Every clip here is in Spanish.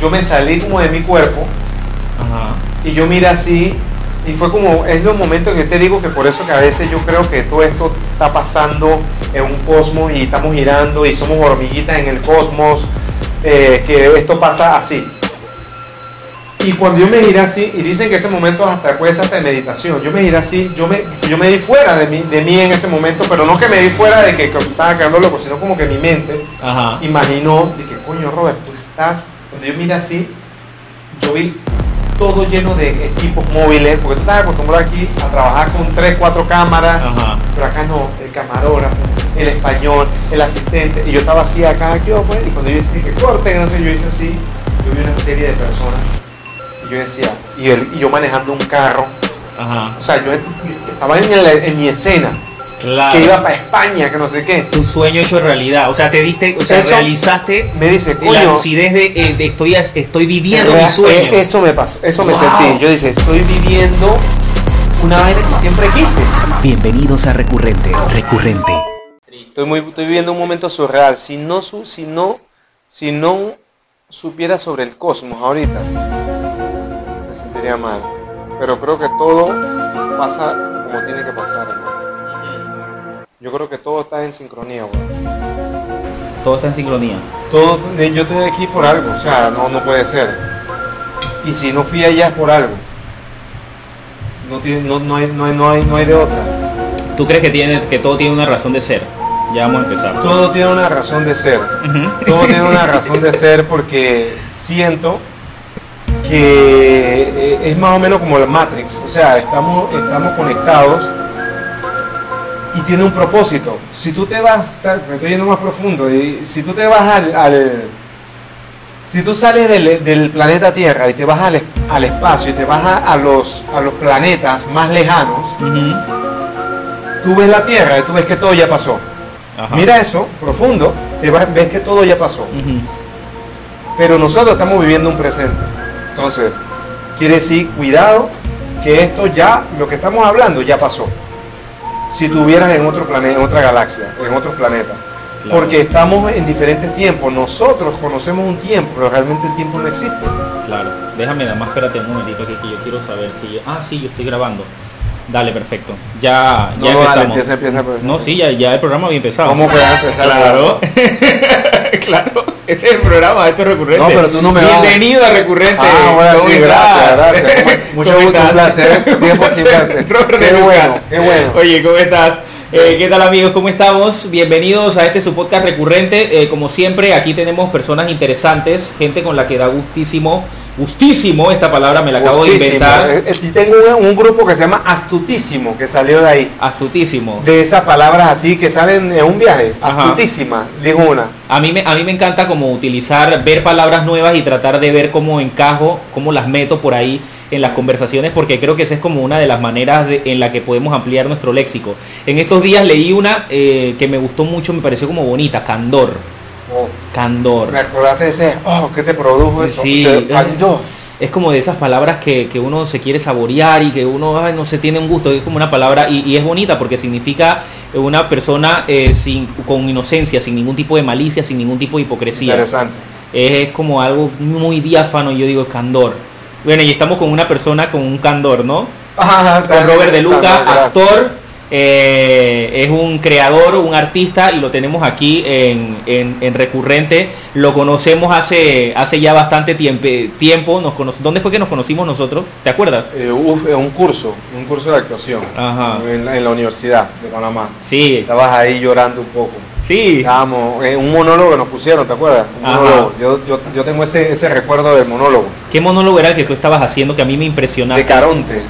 yo me salí como de mi cuerpo Ajá. y yo miré así y fue como, es los momentos que te digo que por eso que a veces yo creo que todo esto está pasando en un cosmos y estamos girando y somos hormiguitas en el cosmos, eh, que esto pasa así. Y cuando yo me giré así, y dicen que ese momento hasta puede ser hasta de meditación, yo me giré así, yo me, yo me di fuera de mí, de mí en ese momento, pero no que me di fuera de que, que estaba quedando loco, sino como que mi mente Ajá. imaginó de que coño Robert, tú estás, cuando yo miré así, yo vi todo lleno de equipos móviles, porque tú estás acostumbrado aquí a trabajar con 3, 4 cámaras, Ajá. pero acá no, el camarógrafo, el español, el asistente, y yo estaba así acá, ¿qué pues? y cuando yo decía que corte, no sé, yo hice así, yo vi una serie de personas, y yo decía, y, el- y yo manejando un carro, Ajá. o sea, yo estaba en, el- en mi escena, Claro. que iba para España, que no sé qué, Tu sueño hecho realidad. O sea, te diste, o sea, Eso- realizaste me dice, la lucidez de, eh, de estoy, estoy viviendo mi sueño. eh, Eso me pasó, eso me Wow. sentí. Yo dije, estoy viviendo una vaina que siempre quise. Bienvenidos a Recurrente, Recurrente. Estoy, muy, estoy viviendo un momento surreal. Si no, su- si no, si no supiera sobre el cosmos ahorita, me sentiría mal. Pero creo que todo pasa como tiene que pasar. Yo creo que todo está en sincronía, güey. Todo está en sincronía. Todo, eh, yo estoy aquí por algo, o sea, no, no puede ser. Y si no fui allá es por algo. No, tiene, no, no, hay, no, hay, no, hay, no hay de otra. ¿Tú crees que, tiene, que todo tiene una razón de ser? Ya vamos a empezar. Todo tiene una razón de ser. Todo tiene una razón de ser porque siento que eh, es más o menos como la Matrix. O sea, estamos, estamos conectados y tiene un propósito. Si tú te vas, me estoy yendo más profundo, y si tú te vas al, al- si tú sales del, del planeta Tierra y te vas al, es- al espacio y te vas a, a los, a los planetas más lejanos, tú ves la Tierra y tú ves que todo ya pasó. Ajá. Mira eso, profundo, ves que todo ya pasó. Pero nosotros estamos viviendo un presente. Entonces, quiere decir, cuidado, que esto ya, lo que estamos hablando ya pasó. Si tuvieras en otro planeta, en otra galaxia, en otro planeta. Claro. Porque estamos en diferentes tiempos. Nosotros conocemos un tiempo, pero realmente el tiempo no existe. Claro. Déjame nada más, espérate un momentito aquí que yo quiero saber si... yo- Ah, sí, yo estoy grabando. Dale, perfecto. Ya, ya No, no, dale, empezamos. empieza, empieza, pues. No, sí, ya, ya el programa había empezado. ¿Cómo a empezar? Claro. claro. Ese es el programa, esto es recurrente. No, pero tú no me vas a- Bienvenido a Recurrente. Ah, bueno, ¿Cómo sí, gracias, gracias. Mucho ¿Cómo gusto, un placer. Tiempo sin verte. Qué bueno, qué bueno. Oye, ¿cómo estás? Eh, ¿Qué tal amigos? ¿Cómo estamos? Bienvenidos a este su podcast recurrente. Eh, como siempre, aquí tenemos personas interesantes, gente con la que da gustísimo, gustísimo, esta palabra me la acabo de Justísimo. inventar. Eh, eh, Tengo un, un grupo que se llama Astutísimo, que salió de ahí. Astutísimo. De esas palabras así que salen en un viaje. Ajá. Astutísima, digo una. A mí, me, a mí me encanta como utilizar, ver palabras nuevas y tratar de ver cómo encajo, cómo las meto por ahí en las conversaciones, porque creo que esa es como una de las maneras de- en la que podemos ampliar nuestro léxico. En estos días leí una eh, que me gustó mucho, me pareció como bonita, candor. Oh, Candor. me acordaste de ese, oh, ¿qué te produjo eso? Sí. Te- cayó. Es como de esas palabras que, que uno se quiere saborear y que uno ay, no se tiene un gusto. Es como una palabra y, y es bonita porque significa una persona eh, sin, con inocencia, sin ningún tipo de malicia, sin ningún tipo de hipocresía. Interesante. es como algo muy diáfano, yo digo candor. Bueno, y estamos con una persona con un candor, ¿no? Ajá, Con Robert De Luca, actor, eh, es un creador, un artista y lo tenemos aquí en, en- en recurrente. Lo conocemos hace, hace ya bastante tiempo. tiempo nos cono- ¿Dónde fue que nos conocimos nosotros? ¿Te acuerdas? Eh, uf, en un curso, un curso de actuación Ajá. en, la- en la Universidad de Panamá. Sí, Estabas ahí llorando un poco. sí. Estábamos en un monólogo que nos pusieron, ¿te acuerdas? Un Ajá. monólogo. Yo, yo, yo tengo ese, ese recuerdo del monólogo. ¿Qué monólogo era el que tú estabas haciendo que a mí me impresionaba? De Caronte.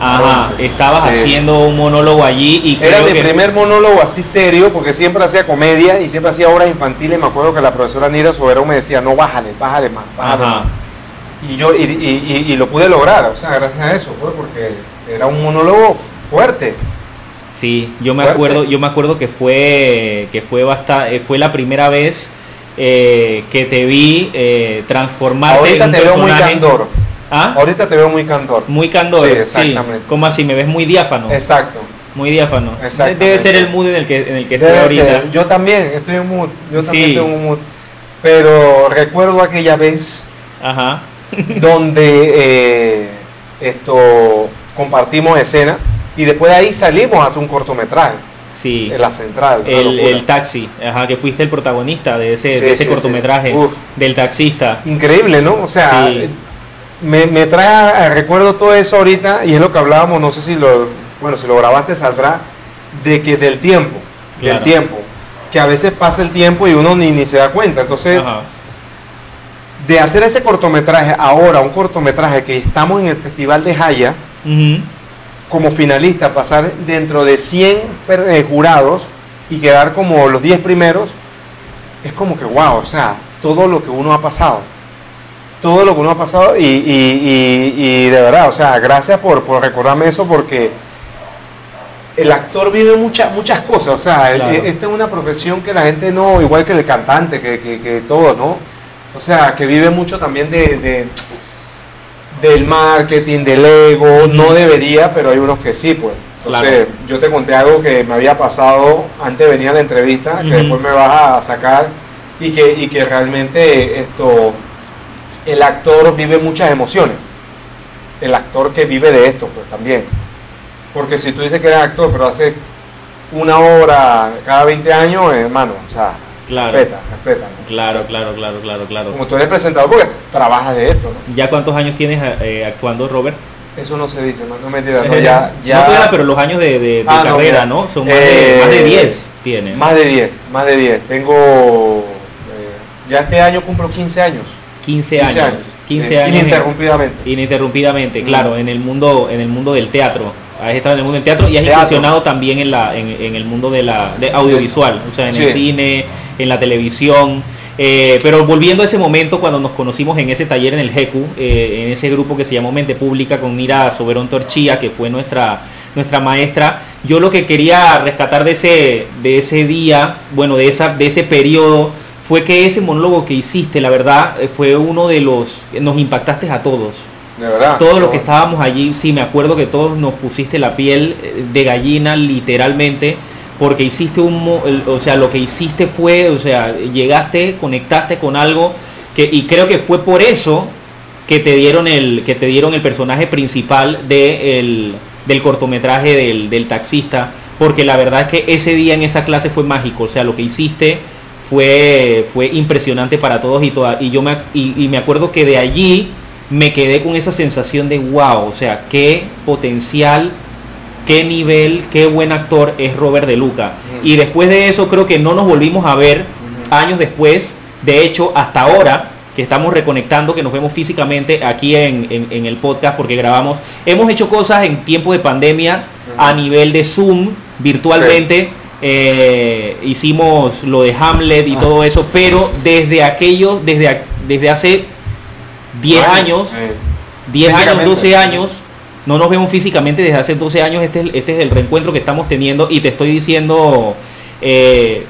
Ajá, estabas Sí. haciendo un monólogo allí y Era creo mi que- primer monólogo así serio, porque siempre hacía comedia y siempre hacía obras infantiles. Me acuerdo que la profesora Nira Soberón me decía, no, bájale, bájale más, bájale Ajá. más. Y yo y, y- y- y lo pude lograr, o sea, gracias a eso, pues, porque era un monólogo fuerte. Sí, yo me Fuerte. acuerdo, yo me acuerdo que fue que fue basta- eh, fue la primera vez eh, que te vi eh, transformarte Ahorita en un te veo muy candor. ¿Ah? Ahorita te veo muy candor. Muy candor. Sí, Sí, exactamente. ¿Cómo así? Me ves muy diáfano. Exacto. Muy diáfano. Debe ser el mood en el que en el que estoy ahorita. ser. Yo también estoy en mood. Yo también Sí. tengo un mood. Pero recuerdo aquella vez Ajá. donde eh, esto compartimos escena y después de ahí salimos a hacer un cortometraje Sí. en la central. El, taxi, ajá, que fuiste el protagonista de ese, Sí, de ese sí, cortometraje, sí. Del taxista. Increíble, ¿no? O sea, Sí. Me, me trae a- a recuerdo todo eso ahorita y es lo que hablábamos, no sé si lo, bueno, si lo grabaste saldrá, de que del tiempo, Claro. del tiempo, que a veces pasa el tiempo y uno ni, ni se da cuenta. Entonces, Ajá. de hacer ese cortometraje ahora, un cortometraje que estamos en el Festival de Jaya, como finalista, pasar dentro de 100 per- eh, jurados y quedar como los 10 primeros, es como que wow, o sea, todo lo que uno ha pasado. Todo lo que uno ha pasado y, y- y- y de verdad, o sea, gracias por, por recordarme eso porque el actor vive muchas muchas cosas, o sea, el- esta es una profesión que la gente no, igual que el cantante, que, que, que todo, ¿no? O sea, que vive mucho también de, de- del marketing, del ego, no debería, pero hay unos que sí, pues. Entonces, Claro. yo te conté algo que me había pasado antes de venir a la entrevista, que después me vas a sacar y que, y que realmente esto, el actor vive muchas emociones. El actor que vive de esto, pues también. Porque si tú dices que eres actor, pero hace una hora cada 20 años, eh, hermano, o sea, Claro. respeta, respeta. ¿no? Claro, claro, claro, claro, claro. Como tú eres presentador, porque trabajas de esto, ¿no? ¿Ya cuántos años tienes eh, actuando, Robert? Eso no se dice, man, no mentira, no, ya, ya No, todavía, pero los años de, de- de Ah, no, carrera. ¿no? Son más, Eh, de, más de 10 tiene. más de 10, más de 10. Tengo, eh, ya este año cumplo 15 años. 15 años. 15 eh, años. en- Ininterrumpidamente. ininterrumpidamente, Mm. claro, en el mundo, en el mundo del teatro. Has estado en el mundo del teatro y has Teatro. incursionado también en la, en, en el mundo de la de audiovisual, o sea, en el cine, en la televisión. Eh, pero volviendo a ese momento cuando nos conocimos en ese taller en el GECU, eh, en ese grupo que se llamó Mente Pública con Nira Soberón Torchía, que fue nuestra, nuestra maestra, yo lo que quería rescatar de ese, de ese día, bueno, de, esa, de ese periodo, fue que ese monólogo que hiciste, la verdad, eh, fue uno de los... Nos impactaste a todos. De verdad. Todos los que estábamos allí, sí, me acuerdo que todos nos pusiste la piel eh, de gallina literalmente, porque hiciste un, o sea, lo que hiciste fue, o sea, llegaste, conectaste con algo que y creo que fue por eso que te dieron el que te dieron el personaje principal de el- del cortometraje del, del taxista, porque la verdad es que ese día en esa clase fue mágico, o sea, lo que hiciste fue fue impresionante para todos y todas y yo me y- y me acuerdo que de allí me quedé con esa sensación de wow, o sea, qué potencial, qué nivel, qué buen actor es Robert De Luca. Y después de eso creo que no nos volvimos a ver años después, de hecho hasta ahora que estamos reconectando, que nos vemos físicamente aquí en, en- en el podcast porque grabamos, hemos hecho cosas en tiempo de pandemia a nivel de Zoom, virtualmente. Eh, hicimos lo de Hamlet y Ah. todo eso, pero desde aquello, desde, desde hace 10 Bueno, años, eh, 10 años, físicamente. 12 años, no nos vemos físicamente desde hace 12 años, este es, este es el reencuentro que estamos teniendo y te estoy diciendo eh,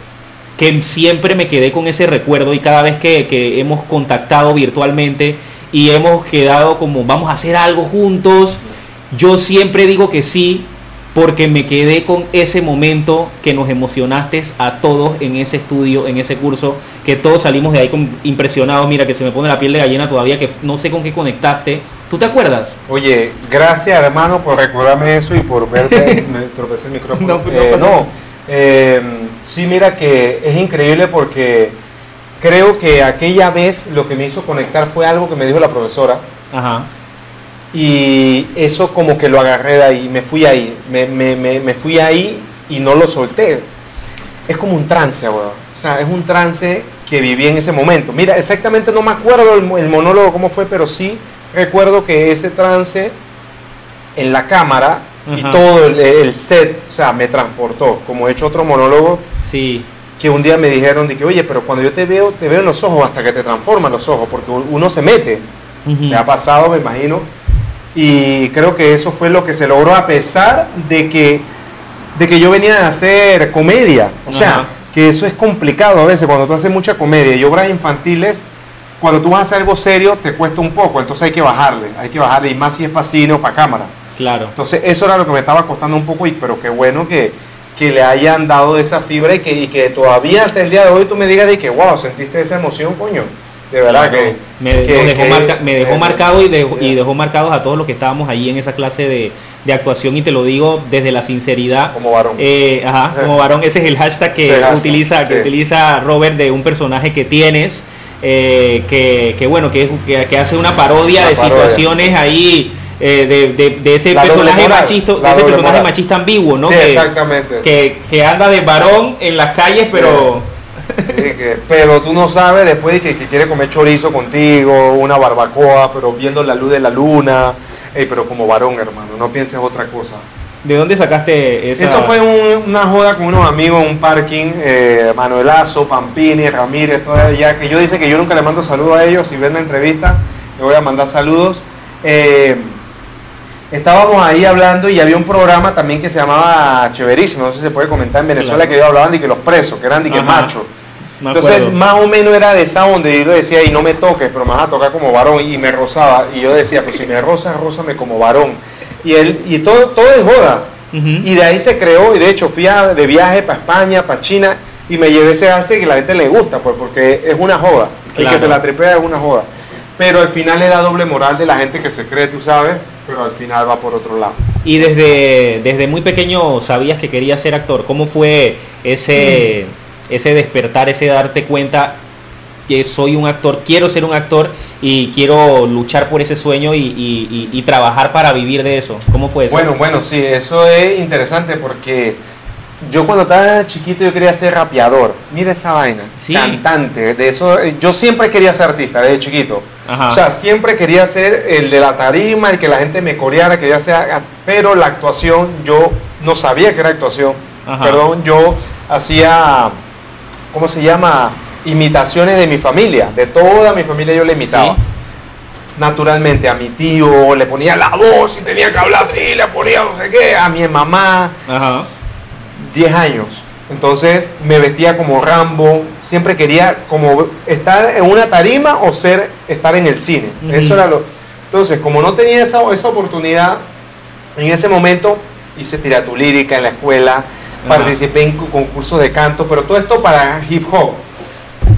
que siempre me quedé con ese recuerdo y cada vez que, que hemos contactado virtualmente y hemos quedado como vamos a hacer algo juntos, yo siempre digo que sí porque me quedé con ese momento que nos emocionaste a todos en ese estudio, en ese curso, que todos salimos de ahí con- impresionados, mira que se me pone la piel de gallina todavía, que no sé con qué conectaste. ¿Tú te acuerdas? Oye, gracias hermano por recordarme eso y por verte. me tropecé el micrófono. No, no Eh, no, eh, sí, mira que es increíble porque creo que aquella vez lo que me hizo conectar fue algo que me dijo la profesora. Ajá. Y eso como que lo agarré de ahí, me fui ahí, me, me- me- me fui ahí y no lo solté. Es como un trance, weón. O sea, es un trance que viví en ese momento. Mira, exactamente no me acuerdo el, mo- el monólogo cómo fue, pero sí recuerdo que ese trance en la cámara y todo el, el set, o sea, me transportó. Como he hecho otro monólogo Sí. que un día me dijeron de que, oye, pero cuando yo te veo, te veo en los ojos hasta que te transforman los ojos, porque uno se mete. Me ha pasado, me imagino. Y creo que eso fue lo que se logró a pesar de que, de que yo venía a hacer comedia. O sea, Ajá. que eso es complicado a veces cuando tú haces mucha comedia y obras infantiles. Cuando tú vas a hacer algo serio te cuesta un poco, entonces hay que bajarle, hay que bajarle, y más si es para cine o para cámara. Claro. Entonces eso era lo que me estaba costando un poco, y, pero qué bueno que, que le hayan dado esa fibra y que, y que todavía hasta el día de hoy tú me digas de que, wow, sentiste esa emoción, coño. De verdad Claro. que me, que- dejó, que- marca- me dejó que- marcado y dejó, y dejó marcados a todos los que estábamos allí en esa clase de, de actuación y te lo digo desde la sinceridad. como varón. Eh, ajá, como varón, ese es el hashtag que hashtag, utiliza que utiliza Robert de un personaje que tienes, eh, que, que bueno, que, que, hace una parodia Una de parodia. situaciones ahí eh, de, de- de ese La personaje moral, machista, de ese personaje moral. machista ambiguo, ¿no? Sí, que, exactamente. que, que anda de varón en las calles, pero Sí, que- pero tú no sabes después de que, que quiere comer chorizo contigo, una barbacoa, pero viendo la luz de la luna. Ey, pero como varón, hermano, no pienses otra cosa. ¿de dónde sacaste esa? Eso fue un- una joda con unos amigos en un parking, eh, Manuelazo, Pampini, Ramírez, todo allá, que yo dice que yo nunca le mando saludos a ellos, si ven la entrevista, le voy a mandar saludos. Eh, estábamos ahí hablando y había un programa también que se llamaba Chéverísimo, no sé si se puede comentar en Venezuela, Claro. que ellos hablaban de que los presos, que eran de que Ajá. machos. Entonces, más o menos era de esa onda, y yo decía, y no me toques, pero me vas a tocar como varón, y me rozaba, y yo decía, pues si me rozas, rózame como varón. Y él, y todo, todo es joda. Y de ahí se creó, y de hecho fui a- de viaje para España, para China, y me llevé ese arte que la gente le gusta, pues porque es una joda. El Claro. que se la tripea es una joda. Pero al final le da doble moral de la gente que se cree, tú sabes, pero al final va por otro lado. Y desde, desde muy pequeño sabías que querías ser actor. ¿Cómo fue ese, ese despertar, ese darte cuenta que soy un actor, quiero ser un actor y quiero luchar por ese sueño y, y- y- y trabajar para vivir de eso? ¿Cómo fue eso? Bueno, bueno, sí, eso es interesante porque yo cuando estaba chiquito yo quería ser rapeador. Mira esa vaina, Sí. cantante. De eso, eh, yo siempre quería ser artista desde chiquito. Ajá. O sea, siempre quería ser el de la tarima, el que la gente me coreara, quería ser, pero la actuación yo no sabía que era actuación. Ajá. Perdón, yo hacía, ¿cómo se llama? Imitaciones de mi familia, de toda mi familia yo le imitaba. Sí. Naturalmente a mi tío le ponía la voz y tenía que hablar así, le ponía no sé qué, a mi mamá, Ajá. 10 años. Entonces me vestía como Rambo, siempre quería como estar en una tarima o ser estar en el cine. Eso era lo. Entonces, como no tenía esa, esa oportunidad, en ese momento hice tiratu lírica en la escuela, participé en cu- concursos de canto, pero todo esto para hip hop.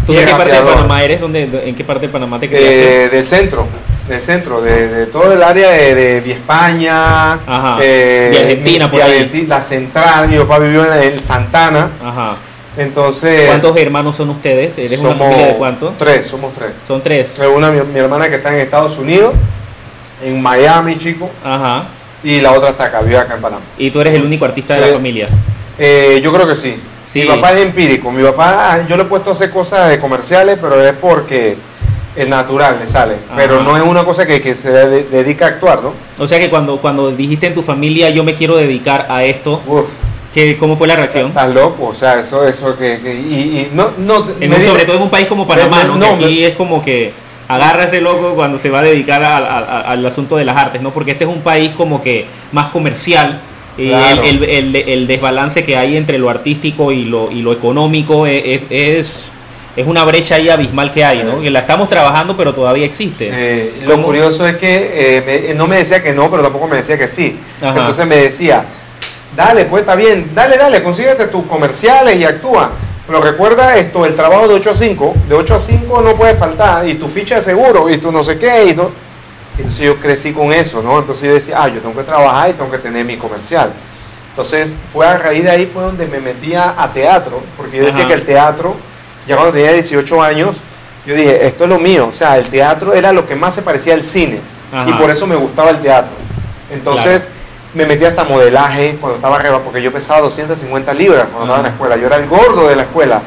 ¿Tú de qué parte de. Panamá eres? ¿Dónde, ¿En qué parte de Panamá te criaste? Eh, del centro, del centro, de, de todo el área de, de España, Ajá. eh, De Argentina, por de ahí. La central, mi papá vivió en, Santana, Ajá. entonces... ¿Cuántos hermanos son ustedes? ¿Eres una somos familia de cuántos? Tres, somos tres. Son tres. Una, mi, mi hermana que está en Estados Unidos, en Miami, chico, Ajá. y la otra está acá, vive acá en Panamá. Y tú eres el único artista de la familia. Eh, yo creo que sí. Sí. Mi papá es empírico. Mi papá, yo le he puesto a hacer cosas de comerciales, pero es porque el natural le sale. Pero no es una cosa que, que se de- dedica a actuar, ¿no? O sea que cuando, cuando dijiste en tu familia yo me quiero dedicar a esto, Uf, ¿qué, ¿cómo fue la reacción? estás loco. O sea, eso, eso que. que- y, y no, no. En me un- dice- sobre todo en un país como Panamá, ¿no? no, que aquí me- es como que agarra ese loco cuando se va a dedicar al, asunto de las artes, ¿no? Porque este es un país como que más comercial. Y Claro. el, el- el- el desbalance que hay entre lo artístico y lo, y lo económico es, es, es- una brecha ahí abismal que hay, ¿no? Que la estamos trabajando, pero todavía existe. Lo curioso es que eh, me- no me decía que no, pero tampoco me decía que sí. Ajá. Entonces me decía, dale, pues está bien, dale, dale, consíguete tus comerciales y actúa. Pero recuerda esto, el trabajo de 8 a 5, de 8 a 5 no puede faltar, y tu ficha de seguro, y tu no sé qué, y no. Entonces yo crecí con eso, ¿no? Entonces yo decía, ah, yo tengo que trabajar y tengo que tener mi comercial. Entonces fue a raíz de ahí fue donde me metía a teatro, porque yo decía Ajá. que el teatro, ya cuando tenía 18 años, yo dije, esto es lo mío, o sea, el teatro era lo que más se parecía al cine, Ajá. y por eso me gustaba el teatro. Entonces me metí hasta modelaje cuando estaba arriba, porque yo pesaba 250 libras cuando estaba en la Ajá. escuela, yo era el gordo de la escuela.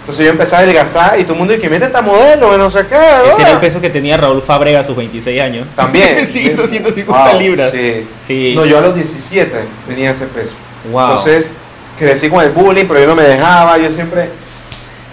Entonces yo empecé a adelgazar y todo el mundo dice que mete esta modelo, no sé qué. Ese era ah". el peso que tenía Raúl Fábrega a sus 26 años. También. sí, 250 Wow, libras. Sí. Sí. No, yo a los 17 tenía ese peso. Wow. Entonces crecí con el bullying, pero yo no me dejaba, yo siempre,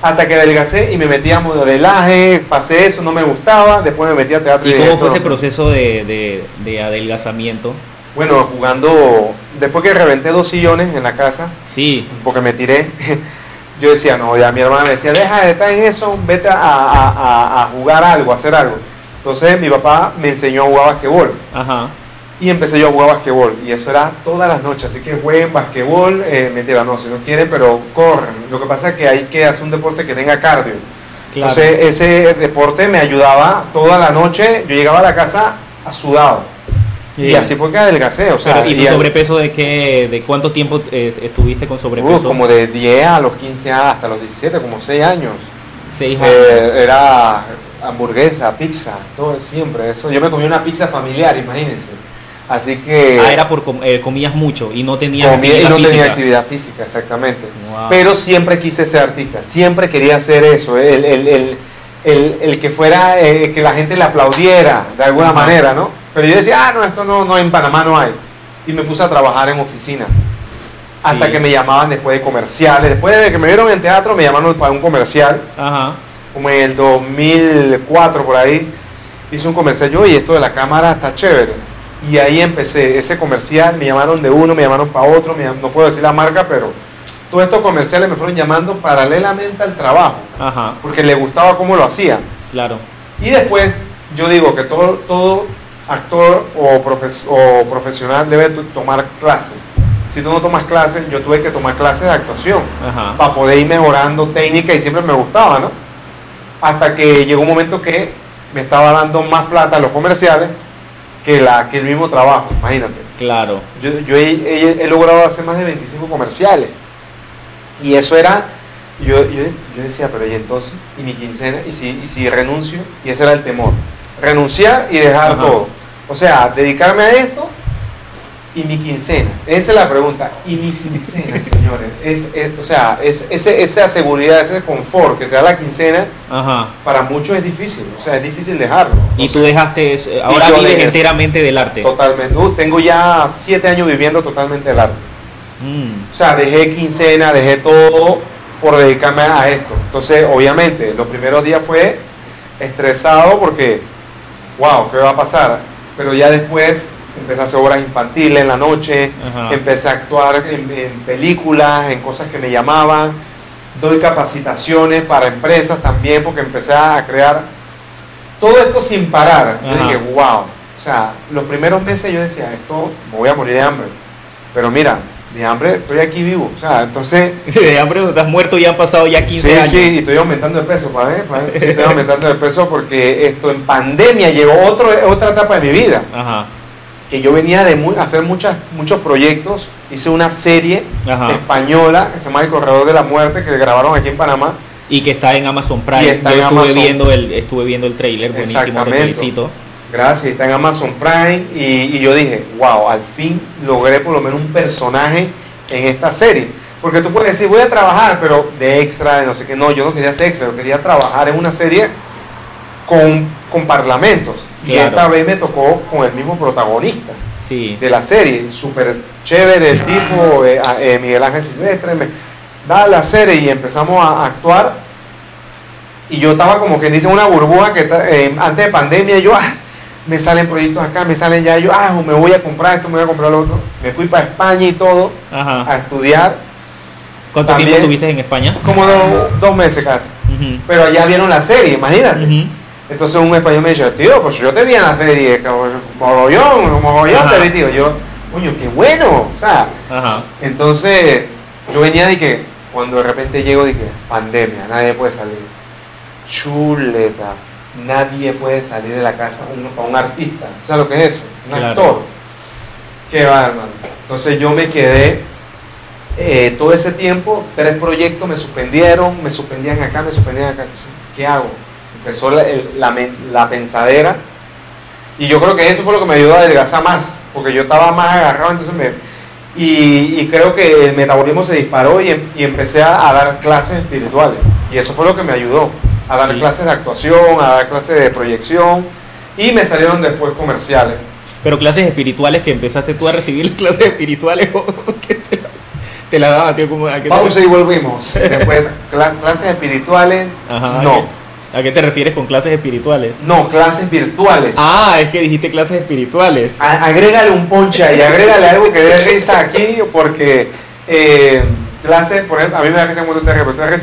hasta que adelgacé y me metí a modelaje, pasé eso, no me gustaba, después me metí a teatro. ¿Y cómo fue ese proceso de, de- de adelgazamiento? Bueno, jugando, después que reventé dos sillones en la casa, Sí, porque me tiré, yo decía, no, ya mi hermana me decía, deja de estar en eso, vete a, a- a- a jugar algo, a hacer algo. Entonces mi papá me enseñó a jugar basquetbol. ajá. Y empecé yo a jugar basquetbol. Y eso era todas las noches. Así que jueguen basquetbol. Eh, mentira, no, si no quieren, pero corren. Lo que pasa es que hay que hacer un deporte que tenga cardio. Claro. Entonces ese deporte me ayudaba toda la noche. Yo llegaba a la casa sudado. Y Sí. así fue que adelgacé. O sea, Pero, ¿Y tu sobrepeso de qué, de cuánto tiempo eh, estuviste con uh, sobrepeso? como de 10 a los 15 años, hasta los 17, como 6 años. Seis años. Eh, era hamburguesa, pizza, todo siempre eso. Yo me comí una pizza familiar, imagínense. Así que ah, era por com- eh, comías mucho y no tenías comía y actividad no tenía física. actividad física, exactamente. Wow. Pero siempre quise ser artista, siempre quería hacer eso, el, el- el- el- el que fuera, eh, que la gente le aplaudiera de alguna manera, ¿no? Pero yo decía, ah, no, esto no, no, en Panamá no hay. Y me puse a trabajar en oficina. Hasta que me llamaban después de comerciales. Después de que me vieron en teatro, me llamaron para un comercial Ajá. como en el 2004 por ahí, hice un comercial yo y esto de la cámara está chévere. Y ahí empecé ese comercial, me llamaron de uno, me llamaron para otro, me no puedo decir la marca, pero todos estos comerciales me fueron llamando paralelamente al trabajo, Ajá. porque le gustaba cómo lo hacía. Claro. Y después yo digo que todo, todo actor o, profes- o profesional debe to- tomar clases. Si tú no tomas clases, yo tuve que tomar clases de actuación Ajá. para poder ir mejorando técnica y siempre me gustaba, ¿no? Hasta que llegó un momento que me estaba dando más plata a los comerciales que, la, que el mismo trabajo, imagínate. Claro. Yo, yo he, he- he logrado hacer más de 25 comerciales y eso era, yo, yo, yo decía, pero ¿y entonces? ¿Y mi quincena? ¿Y si, ¿Y si renuncio? Y ese era el temor, renunciar y dejar Ajá. todo. O sea, dedicarme a esto y mi quincena. Esa es la pregunta. Y mi quincena, señores. Es, es- o sea, es, ese- esa seguridad, ese confort que te da la quincena, Ajá. para muchos es difícil. O sea, es difícil dejarlo. Y tú dejaste eso. Ahora vives dejé- enteramente del arte. Totalmente. Uh, tengo ya siete años viviendo totalmente el arte. Mm, O sea, dejé quincena, dejé todo por dedicarme a esto. Entonces, obviamente, los primeros días fue estresado porque, wow, ¿qué va a pasar? Pero ya después empecé a hacer obras infantiles en la noche, Ajá. empecé a actuar en, en películas, en cosas que me llamaban, doy capacitaciones para empresas también porque empecé a crear todo esto sin parar. Yo dije, wow. O sea, los primeros meses yo decía, esto me voy a morir de hambre. Pero mira, de hambre estoy aquí vivo. O sea, entonces, De hambre estás muerto y han pasado ya 15 sí, años. sí, y estoy aumentando de peso, pa' ver, pa' ver. Sí, estoy aumentando de peso porque esto en pandemia llegó otro, otra etapa de mi vida. Ajá. Que yo venía de mu- hacer muchas, muchos proyectos. Hice una serie Ajá. española que se llama El Corredor de la Muerte, que grabaron aquí en Panamá. Y que está en Amazon Y Prime. está Yo en estuve Amazon. viendo el, estuve viendo el trailer, buenísimo, te felicito. Gracias, está en Amazon Prime y, y yo dije, wow, al fin logré por lo menos un personaje en esta serie. Porque tú puedes decir, voy a trabajar, pero de extra, de no sé qué, no, yo no quería ser extra, yo quería trabajar en una serie con, con parlamentos. Y esta vez me tocó con el mismo protagonista Sí. de la serie, súper chévere el tipo, eh, eh, Miguel Ángel Silvestre, me da la serie y empezamos a actuar. Y yo estaba como que dice una burbuja que eh, antes de pandemia yo, ah, me salen proyectos acá, me salen ya, yo, ah, me voy a comprar esto, me voy a comprar lo otro. Me fui para España y todo Ajá. a estudiar, ¿Cuánto también- tiempo tuviste en España? como do- dos meses casi. Pero allá vieron la serie, imagínate. Entonces un español me dice, tío, pues yo te vi en la serie, mogollón, mogollón Ajá. te vi, tío. Yo, coño, qué bueno, o sea, Ajá. entonces yo venía de que cuando de repente llego de que pandemia, nadie puede salir. Chuleta, nadie puede salir de la casa para un artista. O sea, lo que es eso, un Claro. actor. Qué va, hermano. Entonces yo me quedé eh, todo ese tiempo, tres proyectos me suspendieron, me suspendían acá, me suspendían acá. Entonces, ¿qué hago? Empezó la, el- la men- la pensadera. Y yo creo que eso fue lo que me ayudó a adelgazar más, porque yo estaba más agarrado, entonces me, y, y creo que el metabolismo se disparó y, em- y empecé a, a dar clases espirituales. Y eso fue lo que me ayudó, a dar Sí. clases de actuación, a dar clases de proyección, y me salieron después comerciales. Pero clases espirituales que empezaste tú a recibir clases espirituales que te, la- te la daba, tío, como a qué te- Pausa y volvimos. Después, cla- clases espirituales, Ajá, no, ¿a qué- ¿A qué te refieres con clases espirituales? no, clases virtuales. Ah, es que dijiste clases espirituales. A- agrégale un ponche ahí, agrégale algo que dé risa aquí, porque eh, clases, por ejemplo, a mí me da risa cuando te repetir.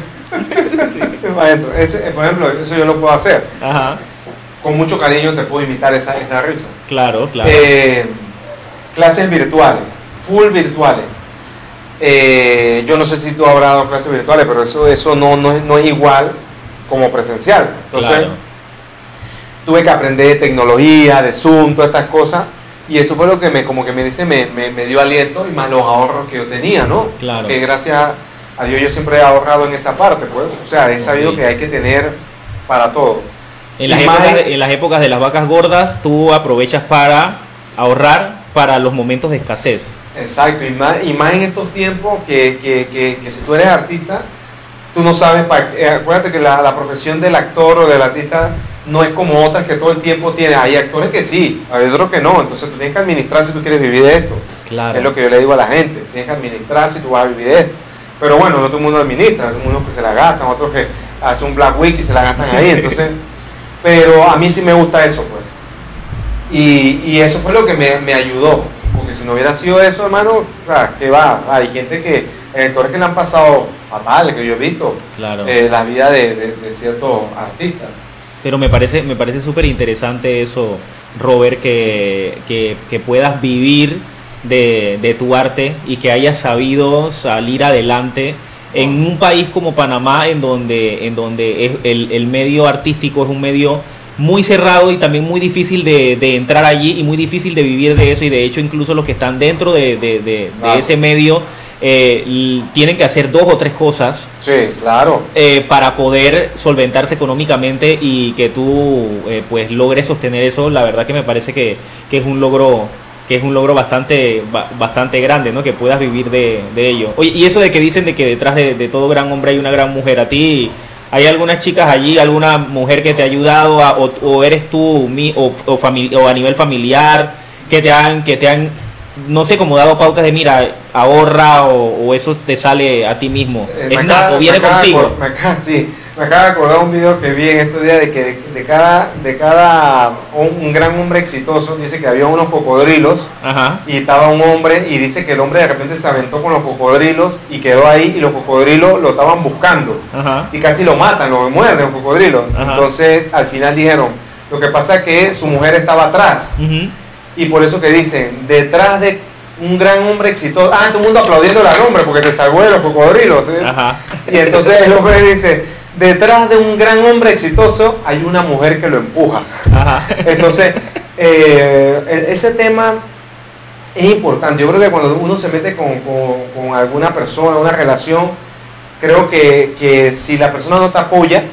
Maestro, ese, por ejemplo, eso yo lo puedo hacer. Ajá, Con mucho cariño te puedo imitar esa, esa risa. claro, claro. Eh, clases virtuales, full virtuales. Eh, yo no sé si tú habrás dado clases virtuales, pero eso, eso no, no, no es igual como presencial. Entonces, Claro. tuve que aprender de tecnología, de Zoom, todas estas cosas. Y eso fue lo que me, como que me dice, me, me, me dio aliento y más los ahorros que yo tenía, ¿no? Claro. Que gracias a Dios yo siempre he ahorrado en esa parte, pues. O sea, he sabido Ok. que hay que tener para todo. En las, épocas de, en las épocas de las vacas gordas, tú aprovechas para ahorrar para los momentos de escasez. Exacto, y más, y más en estos tiempos que, que, que, que si tú eres artista, tú no sabes, eh, acuérdate que la, la profesión del actor o del artista no es como otras que todo el tiempo tienes. Hay actores que sí, hay otros que no, entonces tú tienes que administrar si tú quieres vivir de esto. Claro. Es lo que yo le digo a la gente, tienes que administrar si tú vas a vivir de esto. Pero bueno, no todo el mundo administra, hay unos que se la gastan, otros que hacen un Black Week y se la gastan ahí, entonces, pero a mí sí me gusta eso, pues. Y, y eso fue lo que me, me ayudó, porque si no hubiera sido eso, hermano, o sea, que va, hay gente que, hay actores que le han pasado fatal, que yo he visto, Claro. eh, la vida de, de- de ciertos artistas. Pero me parece, me parece súper interesante eso, Robert, que, que, que puedas vivir de, de tu arte y que hayas sabido salir adelante en un país como Panamá, en donde, en donde es el, el medio artístico es un medio muy cerrado y también muy difícil de, de entrar allí y muy difícil de vivir de eso y de hecho incluso los que están dentro de, de- de- de Claro. ese medio eh, tienen que hacer dos o tres cosas Sí, claro. eh, para poder solventarse económicamente y que tú eh, pues logres sostener eso. La verdad que me parece que, que es un logro que es un logro bastante ba- bastante grande no que puedas vivir de, de ello. Oye, y eso de que dicen de que detrás de, de todo gran hombre hay una gran mujer a ti hay algunas chicas allí alguna mujer que te ha ayudado a- o, o eres tú mi- o, o, o a nivel familiar que te han que te han no sé cómo dado pautas de mira ahorra o, o eso te sale a ti mismo Eh, es nato viene me contigo Me acaba, sí, me acaba de acordar un video que vi en estos días de que de cada, de cada un, un gran hombre exitoso dice que había unos cocodrilos Ajá. y estaba un hombre y dice que el hombre de repente se aventó con los cocodrilos y quedó ahí y los cocodrilos lo estaban buscando Ajá. y casi lo matan, lo muerden los cocodrilos. Ajá. Entonces al final dijeron, lo que pasa es que su mujer estaba atrás. Y por eso que dicen, detrás de un gran hombre exitoso, ah, todo el mundo aplaudiendo al hombre porque se salvó de los cocodrilos. ¿eh? Y entonces el hombre dice, detrás de un gran hombre exitoso hay una mujer que lo empuja. Ajá. Entonces, eh, e- ese tema es importante. Yo creo que cuando uno se mete con, con- con alguna persona, una relación, creo que, que si la persona no te apoya,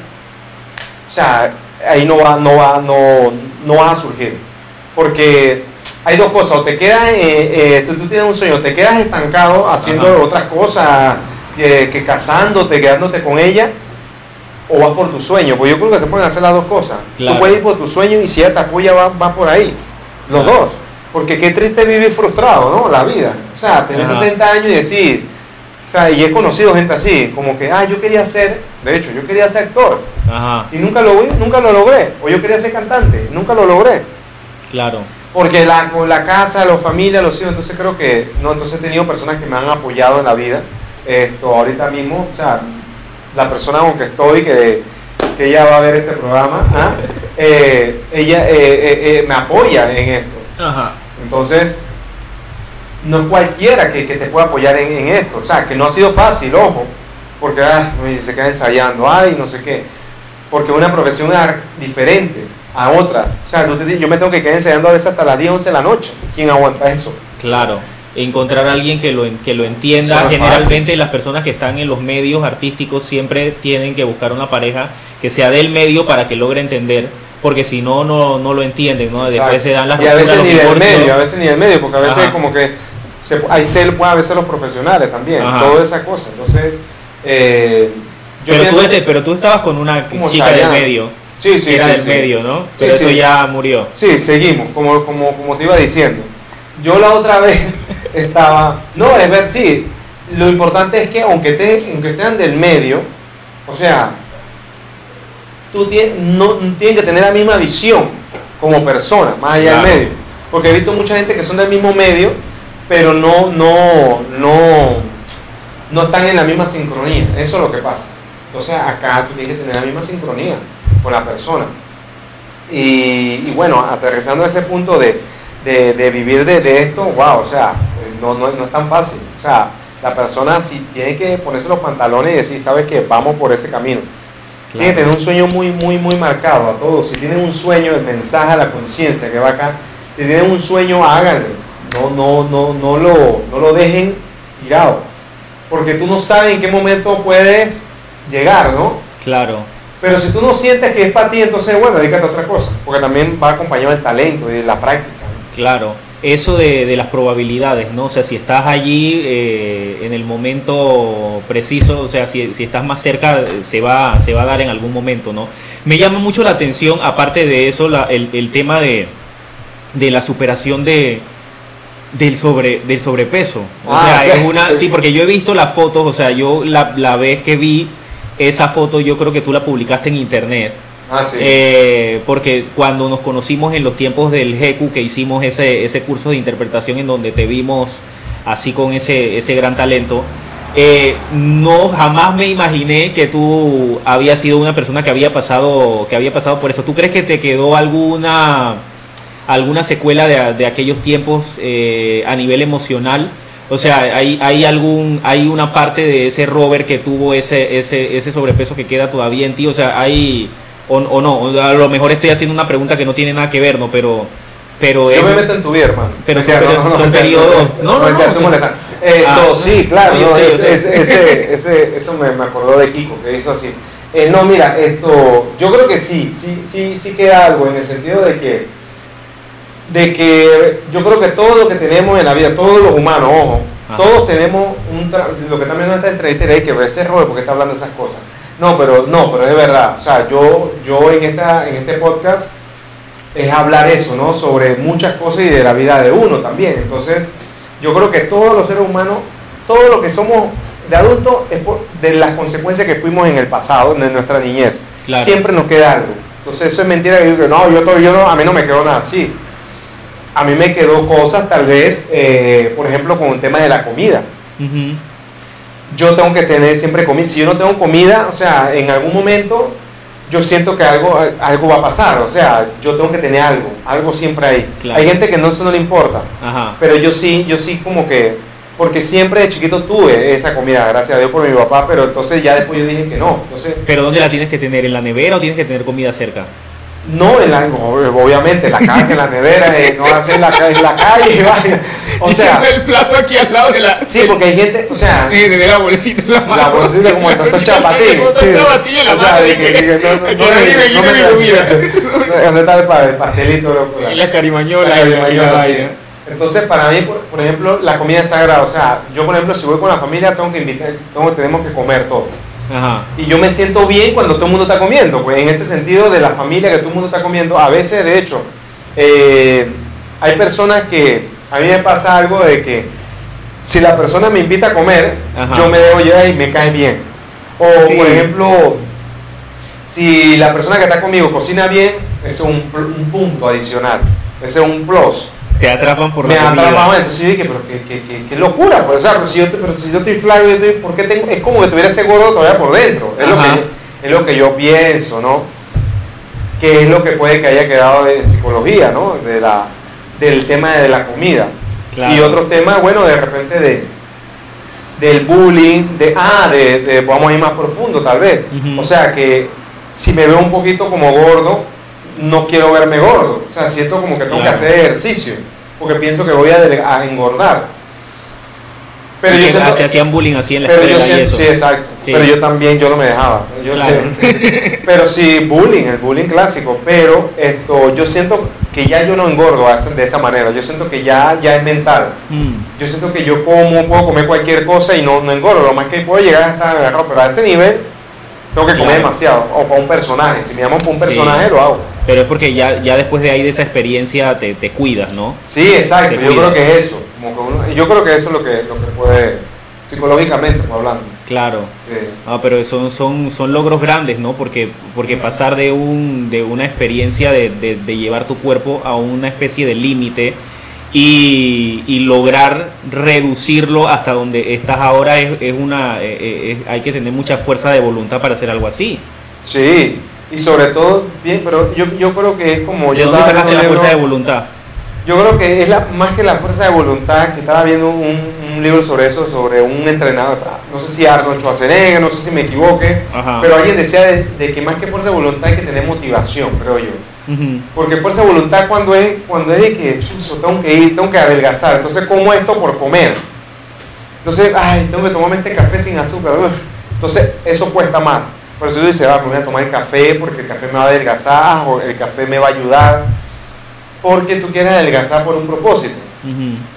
o sea, ahí no va, no va, no, no va a surgir. Porque hay dos cosas, o te quedas, eh, eh, tú, tú tienes un sueño, te quedas estancado haciendo Ajá. otras cosas, que, que casándote, quedándote con ella, o vas por tu sueño, pues yo creo que se pueden hacer las dos cosas. Claro. Tú puedes ir por tu sueño y si ella te apoya, va, va por ahí. Los dos. Porque qué triste vivir frustrado, ¿no? La vida. O sea, tener Ajá. 60 años y decir, o sea, y he conocido gente así, como que, ah, yo quería ser, de hecho, yo quería ser actor Ajá. y nunca lo, nunca lo logré. O yo quería ser cantante, nunca lo logré. Claro. Porque la, la casa, la familia, los hijos, entonces creo que, no, entonces he tenido personas que me han apoyado en la vida. Esto, ahorita mismo, o sea, la persona con que estoy, que, que ella va a ver este programa, ¿ah? Eh, ella eh, eh, me apoya en esto. Ajá. Entonces, no es cualquiera que, que te pueda apoyar en, en esto. O sea, que no ha sido fácil, ojo, porque ah, se queda ensayando, ay, no sé qué. Porque es una profesión diferente a otra. O sea, tú te- yo me tengo que quedar ensayando a veces hasta las 10, 11 de la noche. ¿Quién aguanta eso? Claro. Encontrar a alguien que lo, que lo entienda. No Generalmente las personas que están en los medios artísticos siempre tienen que buscar una pareja que sea del medio para que logre entender. Porque si no, no, no lo entienden, ¿no? Después se dan las Y a veces ni del medio, a veces ni del medio, porque a veces Ajá. como que se, hay cel, a veces los profesionales también, Ajá. toda esa cosa. Entonces, eh, yo Pero tú, este- pero tú estabas con una chica del medio. Sí, sí, que era sí, del medio, ¿no? Pero eso ya murió. Sí, seguimos, como, como, como te iba diciendo. Yo la otra vez estaba, no, es ver, sí, lo importante es que aunque, te, aunque sean del medio, o sea, tú tienes, no, tienen que tener la misma visión como persona, más allá Claro. del medio. Porque he visto mucha gente que son del mismo medio, pero no, no, no, no están en la misma sincronía. Eso es lo que pasa. Entonces acá tú tienes que tener la misma sincronía con la persona. Y, y bueno, aterrizando a ese punto de, de- de vivir de, de esto, wow, o sea, no, no, no es tan fácil. O sea, la persona sí tiene que ponerse los pantalones y decir, sabes que vamos por ese camino. Tienen que tener un sueño muy, muy, muy marcado a todos. Si tienen un sueño, el mensaje a la conciencia que va acá, si tienen un sueño, háganlo. No, no, no, no, lo, no lo dejen tirado. Porque tú no sabes en qué momento puedes llegar, ¿no? Claro. Pero si tú no sientes que es para ti, entonces, bueno, dedícate a otra cosa. Porque también va acompañado del talento y de la práctica. Claro eso de, de, las probabilidades, ¿no? O sea, si estás allí eh, en el momento preciso, o sea, si, si, estás más cerca, se va, se va a dar en algún momento, ¿no? Me llama mucho la atención, aparte de eso, la, el, el, tema de, de la superación de, del, sobre, del sobrepeso. O Ah, sea, es una, sí, porque yo he visto las fotos, o sea, yo la, la vez que vi esa foto, yo creo que tú la publicaste en internet. Ah, sí. Eh, porque cuando nos conocimos en los tiempos del GECU, que hicimos ese, ese curso de interpretación en donde te vimos así con ese, ese gran talento, eh, no jamás me imaginé que tú habías sido una persona que había pasado, que había pasado por eso. ¿Tú crees que te quedó alguna, alguna secuela de, de aquellos tiempos eh, a nivel emocional? O sea, hay, hay algún, hay una parte de ese Robert que tuvo ese, ese, ese sobrepeso que queda todavía en ti. O sea, hay o, o no, a lo mejor estoy haciendo una pregunta que no tiene nada que ver, ¿no? Pero, pero Yo es- me meto en tu vida, hermano. Pero son periodos- no, no, no, sí. claro, no, es- es- ese, ese- eso me, me acordó de Kiko, que hizo así. Eh, no, mira, esto, yo creo que sí, sí, sí, sí queda algo en el sentido de que, de que yo creo que todo lo que tenemos en la vida, todos los humanos, ojo, Ajá. todos tenemos un, tra- lo que también en esta entrevista es que ese Robert porque está hablando de esas cosas. No, pero no, pero es verdad. O sea, yo, yo en esta, en este podcast es hablar eso, ¿no? Sobre muchas cosas y de la vida de uno también. Entonces, yo creo que todos los seres humanos, todo lo que somos de adultos es por- de las consecuencias que fuimos en el pasado, en nuestra niñez. Claro. Siempre nos queda algo. Entonces, eso es mentira que digo que no, yo, to- yo no, a mí no me quedó nada así. A mí me quedó cosas, tal vez, eh, por ejemplo, con el tema de la comida yo tengo que tener siempre comida. Si yo no tengo comida, o sea, en algún momento yo siento que algo, algo va a pasar. O sea, yo tengo que tener algo, algo siempre ahí. Claro. Hay gente que no, eso no le importa, Ajá. pero yo sí, yo sí como que, porque siempre de chiquito tuve esa comida, gracias a Dios por mi papá, pero entonces ya después yo dije que no. Entonces, Pero ¿dónde la tienes que tener? ¿En la nevera o tienes que tener comida cerca? No en la, obviamente, en la casa, en la nevera, eh, no en la, en la calle, vaya. O sea, el plato aquí al lado de la, sí, porque hay gente, o sea, de la bolsita en la mano. La bolsita como sí. en la O sea, de que- que no- no- Que no no me- viene, no viene me- mi comida. ¿Dónde está el, pa- el pastelito? Y la carimañola. La carimañola. Entonces, para mí, por, por ejemplo, la comida es sagrada. O sea, yo, por ejemplo, si voy con la familia, tengo que invitar, tengo, tenemos que comer todo. Ajá. Y yo me siento bien cuando todo el mundo está comiendo. Pues en ese sentido de la familia que todo el mundo está comiendo, a veces, de hecho, eh, hay personas que, a mí me pasa algo de que si la persona me invita a comer, Ajá. yo me debo llevar y me cae bien. O, Sí. por ejemplo, si la persona que está conmigo cocina bien, ese es un, un punto adicional. Ese es un plus. Te atrapan por me la comida. atrapaba, entonces yo dije, pero qué, qué, qué, qué locura, pues, o sea, pero si yo, pero si yo estoy flaco, yo estoy, ¿por qué tengo? Es como que tuviera ese gordo todavía por dentro, es lo, que, es lo que yo pienso, ¿no? Que es lo que puede que haya quedado en psicología, ¿no? De la, del tema de la comida. Claro. Y otros temas, bueno, de repente de del bullying, de, ah, de, de- vamos a ir más profundo tal vez. O sea que si me veo un poquito como gordo, no quiero verme gordo. O sea, siento como que tengo Claro. que hacer ejercicio, porque pienso que voy a, engordar. Pero yo siento, te hacían bullying así en la pero yo escuela y siento, eso. sí, exacto. Sí. Pero yo también, yo no me dejaba. Yo Claro. sé. pero sí, bullying, el bullying clásico. Pero esto, yo siento que ya yo no engordo de esa manera. Yo siento que ya, ya es mental. Mm. Yo siento que yo como, puedo comer cualquier cosa y no, no engordo. Lo más que puedo llegar a estar agarrado, pero a ese nivel tengo que comer Claro. demasiado. O para un personaje. Si me llaman para un Sí. personaje, lo hago. Pero es porque ya, ya después de ahí de esa experiencia te, te cuidas, ¿no? Sí, exacto. Te Yo creo que es eso. Como que uno- yo creo que eso es lo que, lo que puede, psicológicamente pues, hablando. Claro. Eh, Ah, pero son, son, son logros grandes, ¿no? Porque, porque pasar de, un, de una experiencia de, de- de llevar tu cuerpo a una especie de límite y, y lograr reducirlo hasta donde estás ahora es, es una eh, eh, es- hay que tener mucha fuerza de voluntad para hacer algo así. sí. Y sobre todo, bien, pero yo, yo creo que es como ¿De yo dónde sacaste la fuerza de voluntad? Yo creo que es la, más que la fuerza de voluntad, que estaba viendo un, un libro sobre eso, sobre un entrenador, no sé si Arnold Schwarzenegger, no sé si me equivoque, Ajá. pero alguien decía de, de que más que fuerza de voluntad hay que tener motivación, creo yo. Porque fuerza de voluntad cuando es, cuando es de que "Chuzo, tengo que ir, tengo que adelgazar, entonces como esto por comer. Entonces, ay, tengo que tomarme este café sin azúcar. uf. Entonces, eso cuesta más. Por eso yo dice, va, me voy a tomar el café porque el café me va a adelgazar o el café me va a ayudar. Porque tú quieres adelgazar por un propósito.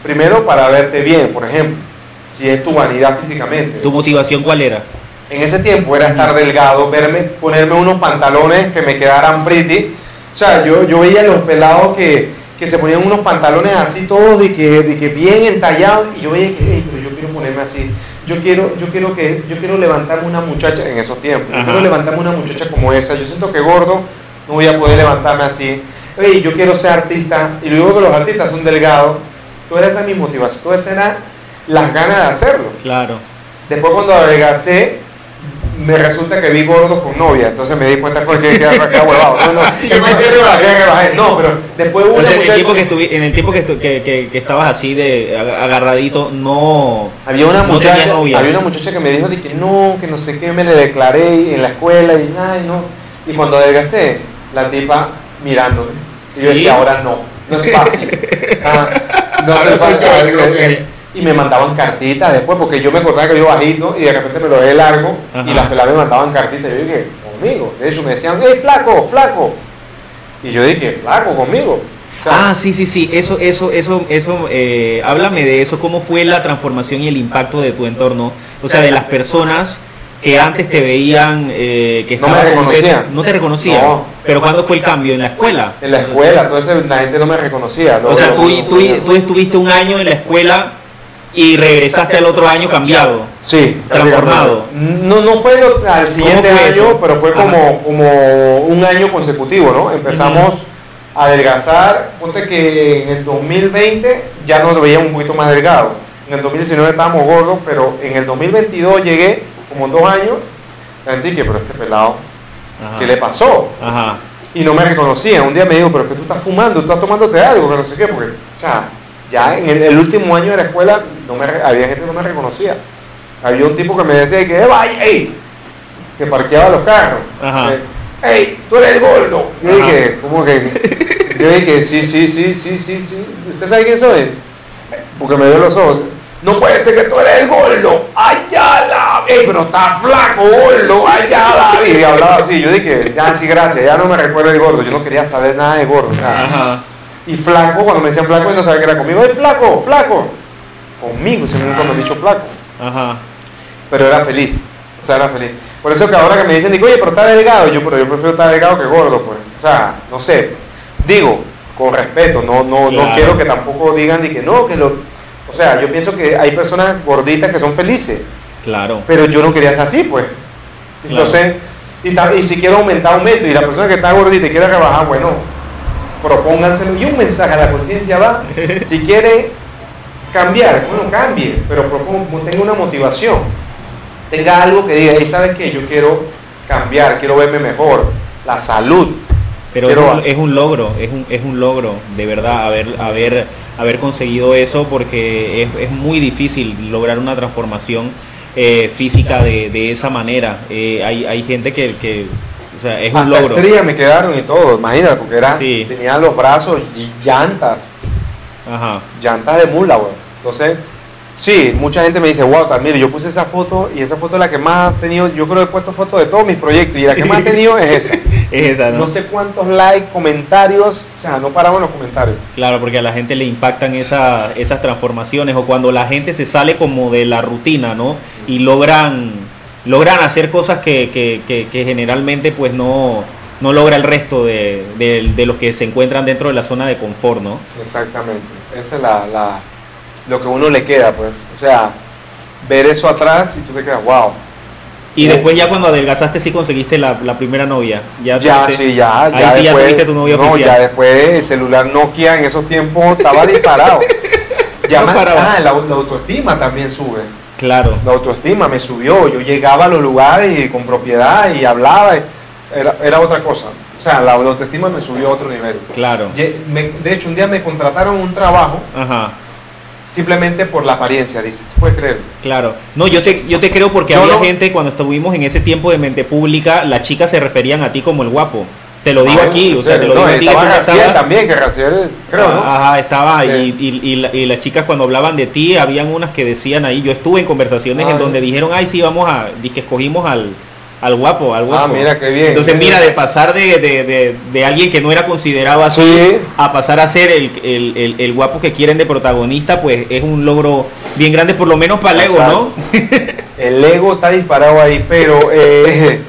Primero, para verte bien, por ejemplo. Si es tu vanidad físicamente. ¿Tu motivación cuál era? En ese tiempo era estar delgado, verme, ponerme unos pantalones que me quedaran pretty. O sea, yo, yo veía los pelados que, que se ponían unos pantalones así todos y que, de que bien entallados y yo veía que, "Ey, pero yo quiero ponerme así. Yo quiero, yo quiero que, yo quiero levantarme una muchacha en esos tiempos. Yo quiero levantarme una muchacha como esa. Yo siento que gordo no voy a poder levantarme así. Ey, yo quiero ser artista y luego que los artistas son delgados. Toda esa es mi motivación, todas eran las ganas de hacerlo. Claro. Después cuando adelgacé, me resulta que vi gordos con novia, entonces me di cuenta que que acá huevado. No, no. No, pero después hubo una en el tiempo que, estuvi- en el tiempo que, estu- que, que- que estabas así de ag- agarradito, no... había una no muchacha, novia. había una muchacha que me dijo de que no, que no sé qué, me le declaré en la escuela y ay, no. Y cuando adelgacé, la tipa mirándome. Y yo ¿Sí? decía, ahora no, no es fácil. Ah, no Ahora es fácil. Y me mandaban cartitas después, porque yo me acordaba que yo bajito y de repente me lo dejé largo Ajá. y las peladas me mandaban cartitas. Yo dije, conmigo. De hecho, me decían, hey, flaco, flaco. Y yo dije, flaco, conmigo. O sea, Ah, sí, sí, sí, eso, eso, eso, eso, eh, háblame de eso, cómo fue la transformación y el impacto de tu entorno, o sea, de las personas que antes te veían, eh, que No me peso, reconocían. no te reconocían, No. pero ¿cuándo fue el cambio? ¿En la escuela? en la escuela, entonces la gente no me reconocía. O sea, tú, tú, tú estuviste un año en la escuela y regresaste al otro año cambiado. Sí, transformado. No, no fue lo- al siguiente fue año, eso? pero fue Ajá. como, como un año consecutivo, ¿no? Empezamos a adelgazar, ponte que en el 2020 ya nos veíamos un poquito más delgados. En el 2019 estábamos gordos, pero en el 2022 llegué, como dos años, la gente dije, pero este pelado, Ajá. ¿qué le pasó? Ajá. y no me reconocía. Un día me dijo, pero que tú estás fumando, tú estás tomándote algo, que no sé qué, porque, o sea, ya en el, el último año de la escuela no me, había gente que no me reconocía. Había un tipo que me decía que, "Eh, vaya, ey, que parqueaba los carros. Ajá. ¡Ey, tú eres el gordo! Yo Ajá. dije, ¿cómo que? Yo dije, sí, sí, sí, sí, sí, sí. ¿Usted sabe quién soy? Porque me dio los ojos. No puede ser que tú eres el gordo. ¡Ay, ya la! ¡Ey, pero está flaco, gordo! ¡Ay, ya la! Y hablaba así. Yo dije, ya, sí, gracias. Ya no me recuerdo el gordo. Yo no quería saber nada de gordo. nada. Ajá. Y flaco, cuando me decían flaco, yo no sabía que era conmigo. ¡Ey, flaco, flaco! Conmigo, si nunca me han dicho flaco Ajá. pero era feliz, o sea, era feliz. Por eso que ahora que me dicen, digo, oye, pero está delgado, yo, pero yo prefiero estar delgado que gordo, pues. O sea, no sé, digo, con respeto, no, no, Claro. no quiero que tampoco digan ni que no, que lo... O sea, yo pienso que hay personas gorditas que son felices, Claro. pero yo no quería ser así, pues. Entonces, y, ta- y si quiero aumentar, aumento, y la persona que está gordita y quiere rebajar, bueno, propónganselo. Y un mensaje a la conciencia va, si quiere cambiar, bueno, cambie, pero proponga, tenga una motivación, tenga algo que diga, y sabes que yo quiero cambiar, quiero verme mejor, la salud. Pero es un, es un logro, es un, es un logro, de verdad, haber, haber, haber conseguido eso porque es, es muy difícil lograr una transformación eh, física de, de esa manera. Eh, hay, hay gente que, que, o sea, es un logro. me quedaron y todo, imagínate, porque era, Sí. tenía los brazos y llantas, Ajá. llantas de mula, güey. Entonces, sí, mucha gente me dice, wow, mire, yo puse esa foto y esa foto es la que más ha tenido, yo creo que he puesto fotos de todos mis proyectos y la que más he tenido es esa. Es esa, ¿no? No sé cuántos likes, comentarios, o sea, no paramos los comentarios. Claro, porque a la gente le impactan esa- esas transformaciones o cuando la gente se sale como de la rutina, ¿no? Y logran, logran hacer cosas que, que- que- que generalmente pues no, no logra el resto de, de- de los que se encuentran dentro de la zona de confort, ¿no? Exactamente. Esa es la, la- lo que uno le queda, pues. O sea, ver eso atrás y tú te quedas, wow. Y Sí. después ya cuando adelgazaste sí conseguiste la, la primera novia. Ya, Ya, sí, ya. Ahí ya sí ya después- tuviste tu novia No, oficial. ya después el celular Nokia en esos tiempos estaba disparado. ya No paraba. ah, la, la autoestima también sube. Claro. La autoestima me subió. Yo llegaba a los lugares y con propiedad y hablaba. y Era, era otra cosa. O sea, la autoestima me subió a otro nivel. Claro. Me- de hecho, un día me contrataron un trabajo Ajá. simplemente por la apariencia, dice. ¿Tú puedes creer? Claro. No, yo te, yo te creo porque Yo había no- gente cuando estuvimos en ese tiempo de mente pública, las chicas se referían a ti como el guapo. Te lo digo Ah, aquí, o sea, te lo No, digo a ti. que estaba Raciel también, que Raciel, creo, ¿no? Ajá, estaba Sí. y, y- y la- y las chicas cuando hablaban de ti, habían unas que decían ahí, yo estuve en conversaciones Ah, en donde dijeron, ay, sí, vamos a, que escogimos al, al guapo, al guapo. Ah, mira, qué bien. Entonces, mira, de pasar de, de, de, de alguien que no era considerado así Sí. a pasar a ser el, el, el, el guapo que quieren de protagonista, pues es un logro bien grande, por lo menos para el ego, ¿no? El ego está disparado ahí, pero eh,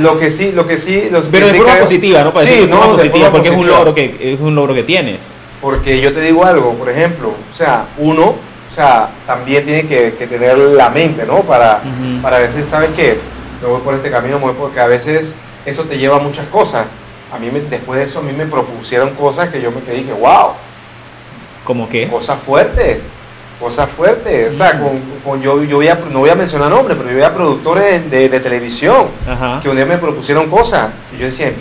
lo que sí, lo que sí, los Pero de forma positiva, ¿no? Para sí, decirlo de forma no, positiva, forma porque es un logro que es un logro que tienes. Porque yo te digo algo, por ejemplo, o sea, uno, o sea, también tiene que, que tener la mente, ¿no? Para, para decir, ¿sabes qué? Me voy por este camino, me voy porque a veces eso te lleva a muchas cosas. A mí, me- después de eso, a mí me propusieron cosas que yo me quedé y dije, wow, Como que, cosas fuertes, cosas fuertes. O sea, Mm. con, con yo, yo veía, no voy a mencionar nombres, pero yo veía productores de, de televisión ajá, que un día me propusieron cosas. Y yo decía,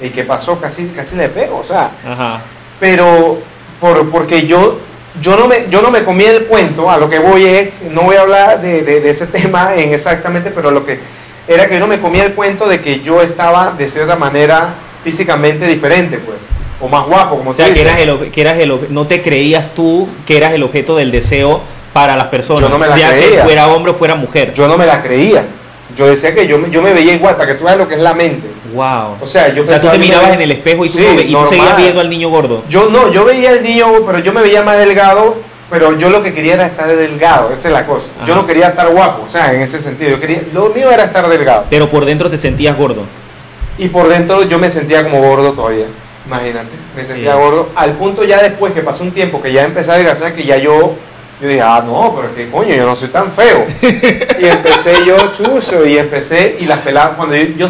¿y qué pasó? Casi, casi le pego, o sea ajá, pero por, porque yo yo no me yo no me comí el cuento a lo que voy es no voy a hablar de, de- de ese tema en exactamente pero lo que era que yo no me comí el cuento de que yo estaba de cierta manera físicamente diferente pues o más guapo como O sea, se que eras el, que eras el, no te creías tú que eras el objeto del deseo para las personas, Yo no me la ya sea creía. fuera hombre o fuera mujer. yo no me la creía yo decía que yo me, yo me veía igual para que tú veas lo que es la mente wow. o sea yo O sea, tú te me mirabas en el espejo y tú, Sí, no ve- y tú seguías viendo al niño gordo. Yo no, yo veía el niño, pero yo me veía más delgado, pero yo lo que quería era estar delgado, esa es la cosa. Yo no quería estar guapo, o sea, en ese sentido, yo quería, lo mío era estar delgado. Pero por dentro te sentías gordo. Y por dentro yo me sentía como gordo todavía, imagínate, me sentía Sí. gordo, al punto ya después que pasó un tiempo que ya empecé a adelgazar, que ya yo, yo dije, ah, no, pero qué coño, yo no soy tan feo. y empecé yo chuzo, y empecé, y las peladas, cuando yo, yo,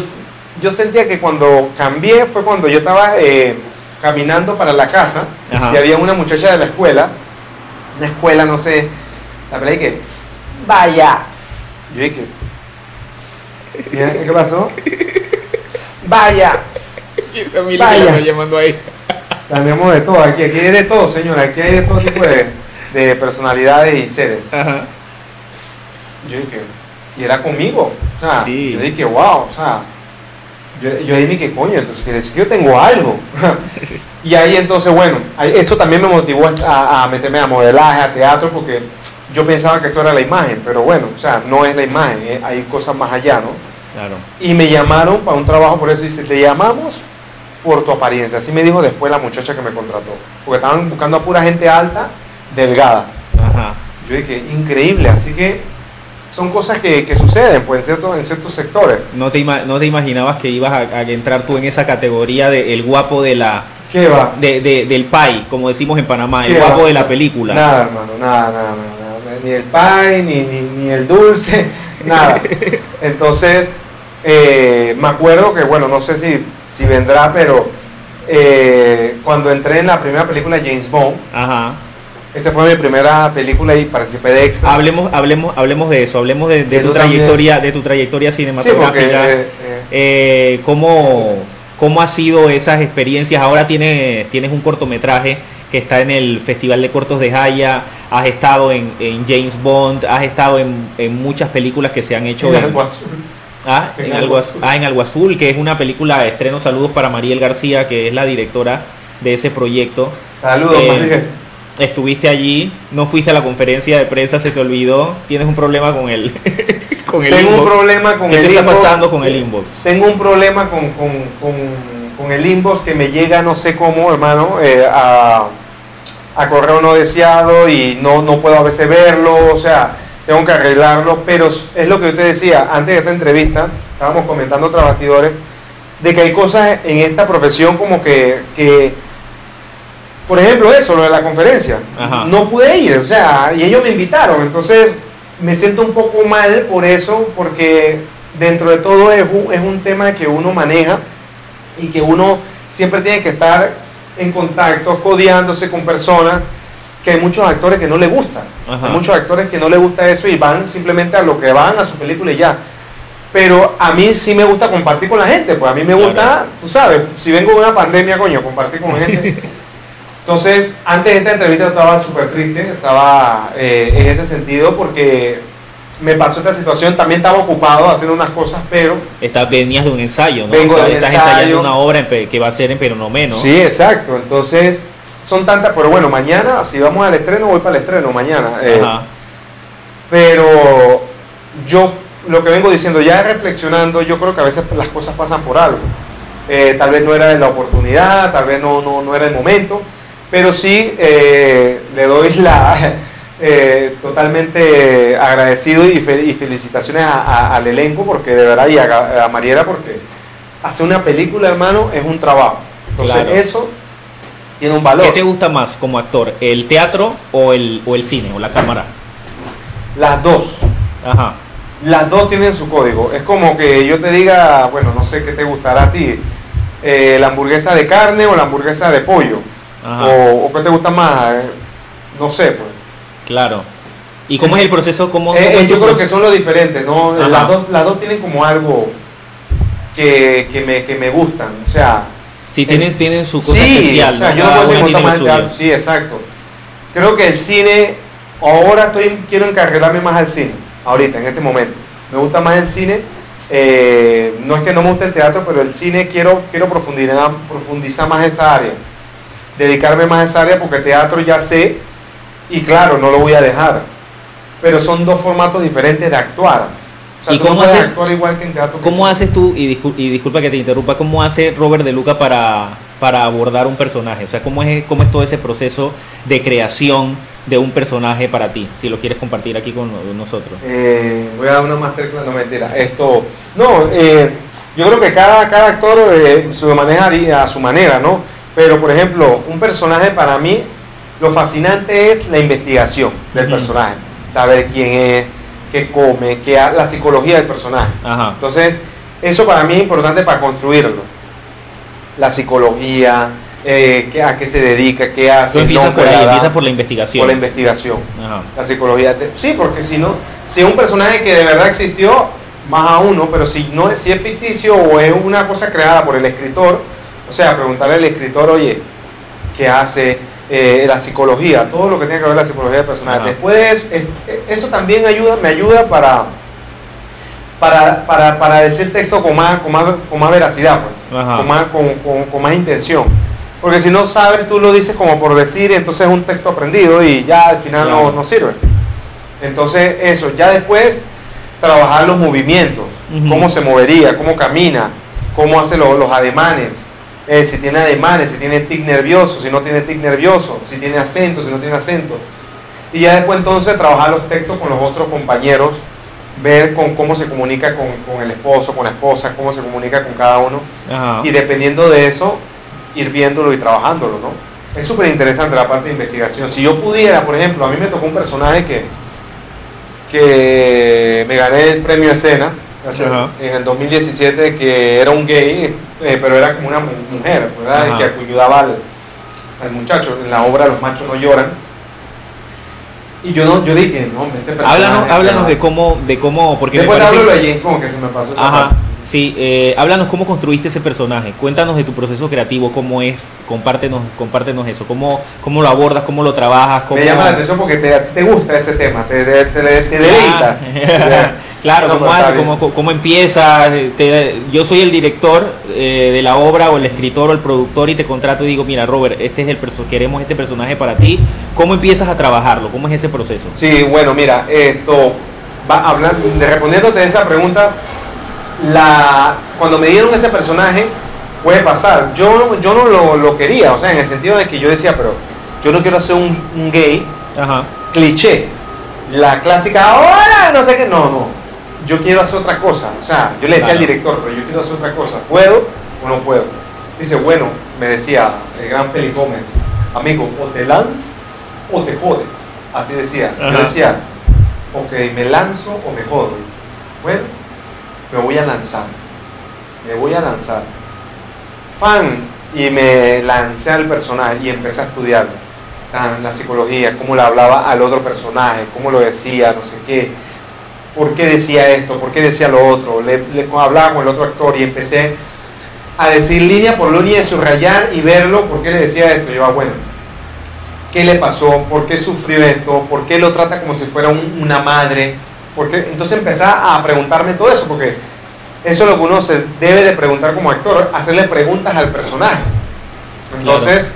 yo sentía que cuando cambié fue cuando yo estaba eh, caminando para la casa, Ajá. y había una muchacha de la escuela, una escuela, no sé, la pelea y que, vaya. Yo dije, ¿qué ¿qué pasó? Vaya. Vaya. llamando ahí. Tenemos de todo aquí, aquí hay de todo, señora, aquí hay de todo tipo de, de personalidades y seres. Ajá. Yo dije, y era conmigo, o sea, Sí. yo dije, wow, o sea, yo, yo dije, ¿qué coño? Entonces quiere decir que yo tengo algo. y ahí entonces, bueno, ahí- eso también me motivó a, a meterme a modelaje, a teatro, porque yo pensaba que esto era la imagen, pero bueno, o sea, no es la imagen, eh, hay cosas más allá, ¿no? Claro. Y me llamaron para un trabajo, por eso dice, te llamamos por tu apariencia. Así me dijo después la muchacha que me contrató. Porque estaban buscando a pura gente alta, delgada. Ajá. Yo dije, increíble. Así que son cosas que, que suceden pues, en, ciertos, en ciertos sectores. No te, ima- no te imaginabas que ibas a, a entrar tú en esa categoría de el guapo de la ¿Qué va? de, de- del pai, como decimos en Panamá, el ¿Qué guapo va? de la película. Nada, hermano, nada, nada, nada, nada. Ni el pie, ni, ni, ni el dulce, nada. Entonces, eh, me acuerdo que, bueno, no sé si, si vendrá, pero eh, cuando entré en la primera película de James Bond, Ajá. Esa fue mi primera película y participé de extra. Hablemos, hablemos, hablemos de eso, hablemos de, tu también. trayectoria, de tu trayectoria sí, porque cinematográfica. eh, eh, ¿cómo, ¿Cómo ha sido esas experiencias? Ahora tienes, tienes un cortometraje que está en el Festival de Cortos de Jaya, has estado en, en James Bond, has estado en, en muchas películas que se han hecho en en, algo azul. ah, en Algo Azul. ah, en Algo Azul, que es una película de estreno. Saludos para Mariel García, que es la directora de ese proyecto. Saludos, Eh. Estuviste allí, no fuiste a la conferencia de prensa, se te olvidó, tienes un problema con el, con el Tengo un problema con ¿Qué el te está inbox. pasando con el inbox? Tengo un problema con, con, con, con el inbox que me llega, no sé cómo, hermano, eh, a, a correo no deseado y no, no puedo a veces verlo, o sea, tengo que arreglarlo, pero es lo que yo te decía antes de esta entrevista, estábamos comentando otros batidores, de que hay cosas en esta profesión como que, que por ejemplo, eso, lo de la conferencia, Ajá. no pude ir, o sea, y ellos me invitaron, entonces me siento un poco mal por eso, porque dentro de todo es un, es un tema que uno maneja y que uno siempre tiene que estar en contacto, codeándose con personas que hay muchos actores que no le gustan. Ajá. Hay muchos actores que no les gusta eso y van simplemente a lo que van, a su película y ya. Pero a mí sí me gusta compartir con la gente, pues a mí me gusta, Claro. tú sabes, si vengo de una pandemia, coño, compartir con gente. Entonces, antes de esta entrevista estaba súper triste, estaba eh, en ese sentido porque me pasó esta situación, también estaba ocupado haciendo unas cosas, pero... Estás, venías de un ensayo, ¿no? Vengo de estás ensayo. ensayando una obra que va a ser en Peronomé, ¿no? Sí, exacto, entonces son tantas, pero bueno, mañana, si vamos al estreno, voy para el estreno mañana. eh, Ajá. pero yo lo que vengo diciendo, ya reflexionando, yo creo que a veces las cosas pasan por algo. Eh, tal vez no era la oportunidad, tal vez no, no, no era el momento, pero sí eh, le doy la eh, totalmente agradecido y, fel- y felicitaciones a- a- al elenco porque de verdad y a, a Mariela porque hacer una película hermano es un trabajo. Entonces Claro. eso tiene un valor. ¿Qué te gusta más como actor? ¿El teatro o el, o el cine o la cámara? Las dos. Ajá. Las dos tienen su código. Es como que yo te diga, bueno, no sé qué te gustará a ti, eh, la hamburguesa de carne o la hamburguesa de pollo. O, o qué te gusta más, Eh, no sé, pues. Claro. ¿Y cómo es el proceso? ¿Cómo, Eh, cómo eh, yo creo que son los diferentes, ¿no? Ajá. Las dos, las dos tienen como algo que, que, me, que me gustan. O sea, Sí, tienen, tienen su cosa sí, especial, o sea, ¿no? yo no puedo más teatro. Sí, exacto. Creo que el cine, ahora estoy, quiero encarrilarme más al cine, ahorita, en este momento. Me gusta más el cine. eh, no es que no me guste el teatro, pero el cine quiero, quiero profundizar, profundizar más esa área. Dedicarme más a esa área porque el teatro ya sé y claro, no lo voy a dejar. Pero son dos formatos diferentes de actuar. O sea, ¿Y no cómo hace- actuar igual que en teatro. ¿Cómo haces tú, y, discul- y disculpa que te interrumpa, cómo hace Robert De Luca para, para abordar un personaje? O sea, ¿cómo es, ¿cómo es todo ese proceso de creación de un personaje para ti? Si lo quieres compartir aquí con nosotros. Eh, voy a dar una masterclass, no mentira. Esto, no, eh, yo creo que cada, cada actor eh, se lo maneja a su manera, ¿no? Pero, por ejemplo, un personaje para mí, lo fascinante es la investigación del personaje. Saber quién es, qué come, qué ha- la psicología del personaje. Ajá. Entonces, eso para mí es importante para construirlo. La psicología, eh, qué- a qué se dedica, qué hace. Nombre, por ahí, empiezas por la investigación. por la investigación Ajá. la psicología. Sí, porque si no, si es un personaje que de verdad existió, más a uno, pero si no si es ficticio o es una cosa creada por el escritor, o sea, preguntarle al escritor, oye, ¿qué hace? Eh, la psicología, todo lo que tiene que ver la psicología. Ajá. Después, eh, eso también ayuda, me ayuda para, para, para, para decir texto con más, con más, con más veracidad, pues con, más, con, con- con más intención. Porque si no sabes, tú lo dices como por decir, entonces es un texto aprendido y ya al final no, Claro. no sirve. Entonces eso, ya después trabajar los movimientos, cómo se movería, cómo camina, cómo hace lo- los ademanes, eh, si tiene ademanes, si tiene tic nervioso, si no tiene tic nervioso, si tiene acento, si no tiene acento. Y ya después entonces trabajar los textos con los otros compañeros, ver con cómo se comunica con, con el esposo, con la esposa, cómo se comunica con cada uno Ajá. y dependiendo de eso, ir viéndolo y trabajándolo, ¿no? Es súper interesante la parte de investigación. Si yo pudiera, por ejemplo, a mí me tocó un personaje que, que me gané el premio escena en el 2017, que era un gay, eh, pero era como una mu- mujer, ¿verdad? Ajá. Que ayudaba al, al muchacho. En la obra Los machos no lloran. Y yo no, yo dije, no, este personaje. Háblanos, háblanos de cómo, de cómo, porque Después parece- hablo de James Bond, que se me pasó esa Ajá, parte. Sí, eh, háblanos cómo construiste ese personaje, cuéntanos de tu proceso creativo, cómo es, compártenos, compártenos eso, cómo, cómo lo abordas, cómo lo trabajas, cómo... Me llama la atención porque te, a te gusta ese tema, te, te, te- te deleitas. claro, No, cómo cómo, cómo empieza, te- yo soy el director eh, de la obra o el escritor o el productor y te contrato y digo, mira Robert, este es el queremos este personaje para ti, ¿cómo empiezas a trabajarlo? ¿Cómo es ese proceso? Sí, bueno, mira, esto, va hablando, de respondiéndote esa pregunta, la, cuando me dieron ese personaje, puede pasar. Yo, yo no lo, lo quería, o sea, en el sentido de que yo decía, pero yo no quiero ser un, un gay Ajá, cliché. La clásica, ahora no sé qué, no, no. Yo quiero hacer otra cosa. O sea, yo le decía Claro. al director, pero yo quiero hacer otra cosa. ¿Puedo o no puedo? Dice, bueno, me decía el gran Félix Gómez, amigo, o te lanzas o te jodes. Así decía. Yo Ajá. decía, ok, me lanzo o me jodo. Bueno, me voy a lanzar. Me voy a lanzar. Fan. Y me lancé al personaje y empecé a estudiarlo. La psicología, cómo le hablaba al otro personaje, cómo lo decía, no sé qué. por qué decía esto, por qué decía lo otro. Le, hablaba con el otro actor y empecé a decir línea por línea, subrayar y verlo, por qué le decía esto. Yo, ah, bueno, ¿qué le pasó? ¿Por qué sufrió esto? ¿Por qué lo trata como si fuera un- una madre? Porque entonces empecé a preguntarme todo eso, porque eso es lo que uno se debe de preguntar como actor, hacerle preguntas al personaje. Entonces,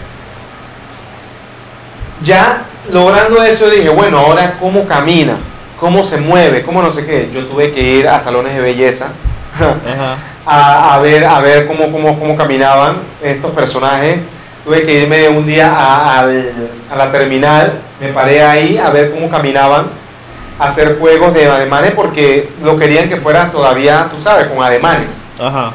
ya logrando eso dije, bueno, ahora cómo camina, cómo se mueve, cómo no sé qué. Yo tuve que ir a salones de belleza Ajá. a, a ver, a ver cómo, cómo, cómo caminaban estos personajes. Tuve que irme un día a, la terminal, me paré ahí a ver cómo caminaban, hacer juegos de ademanes porque lo querían que fuera todavía, tú sabes, con ademanes. Ajá.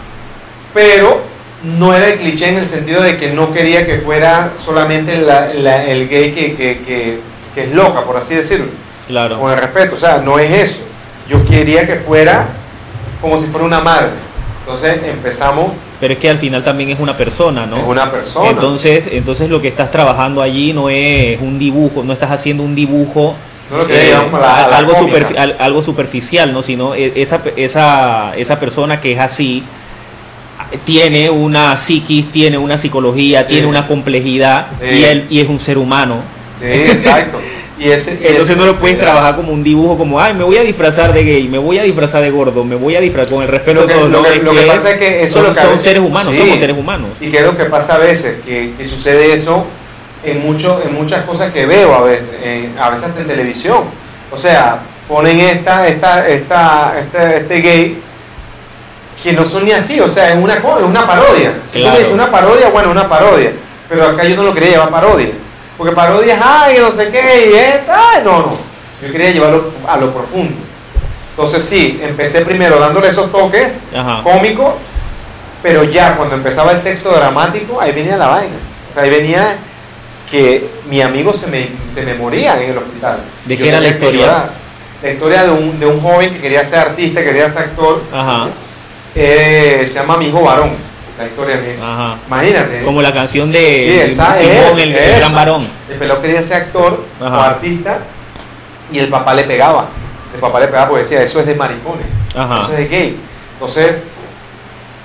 Pero no era el cliché en el sentido de que no quería que fuera solamente la- la- el gay que, que- que- que es loca, por así decirlo Claro. con el respeto, o sea, no es eso. Yo quería que fuera como si fuera una madre. Entonces empezamos, Pero es que al final también es una persona, ¿no? es una persona. Entonces, entonces lo que estás trabajando allí no es un dibujo, no estás haciendo un dibujo no lo quería eh, como la- la algo, superfi- al- algo superficial, ¿no? Sino e- esa, esa, esa persona que es así tiene una psiquis, tiene una psicología, Sí. tiene una complejidad Sí. y él y es un ser humano. Sí, exacto. Y ese, y Entonces ese- no lo puedes trabajar como un dibujo, como, ay, me voy a disfrazar de gay, me voy a disfrazar de gordo, me voy a disfrazar con el respeto Lo que, a todos. lo que- Es lo que pasa es que eso son, es lo que son veces- seres humanos, Sí. somos seres humanos. Y que es lo que pasa a veces, que, que sucede eso en, mucho, en muchas cosas que veo a veces, en- a veces hasta en televisión. O sea, ponen esta, esta, esta, este, este gay que no son ni así, o sea, es una, es una parodia. Si tú Claro. me dices una parodia, bueno, una parodia. Pero acá yo no lo quería llevar parodia. Porque parodia es, ay, no sé qué, y esta, ay, no, no. Yo quería llevarlo a lo profundo. Entonces sí, empecé primero dándole esos toques Ajá. cómico, pero ya cuando empezaba el texto dramático, ahí venía la vaina. O sea, ahí venía que mi amigo se me, se me moría en el hospital. ¿De qué era la historia? La historia de un, de un joven que quería ser artista, quería ser actor. Ajá. Eh, se llama Mi hijo varón. La historia de Ajá. Imagínate. Como la canción de Sí, Simón, es, el, gran varón. El pelado quería ser actor Ajá. o artista y el papá le pegaba. El papá le pegaba porque decía, eso es de maricones, Ajá. eso es de gay. Entonces,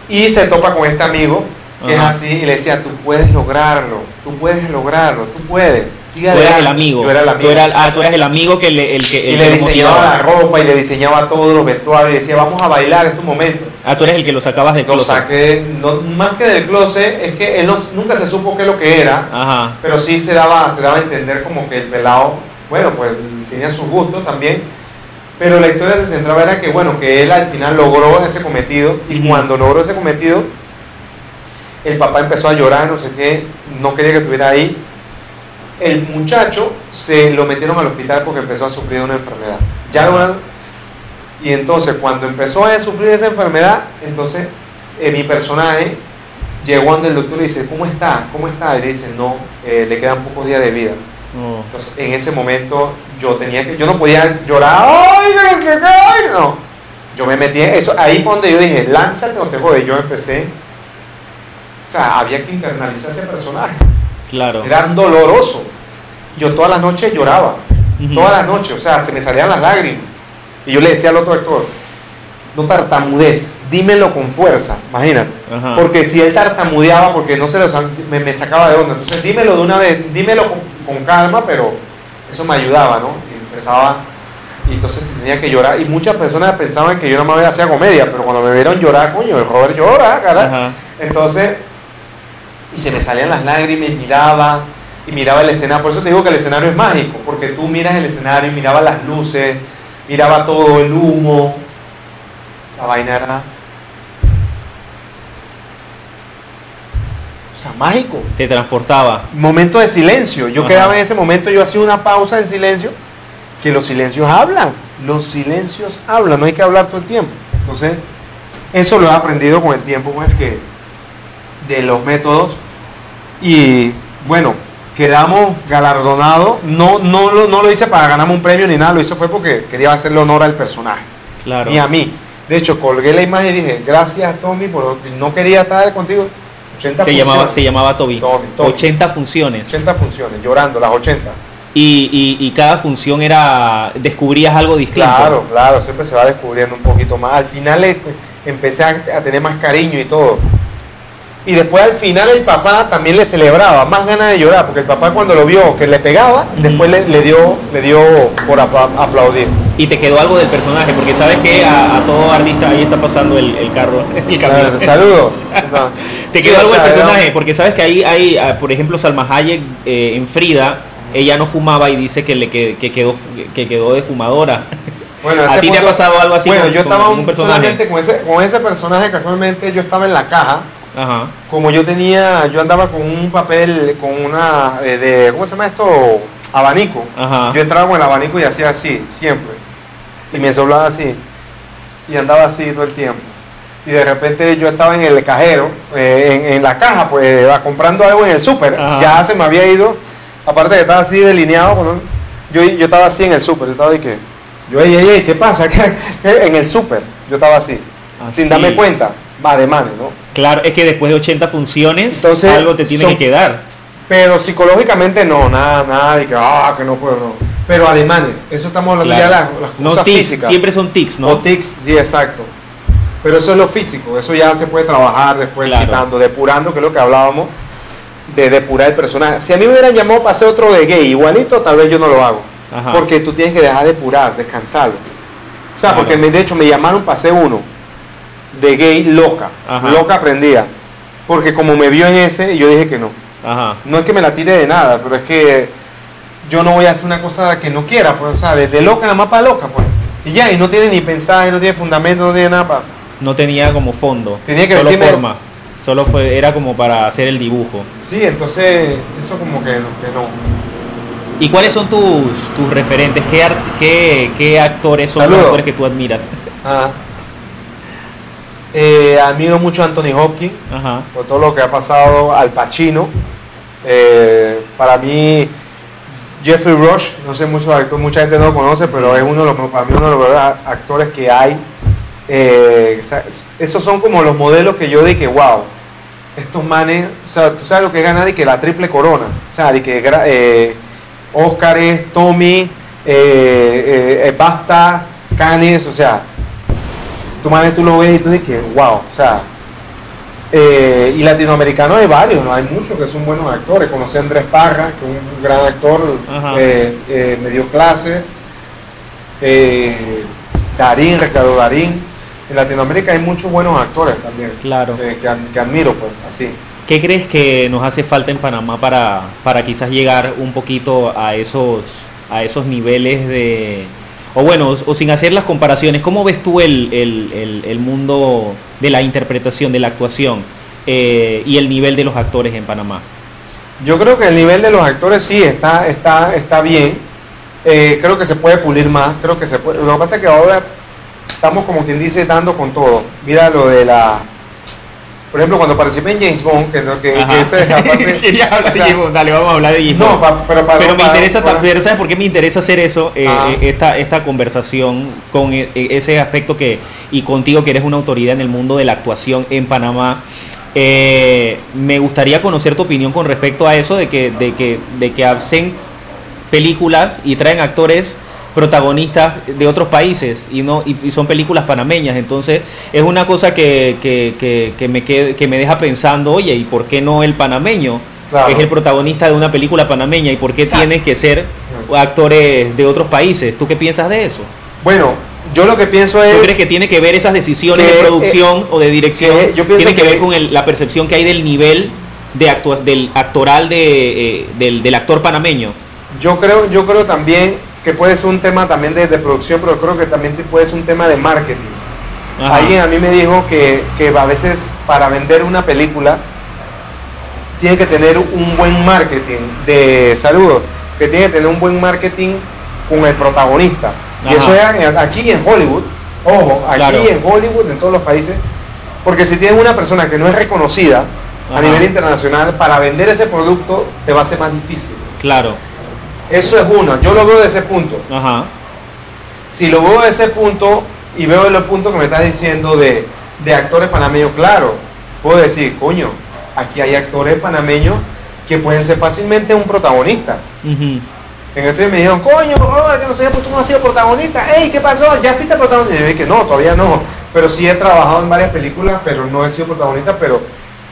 y se topa con este amigo Ajá. es así y le decía, tú puedes lograrlo, tú puedes lograrlo, tú puedes. Sigue Tú eres el adelante". amigo. Yo era el amigo. Tú, eras, ah, tú eras el amigo que le, el que, y le diseñaba la ropa y le diseñaba todos los vestuarios y decía, vamos a bailar en tu momento. Ah, tú eres el que lo sacabas de Lo closet. saqué, no, más que del closet, es que él no- nunca se supo qué es lo que era, Ajá. pero sí se daba, se daba a entender como que el pelado, bueno, pues tenía sus gustos también, pero la historia se centraba era que, bueno, que él al final logró ese cometido y cuando logró ese cometido, el papá empezó a llorar, no sé qué, no quería que estuviera ahí. El muchacho se lo metieron al hospital porque empezó a sufrir una enfermedad. Ya lo- y entonces cuando empezó a sufrir esa enfermedad, entonces eh, mi personaje llegó ante el doctor y dice, ¿cómo está? ¿Cómo está? Y le dice, no, eh, le quedan pocos días de vida. No. Entonces, en ese momento yo tenía que, yo no podía llorar, ¡ay, no sé qué! ay", No. Yo me metí en eso, ahí fue donde yo dije, lánzate o te jode. Yo empecé, o sea, había que internalizar ese personaje. Claro. Era doloroso. Yo todas las noches lloraba, Ujú. todas las noches, o sea, se me salían las lágrimas. Y yo le decía al otro actor, no tartamudez, dímelo con fuerza, imagínate. Ajá. Porque si él tartamudeaba, porque no se lo me, me sacaba de onda. Entonces dímelo de una vez, dímelo con, con calma, pero eso me ayudaba, ¿no? Y empezaba, y entonces tenía que llorar. Y muchas personas pensaban que yo no me hacía comedia, pero cuando me vieron llorar, coño, el Robert llora, cara. Ajá. Entonces, y se me salían las lágrimas y miraba, y miraba el escenario. Por eso te digo que el escenario es mágico, porque tú miras el escenario, miraba las luces, miraba todo el humo. Esa vaina era. O sea, mágico. Te transportaba. Momento de silencio. Yo Ajá. quedaba en ese momento, yo hacía una pausa en silencio, que los silencios hablan. Los silencios hablan, no hay que hablar todo el tiempo. Entonces, eso lo he aprendido con el tiempo, pues, que de los métodos. Y bueno, quedamos galardonados. No, no, lo, no lo hice para ganarme un premio ni nada, lo hice fue porque quería hacerle honor al personaje Claro. y a mí. De hecho, colgué la imagen y dije, gracias Tommy, por no quería estar contigo. 80 Se llamaba, funciones. se llamaba Toby. Toby, Toby. 80 funciones. 80 funciones, llorando, las 80. y, y- y cada función era, descubrías algo distinto. Claro, claro, siempre se va descubriendo un poquito más. Al final eh, empecé a, a tener más cariño y todo. Y después al final el papá también le celebraba, más ganas de llorar, porque el papá cuando lo vio que le pegaba, después le, le dio le dio por apla- aplaudir. Y te quedó algo del personaje, porque sabes que a, a todo artista ahí está pasando el, el carro. El. No. Te quedó algo del era- personaje, porque sabes que ahí hay, ah, por ejemplo, Salma Hayek eh, en Frida, ella no fumaba y dice que le que, que quedó que quedó de fumadora. Bueno, ¿A ti te ha pasado algo así Bueno, con- yo con estaba algún un personaje con ese, con ese personaje, casualmente yo estaba en la caja, Ajá. como yo tenía, yo andaba con un papel, con una, eh, de, ¿cómo se llama esto? Abanico. Ajá. Yo entraba con el abanico y hacía así, siempre. Y me soplaba así. Y andaba así todo el tiempo. Y de repente yo estaba en el cajero, eh, en, en la caja, pues eh, comprando algo en el súper. Ya se me había ido, aparte que estaba así delineado, bueno, yo, yo estaba así en el súper. Yo estaba de que, yo, ey, ey, ey, ¿qué pasa? En el súper, yo estaba así, Así. sin darme cuenta. Va de mano, ¿no? Claro, es que después de 80 funciones, Entonces, algo te tiene son- que quedar. Pero psicológicamente no, nada, nada de que, ah, que no puedo, no. Pero alemanes, eso estamos hablando Claro. ya las, No cosas tics, físicas. siempre son tics, ¿no? O tics, sí, exacto. Pero eso es lo físico, eso ya se puede trabajar después Claro. quitando, depurando, que es lo que hablábamos, de depurar el personaje. Si a mí me hubieran llamado para hacer otro de gay igualito, tal vez yo no lo hago. Ajá. Porque tú tienes que dejar de depurar, descansarlo. O sea, Claro. porque me- de hecho me llamaron para hacer uno de gay loca, Ajá. loca aprendida. Porque como me vio en ese, yo dije que no. Ajá. No es que me la tire de nada, pero es que yo no voy a hacer una cosa que no quiera, pues, o sea, desde loca nada más para loca, pues. Y ya, y no tiene ni pensaje, no tiene fundamento, no tiene nada para... No tenía como fondo. Tenía que solo vestirme- forma. Solo fue, era como para hacer el dibujo. Sí, entonces, eso como que no. Que no. ¿Y cuáles son tus, tus referentes? ¿Qué, qué, qué actores son los actores que tú admiras? Ah. Eh, admiro mucho a Anthony Hopkins Ajá. por todo lo que ha pasado al Pacino. Eh, para mí, Jeffrey Rush, no sé mucho actor, mucha gente no lo conoce, pero es uno de los, para mí uno de los actores que hay. Eh, esos son como los modelos que yo dije, wow, estos manes, o sea, tú sabes lo que es ganar y que la triple corona, o sea, de que eh, Óscares, Tommy, eh, eh, BAFTA, Cannes, o sea, tú manes tú lo ves y tú dices, wow, o sea, eh, y latinoamericanos hay varios, ¿no? hay muchos que son buenos actores. Conocí a Andrés Parra, que es un gran actor, eh, eh, me dio clases. Eh, Darín, Ricardo Darín. En Latinoamérica hay muchos buenos actores también. Claro. eh, que, que admiro, pues, así. ¿Qué crees que nos hace falta en Panamá para, para quizás llegar un poquito a esos, a esos niveles de... O bueno, o, sin hacer las comparaciones, ¿cómo ves tú el, el- el- el mundo de la interpretación, de la actuación eh, y el nivel de los actores en Panamá? Yo creo que el nivel de los actores sí está, está, está bien. Eh, creo que se puede pulir más. Creo que se puede. Lo que pasa es que ahora estamos como quien dice dando con todo. Mira lo de la. Por ejemplo, cuando participé en James Bond, que, que, que ese, aparte- Quería hablar o sea, de James Bond, dale, vamos a hablar de James No, Bond. pa- pero para. Pero me interesa, para- pero ¿sabes por qué me interesa hacer eso? Eh, Ah. eh, esta, esta conversación con e- e- ese aspecto que, y contigo que eres una autoridad en el mundo de la actuación en Panamá. eh, me gustaría conocer tu opinión con respecto a eso, de que, de que, de que hacen películas y traen actores protagonistas de otros países y no y, y son películas panameñas entonces es una cosa que, que, que, que me qued- que me deja pensando oye y por qué no el panameño Claro. es el protagonista de una película panameña y por qué Sas. tienen que ser actores de otros países. ¿Tú qué piensas de eso? Bueno, yo lo que pienso es. ¿Tú crees que tiene que ver esas decisiones que, de producción o de dirección? que yo pienso tiene que, que- ver con el- la percepción que hay del nivel de actua- del actoral de, eh, del, del actor panameño. Yo creo, yo creo también que puede ser un tema también de, de producción, pero creo que también te- puede ser un tema de marketing. Ajá. Alguien a mí me dijo que, que a veces para vender una película tiene que tener un buen marketing de saludos, que tiene que tener un buen marketing con el protagonista. Y eso es aquí en Hollywood, ojo, aquí Claro. en Hollywood, en todos los países, porque si tienes una persona que no es reconocida Ajá. a nivel internacional, para vender ese producto te va a ser más difícil. Claro. Eso es uno, yo lo veo de ese punto. Ajá. Si lo veo de ese punto y veo los puntos que me estás diciendo de, de actores panameños, claro, puedo decir, coño, aquí hay actores panameños que pueden ser fácilmente un protagonista. Ujú. En estos días me dijeron, coño, Robert, que no sé, pues tú no has sido protagonista. Ey, ¿qué pasó? ¿Ya fuiste protagonista? Y yo dije, no, todavía no. Pero sí he trabajado en varias películas, pero no he sido protagonista, pero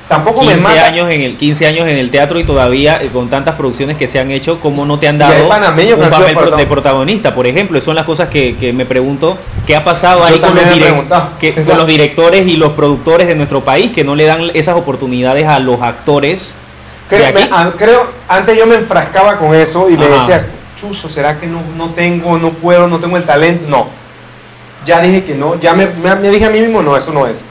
tampoco me 15 mata. años en el 15 años en el teatro y todavía eh, con tantas producciones que se han hecho cómo no te han dado un papel pro- de protagonista por ejemplo son las cosas que, que me pregunto qué ha pasado Yo ahí con los, me que- con los directores y los productores de nuestro país que no le dan esas oportunidades a los actores Creo, me- creo- antes yo me enfrascaba con eso y me decía, chuzo, ¿será que no, no tengo, no puedo, no tengo el talento? No. Ya dije que no, ya me, me- me dije a mí mismo, no, eso no es.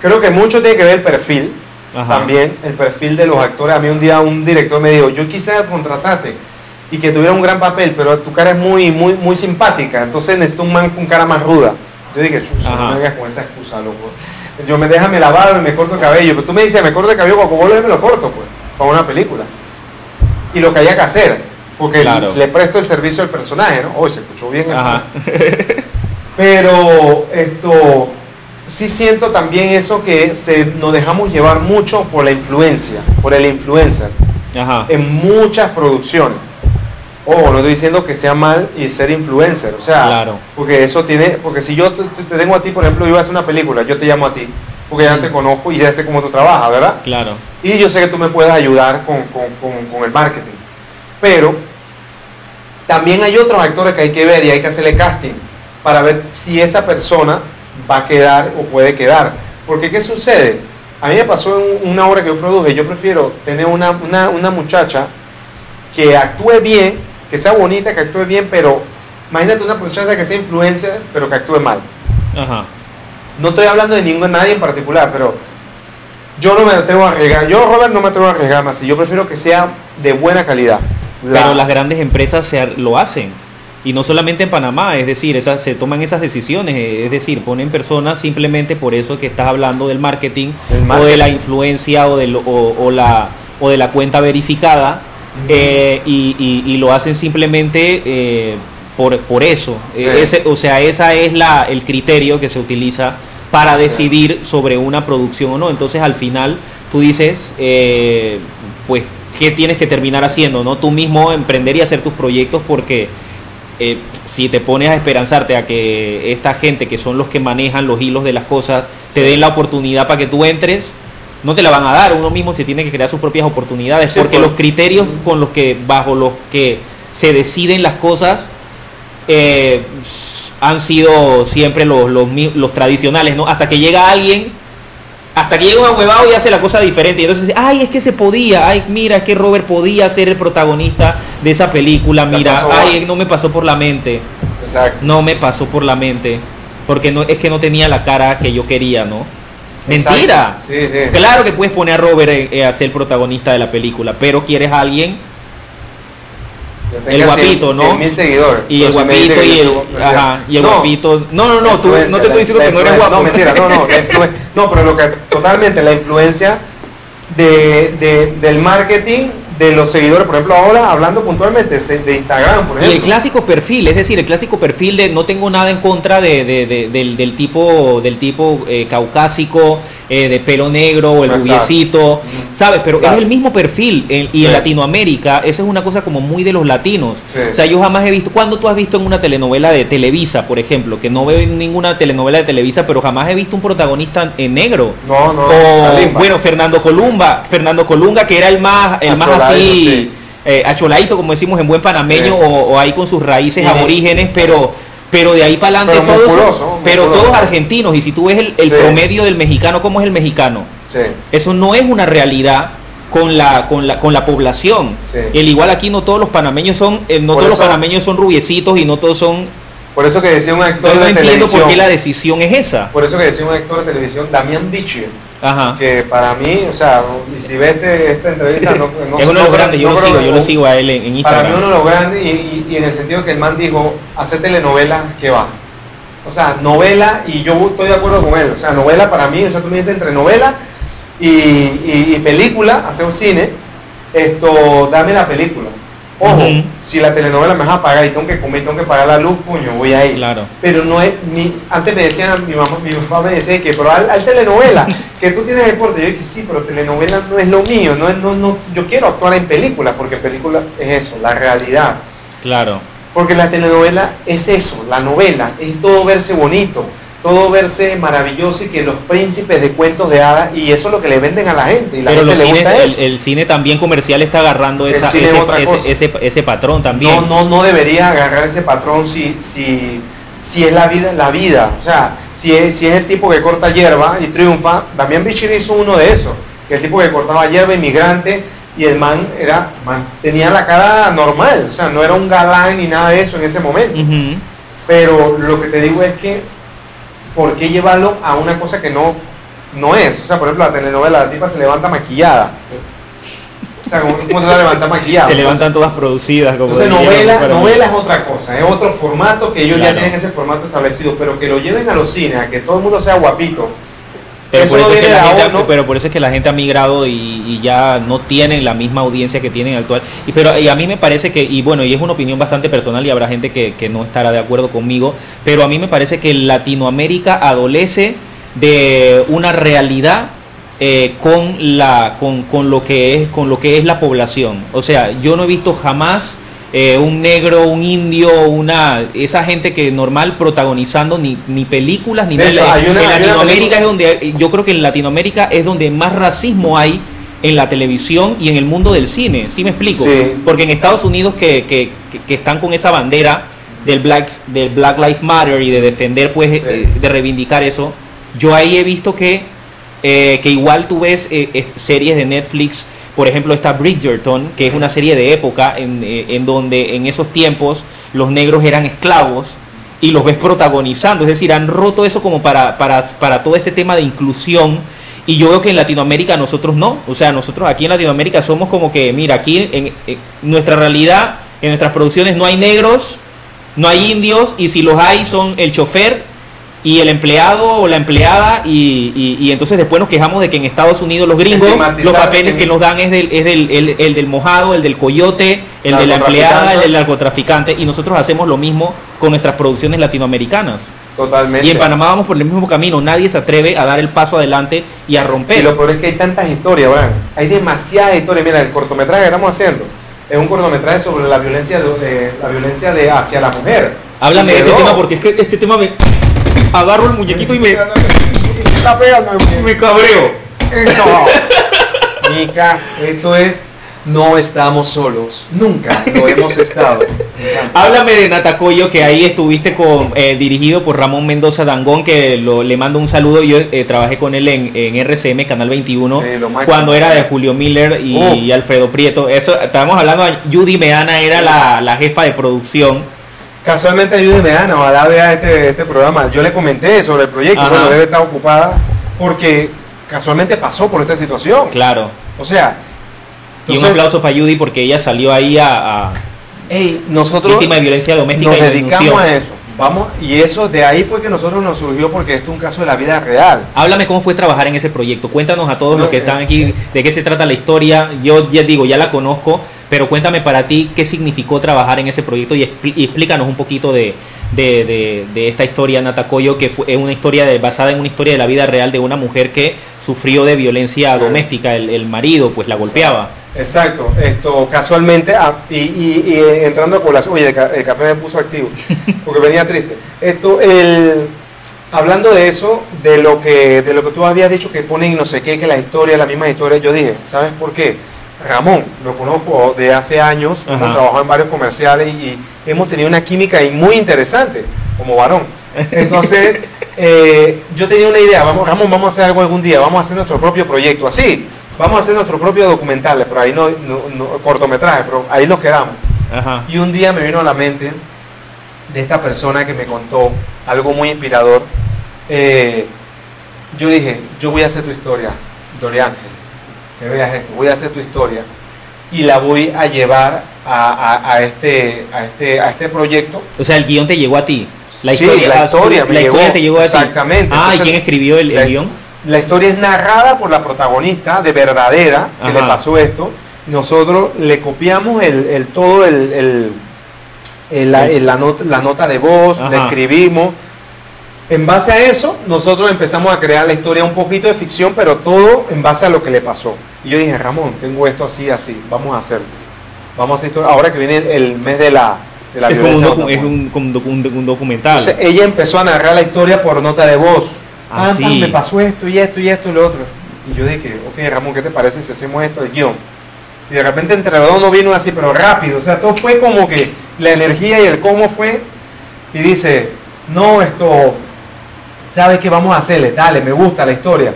Creo que mucho tiene que ver el perfil, Ajá. también, el perfil de los actores. A mí un día un director me dijo, yo quisiera contratarte y que tuviera un gran papel, pero tu cara es muy, muy, muy simpática, entonces necesito un man con cara más ruda. Yo dije, chuzo, Ajá. no me vengas con esa excusa, loco. Yo me déjame lavar y me corto el cabello, pero tú me dices, me corto el cabello, cuando vos lo me lo corto, pues, para una película. Y lo que haya que hacer, porque Claro. le presto el servicio al personaje, ¿no? Hoy se escuchó bien eso. Pero esto sí siento también eso que se, nos dejamos llevar mucho por la influencia, por el influencer, Ajá. en muchas producciones. Ojo, no estoy diciendo que sea mal y ser influencer, o sea, Claro. porque eso tiene, porque si yo te, te- te tengo a ti, por ejemplo, yo voy a hacer una película, yo te llamo a ti, porque ya Mm. te conozco y ya sé cómo tú trabajas, ¿verdad? claro Y yo sé que tú me puedes ayudar con, con- con- con el marketing. Pero también hay otros actores que hay que ver y hay que hacerle casting para ver si esa persona va a quedar o puede quedar. Porque ¿qué sucede? A mí me pasó en una obra que yo produje, yo prefiero tener una, una, una muchacha que actúe bien, que sea bonita, que actúe bien, pero imagínate una muchacha que sea influencer, pero que actúe mal. Ajá. No estoy hablando de ningún nadie en particular, pero yo no me atrevo a arriesgar. Yo, Robert, no me atrevo a arriesgar más. Y yo prefiero que sea de buena calidad. La- Pero las grandes empresas se, lo hacen. Y no solamente en Panamá, es decir, esas, se toman esas decisiones, eh, es decir, ponen personas simplemente por eso que estás hablando del marketing, Del o de la influencia o de, lo- o, o la, o de la cuenta verificada eh, y, y- y lo hacen simplemente eh, por, por eso. Ese- o sea, esa es la, el criterio que se utiliza para decidir sobre una producción o no. Entonces al final tú dices, eh, pues, ¿qué tienes que terminar haciendo? ¿no? Tú mismo emprender y hacer tus proyectos porque eh, si te pones a esperanzarte a que esta gente que son los que manejan los hilos de las cosas te Sí. den la oportunidad para que tú entres, no te la van a dar. Uno mismo se tiene que crear sus propias oportunidades Sí, porque los criterios con los que, bajo los que se deciden las cosas, eh, han sido siempre los, los, los tradicionales, ¿no? Hasta que llega alguien, hasta que llega un huevado y hace la cosa diferente. Y entonces, dice, ay, es que se podía, ay, mira, es que Robert podía ser el protagonista de esa película, mira, ay, no me pasó por la mente, Exacto. no me pasó por la mente, porque no, es que no tenía la cara que yo quería, ¿no? Mentira. Sí, sí. Claro que puedes poner a Robert eh, a ser el protagonista de la película, pero quieres a alguien el guapito, ¿no? 100 mil seguidores. y el guapito y el, yo soy- ajá, y el No, guapito. No, no, no, tú, no te estoy diciendo que no eres guapo. No, mentira, no, no. no, pero lo que totalmente la influencia de, de- del marketing de los seguidores, por ejemplo, ahora hablando puntualmente de Instagram, por Y el ejemplo. clásico perfil, es decir, el clásico perfil de no tengo nada en contra de, de- de- del, del tipo del tipo eh, caucásico, eh, de pelo negro o el Exacto. rubiecito, ¿sabes? Pero Claro. es el mismo perfil. en- y en. Latinoamérica, eso es una cosa como muy de los latinos. Sí. O sea, yo jamás he visto, cuando tú has visto en una telenovela de Televisa, por ejemplo, que no veo en ninguna telenovela de Televisa, pero jamás he visto un protagonista en negro? No, no, o bueno Fernando Columba Fernando Colunga que era el más el más así sí. eh, acholadito como decimos en buen panameño o, o ahí con sus raíces aborígenes pero pero de ahí para adelante Pero todos musculoso, pero musculoso. todos argentinos y si tú ves el, el Sí. promedio del mexicano cómo es el mexicano Sí. eso no es una realidad con la con la con la población Sí. el igual aquí no todos los panameños son eh, no Por todos los panameños son rubiecitos y no todos son Por eso que decía un actor yo no de entiendo televisión. por qué la decisión es esa Por eso que decía un actor de televisión, Damián Bichir, ajá que para mí, o sea, y si ves este- esta entrevista, no, no es uno de los grandes yo no lo sigo que- yo lo sigo a él en, en Para Instagram mí uno de los grandes y, y- y en el sentido que el man dijo, hacer telenovela, ¿qué va? O sea, novela, y yo estoy de acuerdo con él, o sea, novela para mí, o sea, tú me dices entre novela y, y- película, hacer cine, esto, dame la película. Ojo, si la telenovela me vas a pagar y tengo que comer, tengo que pagar la luz, coño, voy a ir. claro Pero no es, ni, antes me decían, mi mamá, mi papá me decía que, pero al, al telenovela, que tú tienes deporte, yo dije, sí, pero telenovela no es lo mío, no es, no, no, yo quiero actuar en películas, porque película es eso, la realidad. Claro. Porque la telenovela es eso, la novela, es todo verse bonito, todo verse maravilloso y que los príncipes de cuentos de hadas, y eso es lo que le venden a la gente. Y la Pero gente le cines- gusta el, eso. el cine también comercial está agarrando esa, es ese, ese, ese- patrón también. No, no, no debería agarrar ese patrón si, si, si es la vida, la vida. O sea, si es, si es el tipo que corta hierba y triunfa, Damián Bichir hizo uno de esos, que el tipo que cortaba hierba, inmigrante, y el man era, man, tenía la cara normal, o sea, no era un galán ni nada de eso en ese momento. Pero lo que te digo es que, ¿por qué llevarlo a una cosa que no, no es? O sea, por ejemplo, la telenovela, la tipa se levanta maquillada. O sea, ¿cómo cómo te vas a levantar maquillada? Se levantan todas producidas. Como Entonces, novela, novela es otra cosa, es otro formato que ellos Claro. ya tienen ese formato establecido, pero que lo lleven a los cines, a que todo el mundo sea guapito. Pero Eso por, no eso es que la gente, pero por eso es que la gente ha migrado y, y ya no tienen la misma audiencia que tienen actual. Y, pero y a mí me parece que, y bueno, y es una opinión bastante personal y habrá gente que, que no estará de acuerdo conmigo, pero a mí me parece que Latinoamérica adolece de una realidad eh, con, la, con, con lo que es, con lo que es la población. O sea, yo no he visto jamás eh, un negro, un indio, una esa gente que normal protagonizando ni, ni películas ni nada. en Latinoamérica es donde yo creo que en Latinoamérica es donde más racismo hay en la televisión y en el mundo del cine. ¿Sí me explico? Sí. Porque en Estados Unidos que, que- que- que están con esa bandera del Black del Black Lives Matter y de defender pues Sí. eh, de reivindicar eso, yo ahí he visto que eh, que igual tú ves eh, eh, series de Netflix, por ejemplo esta Bridgerton, que es una serie de época en, eh, en donde en esos tiempos los negros eran esclavos y los ves protagonizando, es decir, han roto eso como para, para, para todo este tema de inclusión. Y yo veo que en Latinoamérica nosotros no, o sea, nosotros aquí en Latinoamérica somos como que, mira, aquí en, en nuestra realidad, en nuestras producciones no hay negros, no hay indios y si los hay son el chofer y el empleado o la empleada y, y- y entonces después nos quejamos de que en Estados Unidos los gringos los papeles que nos dan es del, es del el, el del mojado, el del coyote, el de la empleada, el del narcotraficante y nosotros hacemos lo mismo con nuestras producciones latinoamericanas. Totalmente. Y en Panamá vamos por el mismo camino, nadie se atreve a dar el paso adelante y a romper. Y lo peor es que hay tantas historias, Brian. Hay demasiadas historias. Mira, el cortometraje que estamos haciendo es un cortometraje sobre la violencia de, de- la violencia de hacia la mujer. Háblame de ese tema porque es que este tema me agarro el muñequito y me, está pegando me cabreo. Eso. Chicas, esto es no estamos solos. Nunca lo hemos estado. Háblame de Natacoyo, que ahí estuviste con eh, dirigido por Ramón Mendoza Dangón, que lo- le mando un saludo. Yo eh, trabajé con él en, en RCM, Canal 21, Sí, lo máximo. cuando era de Julio Miller y, y Alfredo Prieto. Eso, estábamos hablando, Judy Meana era la, la jefa de producción. Casualmente ayúdeme Ana, ojalá vea este, este programa. Yo le comenté sobre el proyecto, Ajá. bueno, debe estar ocupada porque casualmente pasó por esta situación. Claro. O sea, Y un aplauso para Judy porque ella salió ahí a, a ey, nosotros víctima de violencia doméstica nos y dedicamos a eso. Vamos, y eso de ahí fue que nosotros nos surgió porque esto es un caso de la vida real. Háblame cómo fue trabajar en ese proyecto. Cuéntanos a todos No, los que eh, están aquí de qué se trata la historia. Yo ya digo, ya la conozco, pero cuéntame para ti qué significó trabajar en ese proyecto y, y explícanos un poquito de, de- de- de esta historia, Natacoyo, que fue, es una historia de- basada en una historia de la vida real de una mujer que sufrió de violencia doméstica. El, el marido pues la golpeaba. Exacto, esto casualmente, ah, y, y- y, eh, entrando a población, oye, el, ca- el café me puso activo, porque venía triste. Esto, el, hablando de eso, de lo que de lo que tú habías dicho que ponen no sé qué, que la historia, la misma historia, yo dije, ¿sabes por qué? Ramón, lo conozco de hace años, Ajá. hemos trabajado en varios comerciales y, y hemos tenido una química muy interesante, como varón. Entonces, eh, yo tenía una idea, vamos, Ramón, vamos a hacer algo algún día, vamos a hacer nuestro propio proyecto, así, vamos a hacer nuestro propio documental, pero ahí no, no, no- cortometraje, pero ahí nos quedamos. Ajá. Y un día me vino a la mente de esta persona que me contó algo muy inspirador. Eh, yo dije, yo voy a hacer tu historia, Dorian, que veas esto, voy a hacer tu historia y la voy a llevar a, a- a este, a, este, a este proyecto. O sea, el guion te llegó a ti. La Sí, historia, la ah, historia me la historia llegó, te llegó a ti. exactamente. Ah, ¿y Entonces, quién escribió el, guion? La historia es narrada por la protagonista de verdadera que Ajá. le pasó esto. Nosotros le copiamos el, el- todo el, el- la, el- la not- la nota de voz, Ajá. le escribimos. En base a eso, nosotros empezamos a crear la historia un poquito de ficción, pero todo en base a lo que le pasó. Y yo dije, Ramón, tengo esto así, así, vamos a hacerlo. Vamos a hacer esto. Ahora que viene el, el mes de la, de la es como un, violencia es un, como un docu- un docu- un documental. Entonces ella empezó a narrar la historia por nota de voz. Ah, Ah, sí. me pasó esto y esto y esto y lo otro. Y yo dije, ok Ramón, ¿qué te parece si hacemos esto, el guion? Y de repente entre los dos no vino así, pero rápido. O sea, todo fue como que la energía y el cómo fue. Y dice, no, esto, ¿sabes qué vamos a hacerle? Dale, me gusta la historia.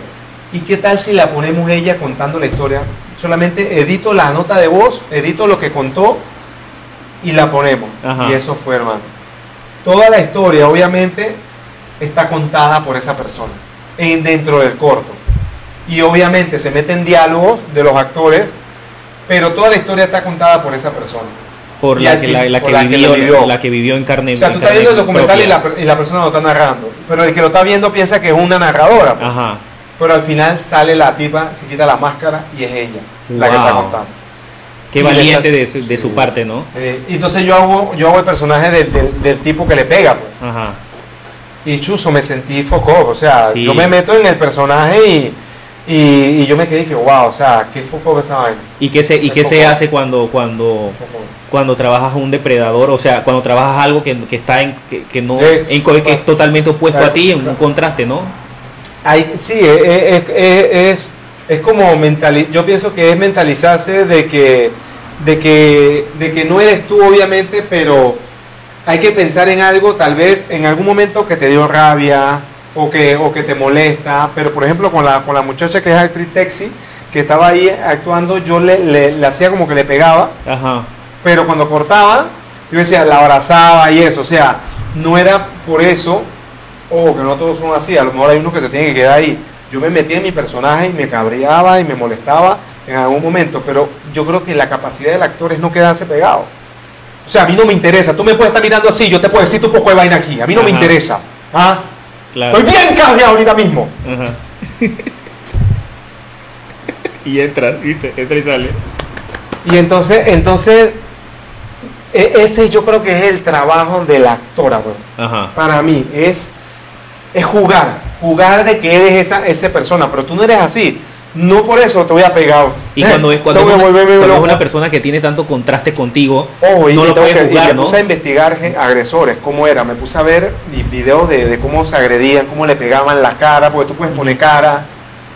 ¿Y qué tal si la ponemos ella contando la historia? Solamente edito la nota de voz, edito lo que contó y la ponemos. Ajá. Y eso fue, hermano. Toda la historia, obviamente, está contada por esa persona en, dentro del corto. Y obviamente se meten diálogos de los actores, pero toda la historia está contada por esa persona. Por la que, fin- la, la por que la que vivió, la que vivió en carne O sea, tú estás viendo el documental y la, y la persona lo está narrando, pero el que lo está viendo piensa que es una narradora. pues. Ajá. Pero al final sale la tipa, se quita la máscara y es ella la que está contando. Qué Y valiente de su, de su sí. parte, ¿no? Eh, entonces yo hago, yo hago el personaje del, del- del tipo que le pega, pues. Ajá. Y chuzo, me sentí foco, o sea, Sí. yo me meto en el personaje y, y, y yo me quedé que, wow, o sea, qué foco esa vaina. ¿Y qué se, y qué se hace cuando, cuando. Cuando trabajas un depredador? O sea, cuando trabajas algo que, que está en, que, que no, Eh, en que es totalmente opuesto claro, a ti, en un contraste, ¿no? Hay- sí, es, es, es, es- es como mentali yo pienso que es mentalizarse de que, de, que, de que no eres tú, obviamente, pero hay que pensar en algo, tal vez en algún momento que te dio rabia o que, o que te molesta, pero por ejemplo con la, con la muchacha que es actriz Texi, que estaba ahí actuando, yo le, le, le hacía como que le pegaba, Ajá. Pero cuando cortaba, yo decía, la abrazaba y eso, o sea, no era por eso, o que no todos son así, a lo mejor hay uno que se tiene que quedar ahí. Yo me metí en mi personaje y me cabreaba y me molestaba en algún momento, pero yo creo que la capacidad del actor es no quedarse pegado. O sea, a mí no me interesa, tú me puedes estar mirando así, yo te puedo decir tu poco de vaina aquí, a mí no me interesa. ¿ah? Claro. Estoy bien cabreado ahorita mismo. Ajá. y entra, ¿viste? Entra y sale. Y entonces, entonces, ese yo creo que es el trabajo del actor. Ajá. para mí es, es jugar, jugar de que eres esa, esa persona, pero tú no eres así. No por eso te voy a pegar. Y cuando es, cuando una, cuando es una persona que tiene tanto contraste contigo, Ojo, y no lo puedes que- y jugar, me ¿no? puse a investigar agresores, cómo era. Me puse a ver y videos de, de cómo se agredían, cómo le pegaban la cara, porque tú puedes poner cara,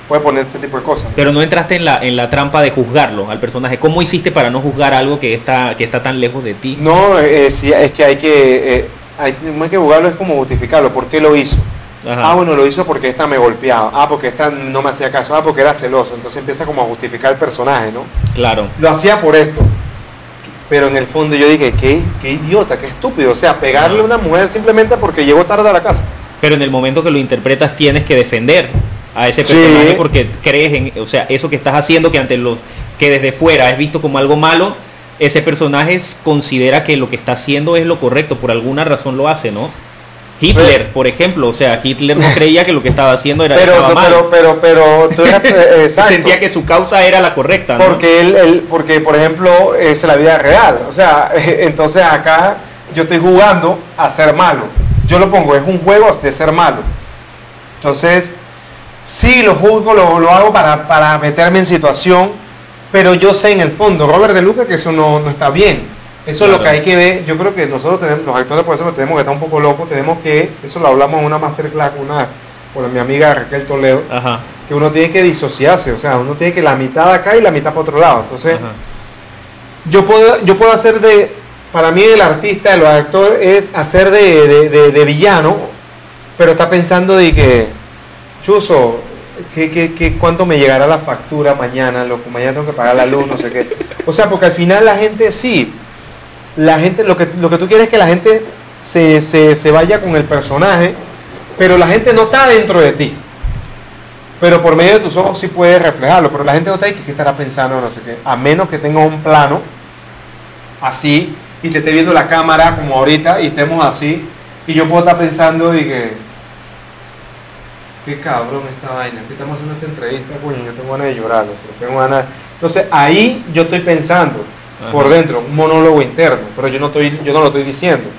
puedes poner ese tipo de cosas. pero no entraste en la, en la trampa de juzgarlo al personaje. ¿Cómo hiciste para no juzgar algo que está, que está tan lejos de ti? No, eh, sí, es que hay que, eh, hay, no hay que jugarlo, es como justificarlo. ¿Por qué lo hizo? Ajá. Ah, bueno, lo hizo porque esta me golpeaba. Ah, porque esta no me hacía caso. Ah, porque era celoso. Entonces empieza como a justificar el personaje, ¿no? Claro. Lo hacía por esto. Pero en el fondo yo dije, qué, qué idiota, qué estúpido. O sea, pegarle a una mujer simplemente porque llegó tarde a la casa. Pero en el momento que lo interpretas tienes que defender a ese Sí. personaje porque crees en, o sea, eso que estás haciendo que ante los que desde fuera es visto como algo malo, ese personaje considera que lo que está haciendo es lo correcto, por alguna razón lo hace, ¿no? Hitler, por ejemplo, o sea, Hitler no creía que lo que estaba haciendo era Pero, estaba mal. pero, pero, pero, tú eh. Sentía que su causa era la correcta, ¿no? Porque él, él- porque por ejemplo, es la vida real. O sea, entonces acá yo estoy jugando a ser malo. Yo lo pongo, es un juego de ser malo. Entonces, sí lo juzgo, lo, lo hago para, para meterme en situación, pero yo sé en el fondo, Robert De Luca, que eso no, no está bien. Eso es lo que hay que ver. Yo creo que nosotros tenemos, los actores por eso nos tenemos que estar un poco locos. Tenemos que, eso lo hablamos en una masterclass con una, con mi amiga Raquel Toledo Ajá. que uno tiene que disociarse, o sea, uno tiene que la mitad acá y la mitad para otro lado. Entonces, ajá. yo puedo, yo puedo hacer de, para mí el artista, el actor es hacer de, de- de- de villano, pero está pensando de que, chuzo, ¿qué, qué, qué- cuánto me llegará la factura mañana? Loco, mañana tengo que pagar la luz, no sé qué. O sea, porque al final la gente sí, la gente, lo que, lo que tú quieres es que la gente se, se, se vaya con el personaje, pero la gente no está dentro de ti. Pero por medio de tus ojos sí puedes reflejarlo, pero la gente no está ahí que qué estará pensando, no sé qué. A menos que tenga un plano así y te esté viendo la cámara como ahorita y estemos así y yo puedo estar pensando y que qué cabrón esta vaina, que estamos haciendo esta entrevista, coño, yo tengo ganas de llorar, loco, tengo ganas. Entonces ahí yo estoy pensando Ajá. por dentro, un monólogo interno, pero yo no estoy, yo no lo estoy diciendo.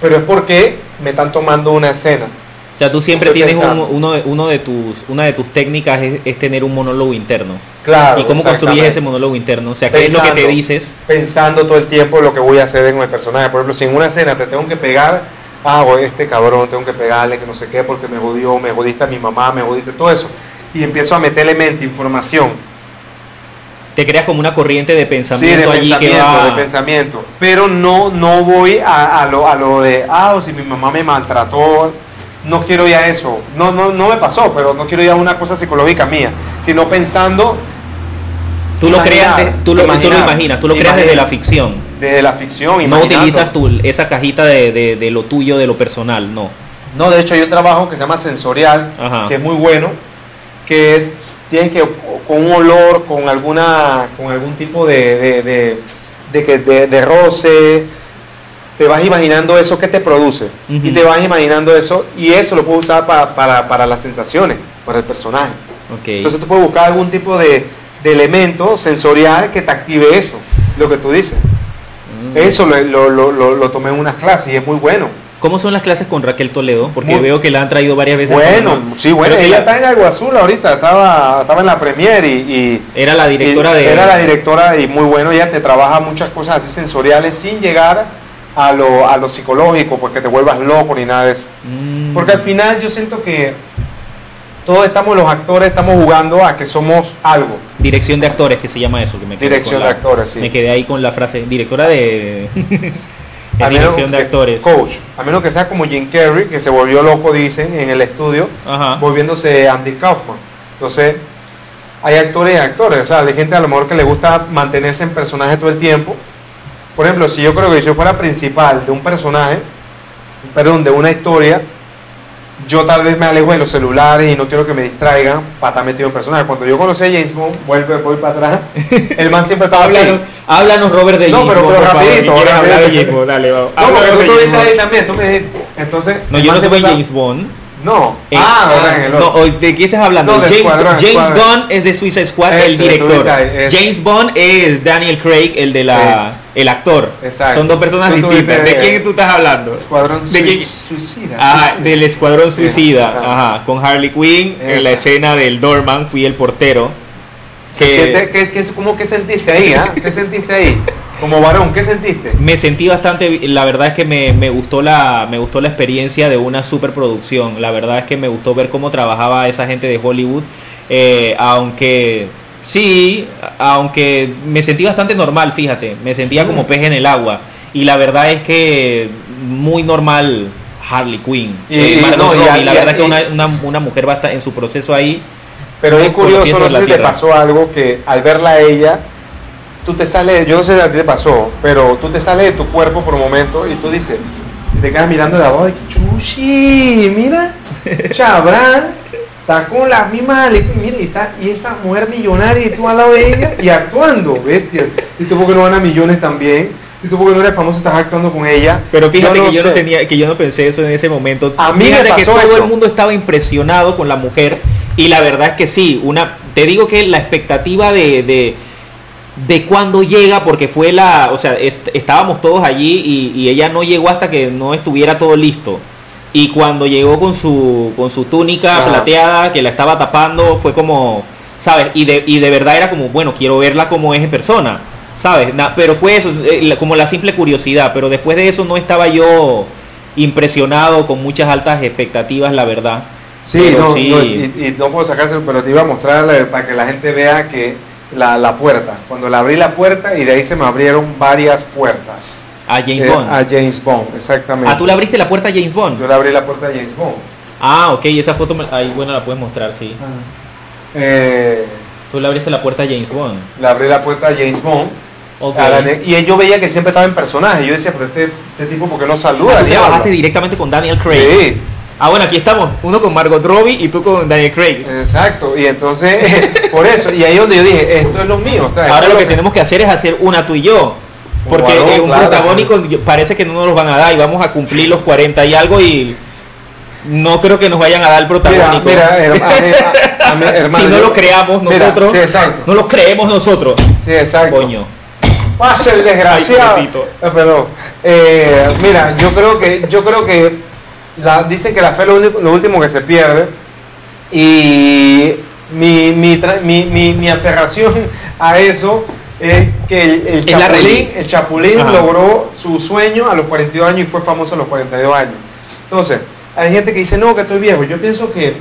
Pero es porque me están tomando una escena. O sea, tú siempre Estoy tienes un- uno, de, uno de tus, una de tus técnicas es, es tener un monólogo interno. Claro. ¿Y cómo construyes ese monólogo interno? O sea, ¿qué es lo que te dices? Pensando todo el tiempo lo que voy a hacer en el personaje. Por ejemplo, si en una escena te tengo que pegar, ah, voy, este cabrón, tengo que pegarle, que no sé qué, porque me jodió, me jodiste a mi mamá, me jodiste todo eso. Y empiezo a meterle mente, información. Te creas como una corriente de Sí, de pensamiento allí que pensamiento, va... de pensamiento. Pero no, no voy a, a lo, a lo de, ah, o si mi mamá me maltrató, no quiero ya eso. No, no, no me pasó, pero no quiero ya una cosa psicológica mía, sino pensando Tú lo creas, de- tú, lo, tú lo imaginar, imaginas, tú lo creas desde la ficción. Desde la ficción. No imaginando. utilizas tu, esa cajita de, de- de lo tuyo, de lo personal, no. No, de hecho hay un trabajo que se llama sensorial, Ajá. que es muy bueno, que es, tiene que, con un olor, con alguna, con algún tipo de, de, de, roce, te vas imaginando eso que te produce, y te vas imaginando eso, y eso lo puedes usar para, para, para las sensaciones, para el personaje. Ok. Entonces tú puedes buscar algún tipo de, de elemento sensorial que te active eso, lo que tú dices. Mm. Eso lo, lo, lo, tomé en unas clases y es muy bueno. ¿Cómo son las clases con Raquel Toledo? Porque Muy- veo que la han traído varias veces. Bueno, ¿no? sí, bueno, ella la- está en Agua Azul ahorita, estaba, estaba en la premier y, y- Era la directora y de... era la directora y muy bueno, ella te trabaja muchas cosas así sensoriales sin llegar a lo, a lo psicológico, porque te vuelvas loco ni nada de eso. Mm. Porque al final yo siento que todos estamos, los actores, estamos jugando a que somos algo. Dirección de actores, que se llama eso. Que me quedé Dirección de la- actores, sí. Me quedé ahí con la frase. Directora de... A dirección de actores. Coach, a menos que sea como Jim Carrey, que se volvió loco, dicen, en el estudio, Ajá. volviéndose Andy Kaufman. Entonces, hay actores y actores, o sea, hay gente a lo mejor que le gusta mantenerse en personaje todo el tiempo. Por ejemplo, si yo creo que si yo fuera principal de un personaje, perdón, de una historia, yo tal vez me alejo de los celulares y no quiero que me distraigan para estar metido en personaje. Cuando yo conocí a James Bond, vuelve, voy para atrás, el man siempre estaba así. Háblanos, háblanos, Robert, de No, James pero- Bond, pero por favor, rapidito, hablar de rapidito. James Bond, dale, vamos. No, porque tú estuviste ahí también, tú me dijiste. Entonces, No, yo no está- James Bond. No, Eh, ah, ahora en el no, otro. ¿de qué estás hablando? No, James, Escuadrón, James Escuadrón. Gunn es de Suicide Squad, el director. James Bond es Daniel Craig, el de la, el actor. Exacto. Son dos personas Tú distintas. ¿De quién tú estás hablando? Escuadrón ¿De sui- qué? suicida. Ajá, suicida. del Escuadrón Sí, Suicida, ajá, con Harley Quinn en la escena del Doorman, fui el portero. Que- siente- ¿qué, qué, cómo, ¿Qué sentiste ahí? ah? ¿Qué sentiste ahí? Como varón, ¿qué sentiste? Me sentí bastante, la verdad es que me, me gustó la me gustó la experiencia de una superproducción. La verdad es que me gustó ver cómo trabajaba esa gente de Hollywood, eh, aunque sí, aunque me sentí bastante normal, fíjate, me sentía como pez en el agua y la verdad es que muy normal Harley Quinn. Y- Eh, no, y- Robbie, y- la verdad es que una, una, una mujer va a estar en su proceso ahí. Pero es curioso, no sé si te pasó algo que al verla a ella, tú te sales, yo no sé si a ti te pasó, pero tú te sales de tu cuerpo por un momento y tú dices, y te quedas mirando de abajo y que chuchi, mira, Chabran, está con las mismas, mira, y, está, y esa mujer millonaria y tú al lado de ella y actuando, bestia. Y tú porque no van a millones también, y tú porque no eres famoso estás actuando con ella. Pero fíjate que yo no tenía, que yo no pensé eso en ese momento. A mí me fíjate que todo eso. el mundo estaba impresionado con la mujer y la verdad es que sí, una, te digo que la expectativa de, de, de cuando llega, porque fue la, o sea, est- estábamos todos allí y, y ella no llegó hasta que no estuviera todo listo. Y cuando llegó con su, con su túnica Ajá. plateada que la estaba tapando, fue como, ¿sabes? Y de, y de verdad era como, bueno, quiero verla como es en persona, ¿sabes? Na- pero fue eso, eh, como la simple curiosidad, pero después de eso no estaba yo impresionado con muchas altas expectativas, la verdad. Sí, Pero no, sí. no, y, y no puedo sacárselo, pero te iba a mostrar la- para que la gente vea que la, la puerta, cuando le abrí la puerta y de ahí se me abrieron varias puertas. A James Eh, Bond. A James Bond, exactamente. Ah, tú le abriste la puerta a James Bond. Yo le abrí la puerta a James Bond. Ah, ok, esa foto me- ahí, bueno, la puedes mostrar, sí. Eh, Tú le abriste la puerta a James Bond. le abrí la puerta a James Bond. Ok. a la ne- y yo veía que él siempre estaba en personaje. Yo decía, pero este, este tipo, ¿por qué no saluda? Ah, tú diablo? trabajaste directamente con Daniel Craig. Sí, Ah, bueno, aquí estamos. Uno con Margot Robbie y tú con Daniel Craig. exacto. Y entonces, por eso, y ahí es donde yo dije, esto es lo mío. Ahora lo que tenemos que hacer es hacer una tú y yo. Porque varón, un claro. protagónico parece que no nos los van a dar y vamos a cumplir los 40 y algo y no creo que nos vayan a dar el protagónico. mira, her- a mí- a- a mí, hermano, si no yo- lo creamos Mira, nosotros, sí, no lo creemos nosotros. Sí, exacto. Coño. Pase el desgraciado. Ay, perdón. Eh, mira, yo creo que, yo creo que la- dicen que la fe es lo, único- lo último que se pierde. Y mi, mi, mi, mi- mi aferración a eso es que el, Chapulín, el Chapulín Ajá. logró su sueño a los 42 años y fue famoso a los 42 años. Entonces, hay gente que dice, no, que estoy viejo. Yo pienso que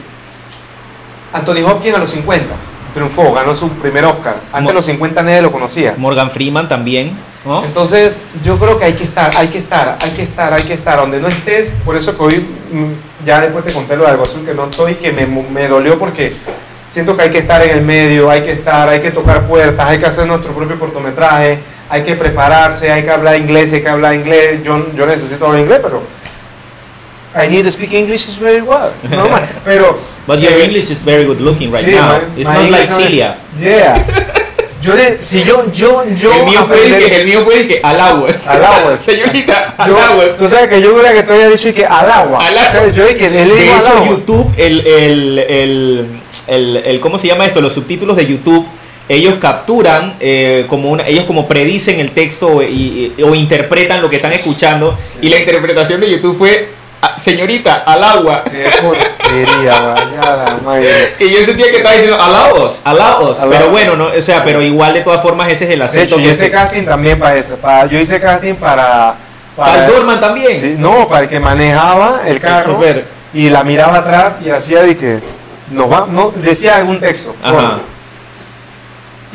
Anthony Hopkins a los 50 triunfó, ganó su primer Oscar. Antes de los 50 nadie lo conocía. Morgan Freeman también, ¿no? Entonces, yo creo que hay que estar, hay que estar, hay que estar, hay que estar. Donde no estés, por eso que hoy, mm, ya después te conté lo de algo azul que no estoy, que me, me dolió porque siento que hay que estar en el medio, hay que estar, hay que tocar puertas, hay que hacer nuestro propio cortometraje, hay que prepararse, hay que hablar inglés, hay que hablar inglés. Yo, yo necesito hablar inglés, pero I need to speak English is very well. Normal. Pero But your eh, English is very good looking right sí, now. my- It's my not like English no- Celia. Yeah. Yo le, si yo, yo, yo el mío fue el que, el mío fue el que al agua. Al agua. Señorita, al Yo- agua. Tú sabes que yo creo que te había dicho que al agua. Al agua. O sea, yo él De dijo al hecho, agua. YouTube, el, el, el, el, el- ¿cómo se llama esto? Los subtítulos de YouTube, ellos capturan, eh, como una, ellos como predicen el texto y- y- o interpretan lo que están escuchando. Y la interpretación de YouTube fue, "Ah, señorita, al agua. Qué porquería, vaya, madre. Y yo sentía que estaba diciendo, alaos, alaos. Allow. Pero bueno, no, o sea, pero igual de todas formas ese es el acento hecho, yo hice casting también para eso. Para, yo hice casting para. Cal Dorman también. Sí, no, para el que manejaba el carro chofer. y la miraba atrás y hacía de que. Nos va, no, decía algún texto. Ajá.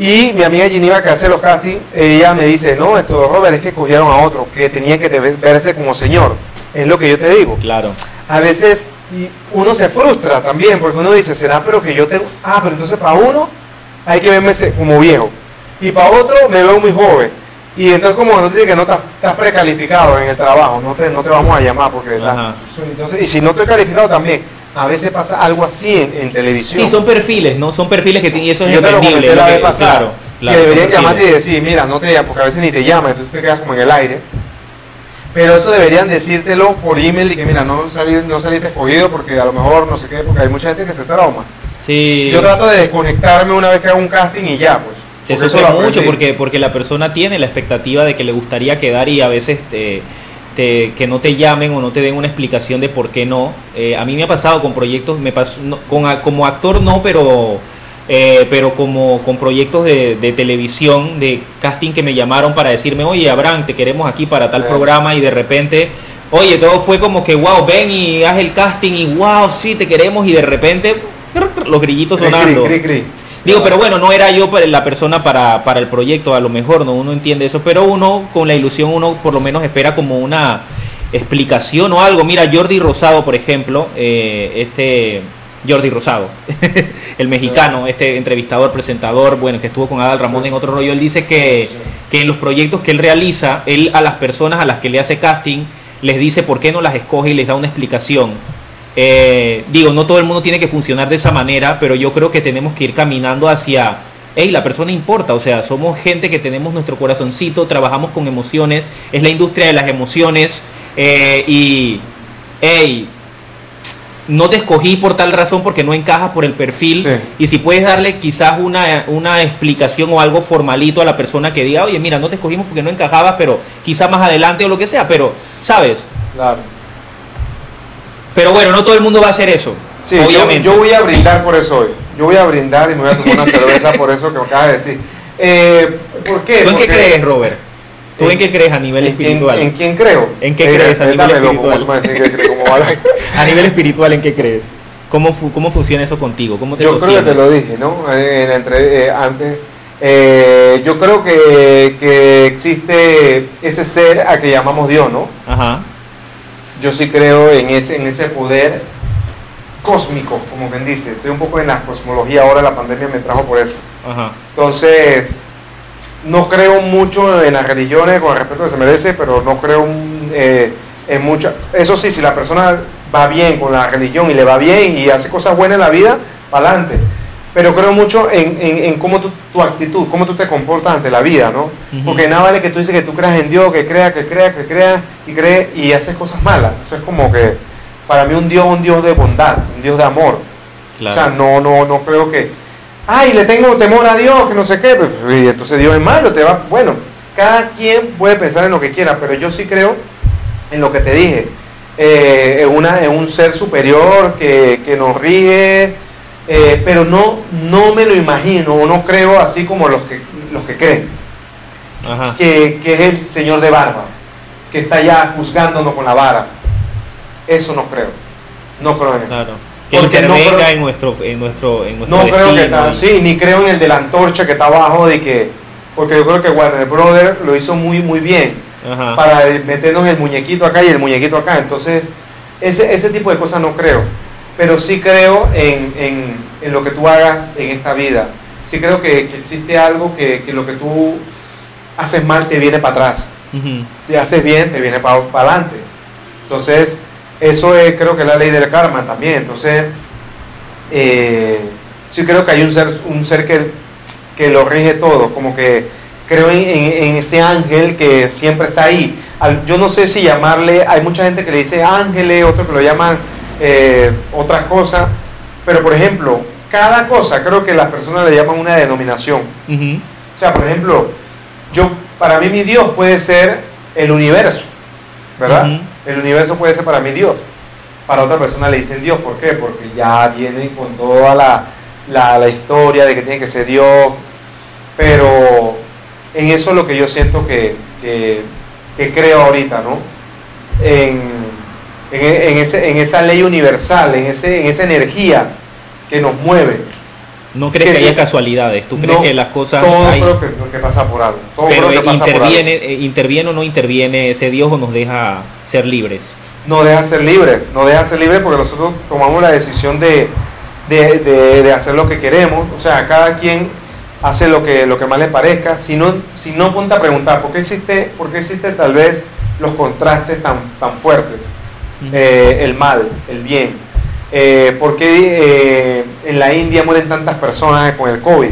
Y mi amiga Geneva que hace los castings, ella me dice, no, esto Robert es que cogieron a otro, que tenía que verse como señor. Es lo que yo te digo. Claro. A veces y uno se frustra también, porque uno dice, será pero que yo tengo... Ah, pero entonces para uno hay que verme como viejo. Y para otro me veo muy joven. Y entonces como no dice que no estás, estás precalificado en el trabajo, no te, no te vamos a llamar porque... Ajá. entonces, y si no estoy calificado también, a veces pasa algo así en, en televisión. Sí, son perfiles, ¿no? Son perfiles que tienen, y eso es Yo te lo entendible. comenté la lo vez que- pasada, claro, claro, que deberían llamarte y decir, mira, no te llaman, porque a veces ni te llaman, entonces te quedas como en el aire. Pero eso deberían decírtelo por email y que mira, no, salí, no saliste escogido porque a lo mejor no sé qué, porque hay mucha gente que se trauma. Sí. Yo trato de desconectarme una vez que hago un casting y ya, pues. Se Porque eso sufre mucho porque, porque la persona tiene la expectativa de que le gustaría quedar y a veces te, te- que no te llamen o no te den una explicación de por qué no. Eh, a mí me ha pasado con proyectos, me pasó, no- con, como actor no, pero, eh, pero como con proyectos de, de televisión, de casting que me llamaron para decirme, oye Abraham, te queremos aquí para tal Sí. programa y de repente... Oye, todo fue como que, wow, ven y haz el casting y wow, sí, te queremos y de repente los grillitos Cri, sonando. cri, cri. Digo, pero bueno, no era yo la persona para, para el proyecto, a lo mejor, no uno entiende eso, pero uno con la ilusión, uno por lo menos espera como una explicación o algo. Mira, Jordi Rosado, por ejemplo, eh, este Jordi Rosado, el mexicano, este entrevistador, presentador, bueno, que estuvo con Adal Ramón en otro rollo, él dice que, que en los proyectos que él realiza, él a las personas a las que le hace casting, les dice por qué no las escoge y les da una explicación. Eh, digo, no todo el mundo tiene que funcionar de esa manera, pero yo creo que tenemos que ir caminando hacia, hey, la persona importa, o sea, somos gente que tenemos nuestro corazoncito, trabajamos con emociones, es la industria de las emociones eh, y, hey, no te escogí por tal razón porque no encajas por el perfil Sí. y si puedes darle quizás una, una explicación o algo formalito a la persona que diga, oye, mira, no te escogimos porque no encajabas, pero quizás más adelante o lo que sea, pero, ¿sabes? Claro. Pero bueno, no todo el mundo va a hacer eso. Sí, obviamente. yo voy a brindar por eso hoy. Yo voy a brindar y me voy a tomar una cerveza por eso que me acabas de decir. Eh, ¿Por qué? ¿Tú en qué crees, Robert? ¿Tú en, En- qué crees a nivel ¿En quién- espiritual? ¿En quién creo? ¿En qué Eh, crees a A nivel espiritual, ¿en qué crees? ¿Cómo, cómo funciona eso contigo? ¿Cómo te Yo creo que te lo dije, ¿no? Eh, En la entre- eh, antes. Eh, yo creo que, que existe ese ser a que llamamos Dios, ¿no? Ajá. Yo sí creo en ese, en ese poder cósmico, como quien dice. Estoy un poco en la cosmología ahora, la pandemia me trajo por eso. Ajá. Entonces, no creo mucho en las religiones, con el respeto que se merece, pero no creo mm, eh, en mucho. Eso sí, si la persona va bien con la religión y le va bien y hace cosas buenas en la vida, para adelante. Pero creo mucho en, en, en cómo tú- tu actitud, cómo tú te comportas ante la vida, ¿no? Porque nada vale que tú dices que tú creas en Dios, que creas, que creas, que creas y crees y haces cosas malas. Eso es como que, para mí un Dios es un Dios de bondad, un Dios de amor. Claro. O sea, no, no, no creo que, ay, le tengo temor a Dios, que no sé qué, pues, y entonces Dios es malo, te va, bueno, cada quien puede pensar en lo que quiera, pero yo sí creo en lo que te dije. eh, en, una, en un ser superior que, que nos rige, eh, pero no, no me lo imagino o no creo así como los que, los que creen, Ajá. que, que es el Señor de barba, que está ya juzgándonos con la vara. Eso no creo, no creo en eso. Claro. Que Porque no intervenga creo- en nuestro, en nuestro, en nuestro No creo que y- sí, ni creo en el de la antorcha que está abajo de que, porque yo creo que Warner Brother lo hizo muy muy bien Ajá. para meternos el muñequito acá y el muñequito acá, entonces ese, ese tipo de cosas no creo, pero sí creo en, en- en lo que tú hagas en esta vida, sí creo que, que existe algo que, que lo que tú haces mal te viene para atrás, Ujú. te haces bien te viene para adelante, entonces eso es creo que es la ley del karma también, entonces eh, sí creo que hay un ser, un ser que, que lo rige todo, como que creo en, en- en ese ángel que siempre está ahí. Al- yo no sé si llamarle, hay mucha gente que le dice ángeles, otros que lo llaman eh, otras cosas, pero por ejemplo, cada cosa creo que las personas le llaman una denominación. O sea, por ejemplo, yo para mí mi Dios puede ser el universo, ¿verdad? El universo puede ser para mí Dios. Para otra persona le dicen Dios, ¿por qué? Porque ya viene con toda la, la- la historia de que tiene que ser Dios. Pero en eso es lo que yo siento que, que- que creo ahorita, ¿no? En, en- en ese- en esa ley universal, en, ese, en esa energía que nos mueve. No crees Que que, sí. haya casualidades, tú crees No, que las cosas Todo hay- creo que, que pasa por algo. Todo pero creo que pasa por algo. interviene, eh, interviene o no interviene ese Dios o nos deja ser libres. no deja ser libre, no deja ser libre porque nosotros tomamos la decisión de, de, de- de hacer lo que queremos, o sea, cada quien hace lo que, lo que más le parezca, si no, si no ponte a preguntar, ¿por qué existe, por qué existe tal vez los contrastes tan, tan fuertes? Eh, el mal, el bien. Eh, ¿Por qué eh, en la India mueren tantas personas con el COVID?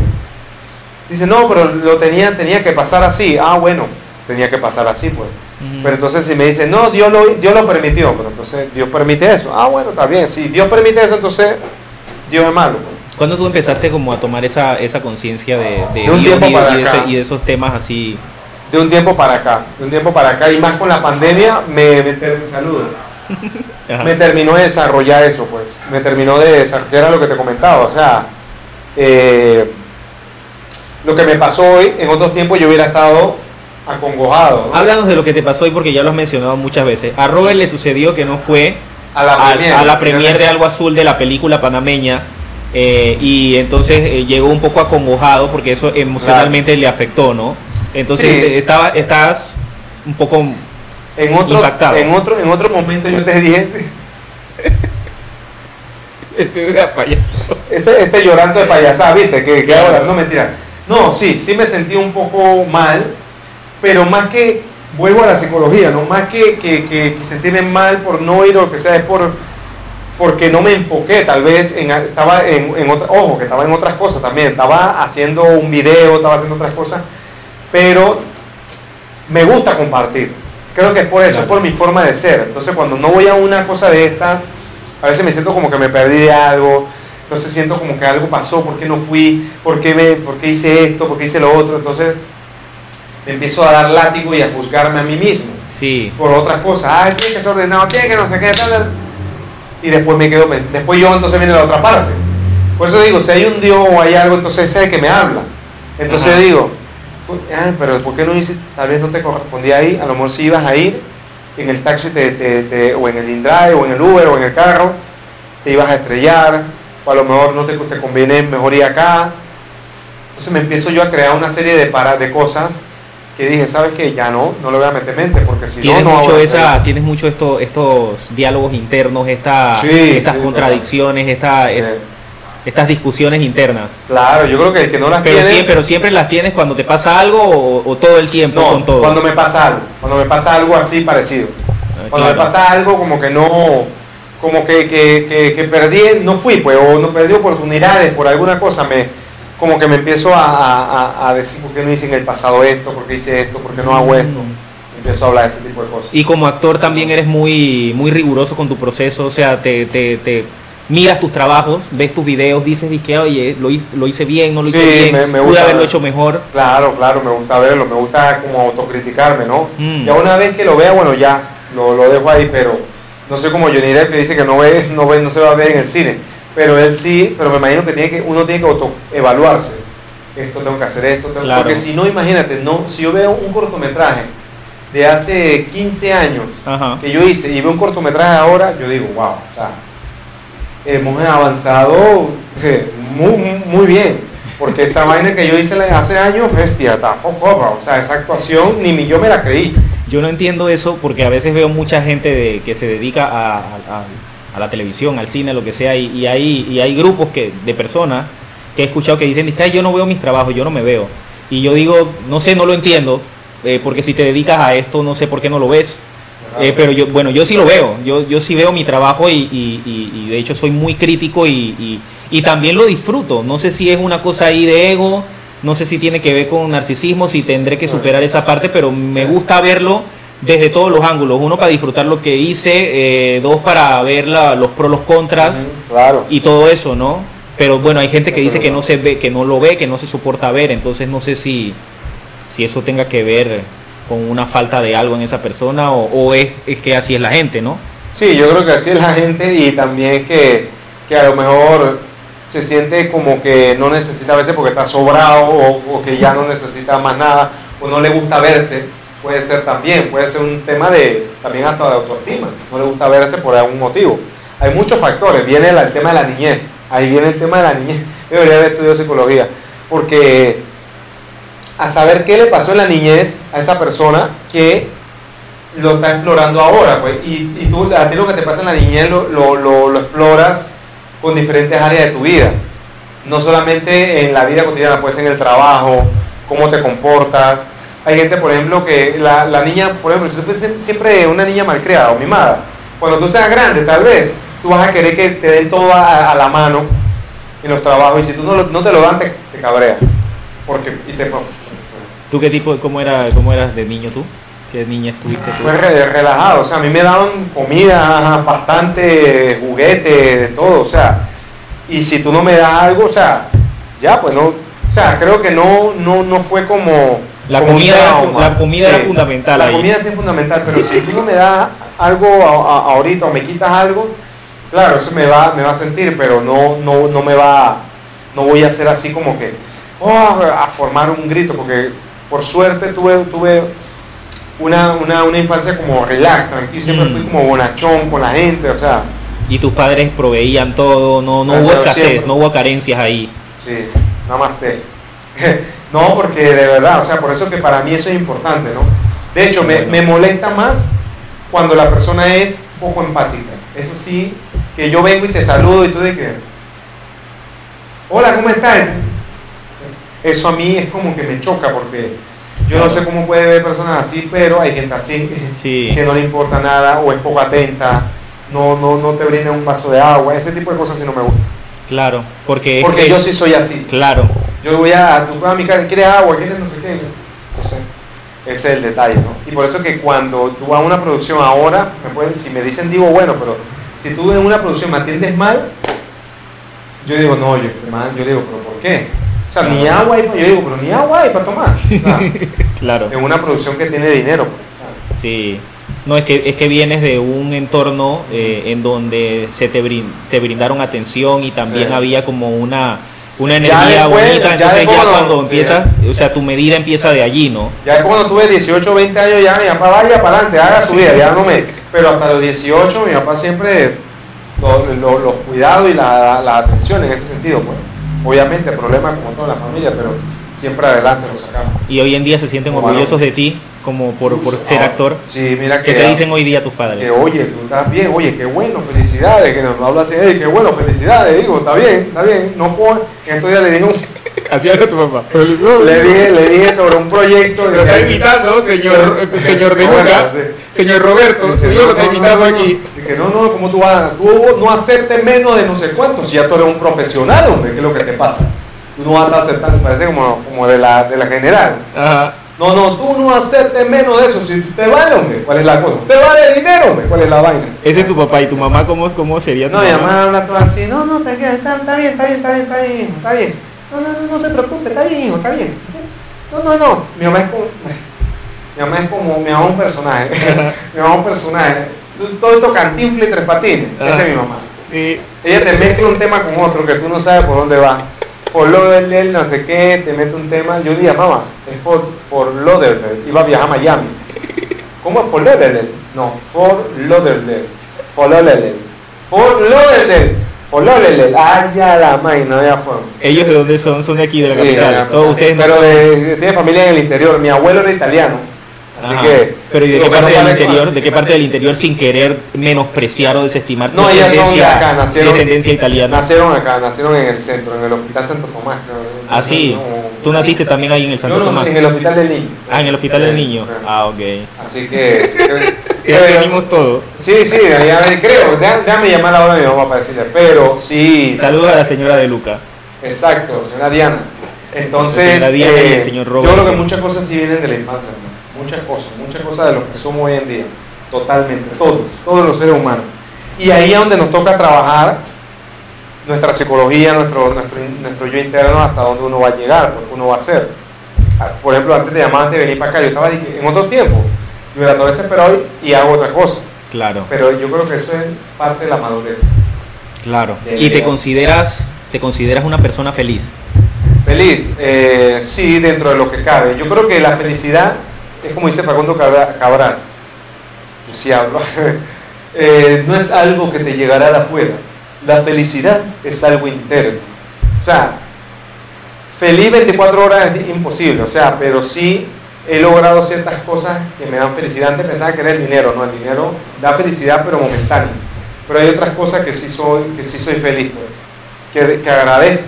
Dice, no, pero lo tenía, tenía que pasar así. Ah, bueno, tenía que pasar así, pues. Ujú. Pero entonces si me dicen, no, Dios lo, Dios lo permitió, pero entonces Dios permite eso. Ah, bueno, está bien. Si Dios permite eso, entonces Dios es malo. pues. ¿Cuándo tú empezaste como a tomar esa, esa conciencia de, de De un Dios tiempo y, para y de acá. ese- y de esos temas así? De un tiempo para acá, de un tiempo para acá, y más con la pandemia, me, me, ter- saludo. Ajá. me terminó de desarrollar eso, pues. Me terminó de desarrollar, lo que te comentaba. O sea, eh, lo que me pasó hoy, en otros tiempos yo hubiera estado acongojado. ¿no? Háblanos de lo que te pasó hoy porque ya lo has mencionado muchas veces. A Robert le sucedió que no fue a la a, premier, a la premier de Algo Azul de la película panameña eh, y entonces eh, llegó un poco acongojado porque eso emocionalmente le afectó, ¿no? Entonces Sí. estaba, estás un poco... En otro, impactado. en otro, en otro momento yo te dije, sí, este, este llorando de payasada, ¿viste? Que, que ahora, no mentira. No, sí, sí me sentí un poco mal, pero más que, vuelvo a la psicología, no más que, que, que- que sentirme mal por no ir o lo que sea, es por, porque no me enfoqué, tal vez, en, estaba en, en otra, ojo, que estaba en otras cosas también, estaba haciendo un video, estaba haciendo otras cosas, pero me gusta compartir. Creo que es por eso, Claro. es por mi forma de ser. Entonces, cuando no voy a una cosa de estas, a veces me siento como que me perdí de algo. Entonces siento como que algo pasó, ¿por qué no fui? ¿Por qué, me, por qué hice esto? ¿Por qué hice lo otro? Entonces me empiezo a dar látigo y a juzgarme a mí mismo Sí, por otras cosas. Ah, tiene que ser ordenado, tiene que no sé qué, tal, tal. Y después me quedo, después yo entonces viene la otra parte. Por eso digo, si hay un Dios o hay algo, entonces sé que me habla. Entonces Ajá. digo, "Uy, ah, pero ¿por qué no hiciste? Tal vez no te correspondía ahí, a lo mejor si ibas a ir en el taxi te- te- te- o en el InDrive o en el Uber o en el carro, te ibas a estrellar, o a lo mejor no te, te conviene mejor ir acá. Entonces me empiezo yo a crear una serie de, para, de cosas que dije, ¿sabes qué? Ya no, no le voy a meter mente, porque si no, tienes no mucho esa, tienes mucho esto, estos diálogos internos, esta, Sí, estas sí, contradicciones, esta, Sí. es- estas discusiones internas. Claro, yo creo que el que no las Pero, tiene... sí, pero siempre las tienes cuando te pasa algo o, o todo el tiempo no, con todo. cuando me pasa algo, cuando me pasa algo así parecido. Ah, Cuando claro. me pasa algo como que no, como que, que, que, que perdí, no fui, pues, o no perdí oportunidades por alguna cosa, me, como que me empiezo a, a- a- a decir por qué no hice en el pasado esto, por qué hice esto, por qué no hago esto. Mm. Empiezo a hablar de ese tipo de cosas. Y como actor también eres muy, muy riguroso con tu proceso, o sea, te, te, te miras tus trabajos, ves tus videos, dices y que, oye, lo, hi- lo hice bien, no lo hice Sí, bien, me- me pude haberlo hecho mejor. Claro, claro, me gusta verlo, me gusta como autocriticarme, ¿no? Mm. Ya una vez que lo vea, bueno, ya lo, lo dejo ahí, pero No sé como Johnny Depp que dice que no ve, no ve, no se va a ver en el cine. Pero él sí, pero me imagino que tiene que, uno tiene que autoevaluarse. Esto tengo que hacer esto, tengo- Claro. porque si no, imagínate, no, si yo veo un cortometraje de hace 15 años Ajá. que yo hice y veo un cortometraje ahora, yo digo, wow, o sea, hemos avanzado eh, muy, muy bien. Porque esa vaina que yo hice hace años, bestia, focoba. O sea, esa actuación ni yo me la creí. Yo no entiendo eso porque a veces veo mucha gente de, que se dedica a, a- la televisión, al cine, lo que sea, y, y hay, y hay grupos que, de personas que he escuchado que dicen, "Mira, yo no veo mis trabajos, yo no me veo. Y yo digo, no sé, no lo entiendo, eh, porque si te dedicas a esto, no sé por qué no lo ves. Eh, pero yo, bueno, yo sí lo veo, yo, yo sí veo mi trabajo y, y- y- y de hecho soy muy crítico y, también lo disfruto. No sé si es una cosa ahí de ego, no sé si tiene que ver con narcisismo, si tendré que superar esa parte, pero me gusta verlo desde todos los ángulos. Uno para disfrutar lo que hice, eh, dos para ver la- los pros, los contras Claro. y todo eso, ¿no? Pero bueno, hay gente que dice que no se ve, que no lo ve, que no se soporta ver, entonces no sé si, si eso tenga que ver con una falta de algo en esa persona o, es, es que así es la gente, ¿no? Sí, yo creo que así es la gente y también que, que a lo mejor se siente como que no necesita a veces porque está sobrado o, o que ya no necesita más nada o no le gusta verse. Puede ser también, puede ser un tema de también hasta de autoestima. No le gusta verse por algún motivo. Hay muchos factores. Viene el, el tema de la niñez. Ahí viene el tema de la niñez. Yo debería haber estudiado psicología. Porque a saber qué le pasó en la niñez a esa persona que lo está explorando ahora, pues, y, tú, a ti lo que te pasa en la niñez lo, lo, lo- lo exploras con diferentes áreas de tu vida, no solamente en la vida cotidiana, pues en el trabajo, cómo te comportas. Hay gente, por ejemplo, que la, la niña, por ejemplo, siempre, una niña malcriada o mimada, cuando tú seas grande, tal vez, tú vas a querer que te den todo a, a la mano en los trabajos, y si tú no, no te lo dan, te, te cabreas. Porque, y te, ¿Tú qué tipo, cómo, era, cómo eras de niño tú? ¿Qué niña estuviste tú? Fue re- relajado, o sea, a mí me daban comida, bastante juguete, de todo, o sea, y si tú no me das algo, o sea, ya, pues no, o sea, creo que no, no, no fue como... La como comida trauma. la comida era fundamental La ahí. comida sí es fundamental, pero si tú no me das algo a- a- ahorita o me quitas algo, claro, eso me va, me va a sentir, pero no, no, no me va, no voy a hacer así como que, oh, a formar un grito, porque por suerte tuve, tuve una, una, una infancia como relax, tranquilo, siempre Mm. fui como bonachón con la gente, o sea, Y tus padres proveían todo, no, no hubo escasez, siempre. no hubo carencias ahí. sí, nada más te. no, porque de verdad, o sea, por eso que para mí eso es importante, ¿no? De hecho, me, me molesta más cuando la persona es poco empática. Eso sí, que yo vengo y te saludo y tú de que, hola, ¿cómo estás? Eso a mí es como que me choca porque yo no sé cómo puede ver personas así, pero hay gente así Sí. que no le importa nada o es poco atenta, no, no, no te brinda un vaso de agua, ese tipo de cosas sí no me gusta. Claro, porque... Porque que- yo sí soy así. Claro, Yo voy a, tú vas a mi casa, ¿quieres agua? ¿Quieres no sé qué? No sé. Ese es el detalle, ¿no? Y por eso que cuando tú vas a una producción ahora, me pueden, si me dicen, digo, bueno, pero si tú en una producción me atiendes mal, yo digo, no, yo, yo digo, pero ¿por qué? O sea, ni agua hay, yo digo, pero ni agua hay para tomar. O sea, claro. en una producción que tiene dinero. pues, Sí. No, es que, es que vienes de un entorno eh, en donde se te, brin- te brindaron atención y también Sí. había como una, una Ya energía después- bonita. ya Entonces después ya cuando- cuando sí. empieza, o sea, tu medida empieza de allí, ¿no? Ya cuando tuve 18 o 20 años, ya mi papá vaya para adelante, haga su vida, ya no me. Pero hasta los 18, mi papá siempre lo- lo- los cuidados y la, la atención en ese sentido, pues. Obviamente, problemas como toda la familia, pero siempre adelante lo sacamos. Y hoy en día se sienten Como orgullosos de ti como por, por Sus- ser ah, actor. Sí, mira que. ¿Qué te dicen hoy día tus padres? Que oye, tú estás bien, oye, qué bueno, felicidades, que nos habla así, "Ey, qué bueno, felicidades, digo, está bien, está bien, no puedo, en estos días le dije, un- Así habla tu papá. le dije, le dije sobre un proyecto de Lo está invitando, señor, señor de Luca. Señor Roberto, Dice, lo está no, no, invitando no, no. aquí. Dije, no, no, ¿cómo tú vas? Tú no aceptes menos de no sé cuánto, si ya tú eres un profesional, hombre, ¿qué es lo que te pasa? Tú no vas a estar aceptando, parece como, como de, la, de la general. Ajá. No, no, tú no aceptes menos de eso, si te vale, hombre, ¿cuál es la cosa? ¿Te vale dinero, hombre? ¿Cuál es la vaina? Ese es tu papá y tu mamá, ¿cómo, cómo sería tu No, mi mamá? mamá habla todo así, no, no, tranquila, está, está bien, está bien, está bien, está bien, hijo, está bien. No, no, no, no se preocupe, está bien, hijo, está bien. No, no, no, mi mamá es como, mi mamá es como, mi mamá es un personaje, mi mamá es un personaje. todo esto cantinfle y tres patines. Esa es mi mamá. Sí. Ella te mezcla un tema con otro que tú no sabes por dónde va. Por Lauderdale, no sé qué, te mete un tema. Yo dije, mamá, es por, por Lauderdale. Iba a viajar a Miami. ¿Cómo es por Lauderdale? No, for Lauderdale. For Lauderdale. For Lauderdale. For Lauderdale. Ah, ya la máquina, ya fue. ¿Ellos de dónde son? Son de aquí, de la Sí, capital. ya, Todos ustedes no Pero son- de, tiene familia en el interior. Mi abuelo era italiano. Así Ajá. que. Pero ¿y de qué no parte del interior? ¿De qué parte del interior sin querer menospreciar o desestimar tu No, ellas son de acá, nacieron, descendencia italiana? Nacieron acá, nacieron en el centro, en el Hospital Santo Tomás. creo. Ah, sí. No, Tú naciste también ahí en el Santo Yo no, Tomás. en el Hospital del Niño. Ah, en el Hospital del Niño. Sí, Ah, ok. Así que. Ya venimos todos. Sí, sí, ya, creo. Déjame, llamar a la hora de mi mamá para decirle. Pero sí. Saludos a la señora de Luca. Exacto, señora Diana. Entonces, Diana y el eh, señor yo Roberto. creo que muchas cosas sí vienen de la infancia. Muchas cosas, muchas cosas de lo que somos hoy en día. Totalmente, todos, todos los seres humanos. Y ahí es donde nos toca trabajar nuestra psicología, nuestro, nuestro, nuestro yo interno, hasta dónde uno va a llegar, lo que uno va a hacer. Ah, Por ejemplo, antes de llamar, antes de venir para acá, yo estaba en otro tiempo. Yo era todo desesperado y y hago otra cosa. Claro, Pero yo creo que eso es parte de la madurez. claro. ¿Y te consideras, te consideras una persona feliz? Feliz, eh, sí, dentro de lo que cabe. Yo creo que la felicidad es como dice Facundo Cabra- Cabral, si hablo, eh, no es algo que te llegará de afuera. La felicidad es algo interno. O sea, feliz 24 horas es imposible, o sea, pero sí he logrado ciertas cosas que me dan felicidad. Antes pensaba que era el dinero, no, el dinero da felicidad pero momentánea. Pero hay otras cosas que sí soy, que sí soy feliz, pues, que, que agradezco.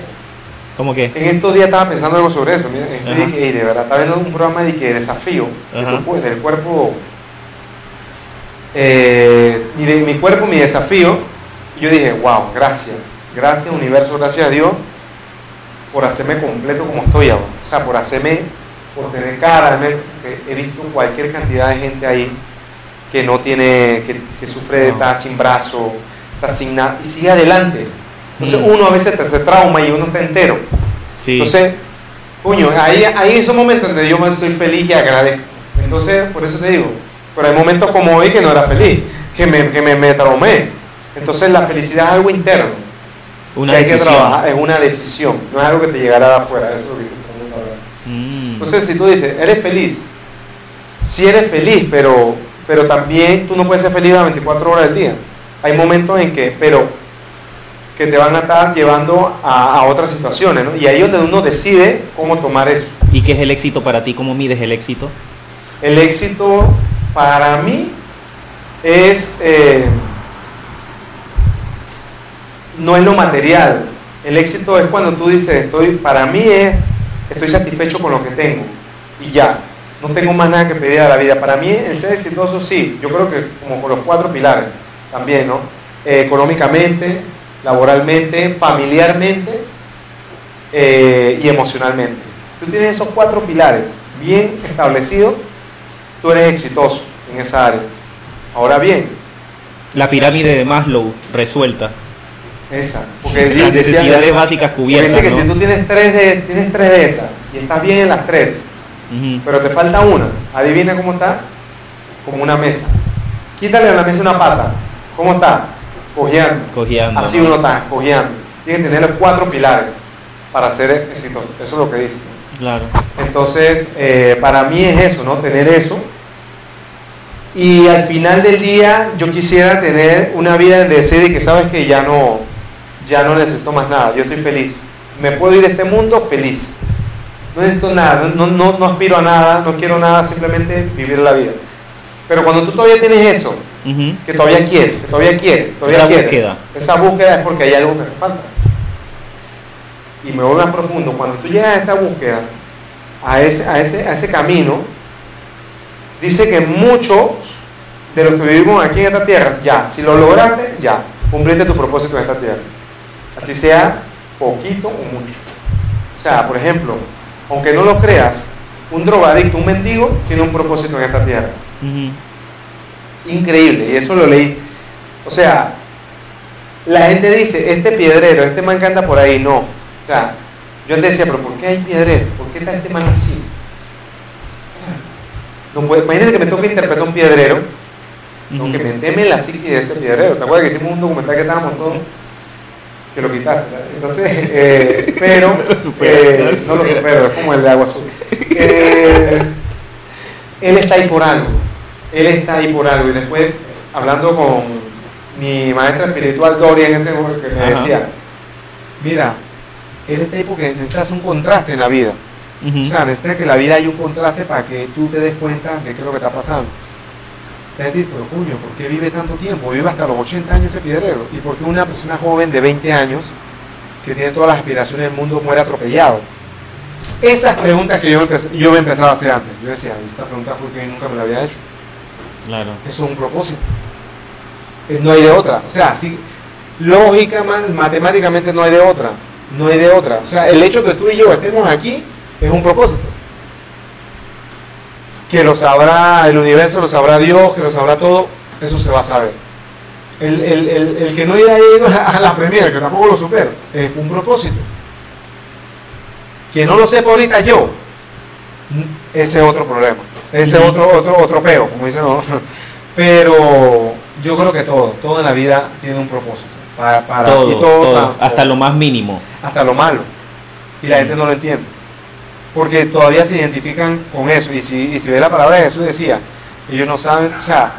¿Cómo que? En estos días estaba pensando algo sobre eso. Mira, estoy que, de verdad, estaba viendo un programa de que desafío de del cuerpo, eh, y de mi cuerpo, mi desafío. Y yo dije, wow, gracias, gracias universo, gracias a Dios por hacerme completo como estoy ahora. O sea, por hacerme, por tener cara. He visto cualquier cantidad de gente ahí que no tiene, que, que sufre de No. estar sin brazo, está sin nada, y sigue adelante. Entonces uno a veces te hace trauma y uno está entero. Sí. Entonces, coño, ahí, ahí esos momentos donde yo me estoy feliz y agradezco. Entonces, por eso te digo, pero hay momentos como hoy que no era feliz, que me, que me, me traumé. Entonces la felicidad es algo interno. una que hay que trabajar, es una decisión, no es algo que te llegará de afuera, eso es lo que dice el mundo ahora. Mm. Entonces, si tú dices, eres feliz, si eres feliz, pero, pero también tú no puedes ser feliz las 24 horas del día. Hay momentos en que, pero que te van a estar llevando a, a otras situaciones, ¿no? Y ahí es donde uno decide cómo tomar eso. ¿Y qué es el éxito para ti? ¿Cómo mides el éxito? El éxito para mí es eh, no es lo material. El éxito es cuando tú dices, estoy, para mí es, estoy satisfecho con lo que tengo y ya, no tengo más nada que pedir a la vida. Para mí el ser exitoso sí, yo creo que como con los cuatro pilares también, ¿no? Eh, económicamente, laboralmente, familiarmente eh, y emocionalmente. Tú tienes esos cuatro pilares bien establecidos, tú eres exitoso en esa área. Ahora bien, La pirámide de Maslow resuelta. esa, porque Las necesidades básicas cubiertas. dice que ¿no? si tú tienes tres de, tienes tres de esas y estás bien en las tres, pero te falta una, adivina cómo está, como una mesa. Quítale a la mesa una pata, ¿cómo está? Cojeando. Cojeando, Así ¿no? uno está, cojeando. Tiene que tener los cuatro pilares para ser exitoso. Eso es lo que dice. Claro. Entonces, eh, para mí es eso, ¿no? Tener eso. Y al final del día, yo quisiera tener una vida y que sabes que ya no, ya no necesito más nada. Yo estoy feliz. Me puedo ir de este mundo feliz. No necesito nada, no, no, no aspiro a nada, no quiero nada, simplemente vivir la vida. Pero cuando tú todavía tienes eso, Que todavía quieres, que todavía quieres, que todavía Esa quieres, búsqueda. esa búsqueda es porque hay algo que hace falta. Y me voy más profundo. Cuando tú llegas a esa búsqueda, a ese, a ese, a ese camino, dice que muchos de los que vivimos aquí en esta tierra, ya, si lo lograste, ya, cumpliste tu propósito en esta tierra. Así sea poquito o mucho. O sea, por ejemplo, aunque no lo creas, un drogadicto, un mendigo, tiene un propósito en esta tierra. Increíble y eso lo leí. O sea, la gente dice, este piedrero, este man que anda por ahí, no. O sea, yo antes decía, pero ¿por qué hay piedrero? ¿Por qué está este man así? No imagínate que me toca interpretar un piedrero Tengo que Ujú. meterme en la psique de ese piedrero. ¿Te acuerdas que hicimos un documental que estábamos todos? Que lo quitaste. Entonces, eh, pero eh, no lo supero, es como el de agua azul. Eh, él está ahí por algo. Él está ahí por algo. Y después, hablando con mi maestra espiritual Doria en ese momento, que me Ajá. decía, mira, él está ahí porque necesitas un contraste en la vida. O sea, necesitas que la vida haya un contraste para que tú te des cuenta de qué es lo que está pasando. Te pero coño, ¿por qué vive tanto tiempo? Vive hasta los 80 años ese piedrero. ¿Y por qué una persona joven de 20 años, que tiene todas las aspiraciones del mundo, muere atropellado? Esas preguntas que yo, empecé- yo me empezaba a hacer antes. Yo decía, esta pregunta porque nunca me la había hecho. Eso es un propósito. Eh, No hay de otra. O sea, si, lógica, matemáticamente no hay de otra. No hay de otra. O sea, el hecho que tú y yo estemos aquí es un propósito. Que lo sabrá el universo, lo sabrá Dios, que lo sabrá todo, eso se va a saber. El, el- el- el que no haya ido a la primera, que tampoco lo supero, es un propósito. Que no lo sepa ahorita yo, ese es otro problema. Ese es otro, otro, otro peo, como dicen. ¿no? Pero yo creo que todo, todo en la vida tiene un propósito. Para, para- todo, y todo, para- hasta lo más mínimo. hasta lo malo. Y la gente no lo entiende. Porque todavía se identifican con eso. Y si, y si ve la palabra de Jesús decía, ellos no saben, o sea,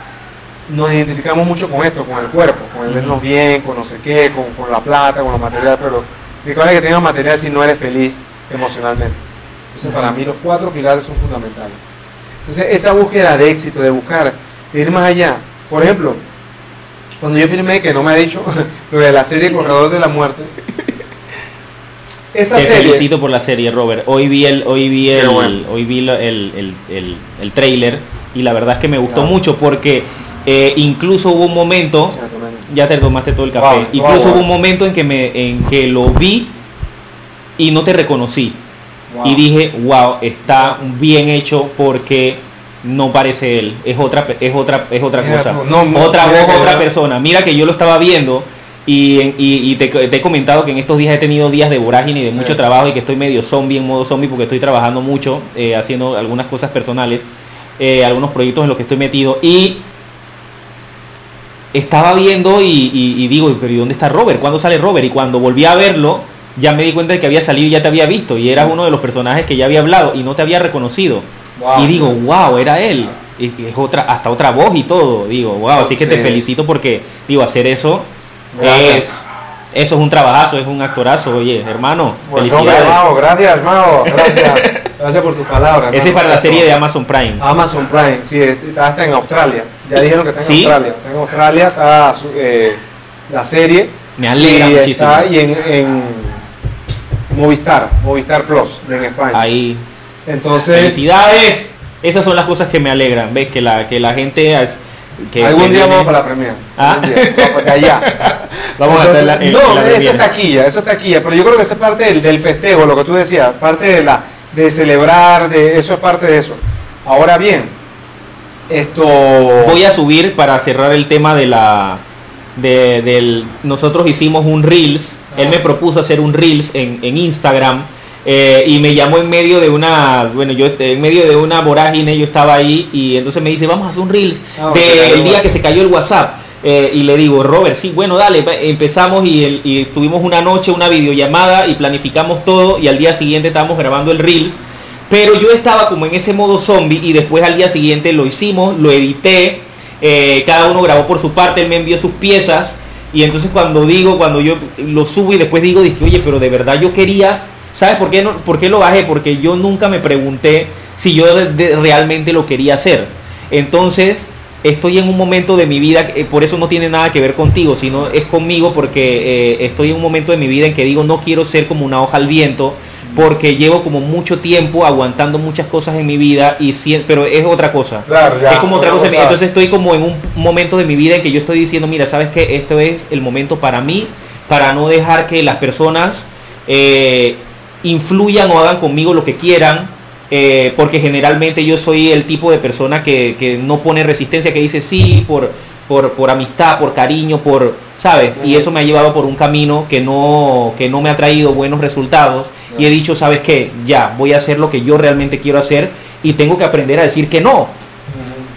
nos identificamos mucho con esto, con el cuerpo, con el vernos bien, con no sé qué, con, con la plata, con lo material, pero de que que tengas material si no eres feliz emocionalmente. Entonces para mí los cuatro pilares son fundamentales. Entonces esa búsqueda de éxito, de buscar, de ir más allá. Por ejemplo, cuando yo firmé, que no me ha dicho, lo de la serie Corredor de la Muerte, esa Te serie... felicito por la serie, Robert. Hoy vi el, hoy vi el, bueno. hoy vi el, el, el, el trailer y la verdad es que me gustó Claro. mucho porque eh, incluso hubo un momento, ya te tomaste todo el café, Wow, incluso wow, hubo un momento en que me, en que lo vi y no te reconocí Wow. y dije, wow, está bien hecho porque no parece él, es otra, es otra, es otra Mira cosa, tú, no, no, otra voz, otra persona. Mira que yo lo estaba viendo y, y, y te, te he comentado que en estos días he tenido días de vorágine y de Sí. mucho trabajo y que estoy medio zombie en modo zombie porque estoy trabajando mucho, eh, haciendo algunas cosas personales, eh, algunos proyectos en los que estoy metido y estaba viendo y, y- y digo, pero ¿y dónde está Robert? ¿Cuándo sale Robert? Y cuando volví a verlo, ya me di cuenta de que había salido y ya te había visto y eras uno de los personajes que ya había hablado y no te había reconocido. Wow. Y digo, wow, era él. Y es otra, hasta otra voz y todo. Digo, wow, así que te felicito porque, digo, hacer eso Gracias. es, eso es un trabajazo, es un actorazo. Oye, hermano, Bueno, felicidades. hombre, Mao, gracias, Mao. Gracias. Gracias por tus palabras. Ese es para la serie de Amazon Prime. Amazon Prime, sí, está hasta en Australia. Ya dijeron que está en ¿Sí? Australia. Está en Australia, está eh, la serie. Me alegra y muchísimo. Está y en, en Movistar, Movistar Plus, en España. Ahí. Entonces, Felicidades. Esas son las cosas que me alegran. Ves que la, que la gente. es- que, algún que día viene- vamos para la premia. Ah. Vamos para allá. Vamos a en la- no, la eso es taquilla, eso es taquilla, pero yo creo que eso es parte del, del festejo, lo que tú decías, parte de la de celebrar, de eso es parte de eso. Ahora bien, esto Voy a subir para cerrar el tema de la. De, del, nosotros hicimos un Reels. Él me propuso hacer un Reels en, en Instagram. eh, y me llamó en medio de una. Bueno, yo en medio de una vorágine, yo estaba ahí. Y entonces me dice, vamos a hacer un Reels Ah, del día bueno. que se cayó el WhatsApp. Eh, y le digo, Robert, sí, bueno, dale, empezamos y, el- y tuvimos una noche, una videollamada y planificamos todo y al día siguiente estábamos grabando el Reels. Pero yo estaba como en ese modo zombie y después al día siguiente lo hicimos, lo edité, eh, cada uno grabó por su parte, él me envió sus piezas y entonces cuando digo, cuando yo lo subo y después digo, dije, oye, pero de verdad yo quería, ¿sabes por qué, no, por qué lo bajé? Porque yo nunca me pregunté si yo realmente lo quería hacer. Entonces, estoy en un momento de mi vida, eh, por eso no tiene nada que ver contigo, sino es conmigo porque eh, estoy en un momento de mi vida en que digo, no quiero ser como una hoja al viento, porque llevo como mucho tiempo aguantando muchas cosas en mi vida, y si- pero es otra cosa. Claro, ya, es como otra otra cosa. cosa. Entonces estoy como en un momento de mi vida en que yo estoy diciendo, mira, sabes que esto es el momento para mí, para no dejar que las personas eh, influyan o hagan conmigo lo que quieran, eh, porque generalmente yo soy el tipo de persona que, que no pone resistencia, que dice sí por, por, por amistad, por cariño, por, ¿sabes? Y eso me ha llevado por un camino que no, que no me ha traído buenos resultados. Y he dicho, ¿sabes qué? Ya, voy a hacer lo que yo realmente quiero hacer y tengo que aprender a decir que no.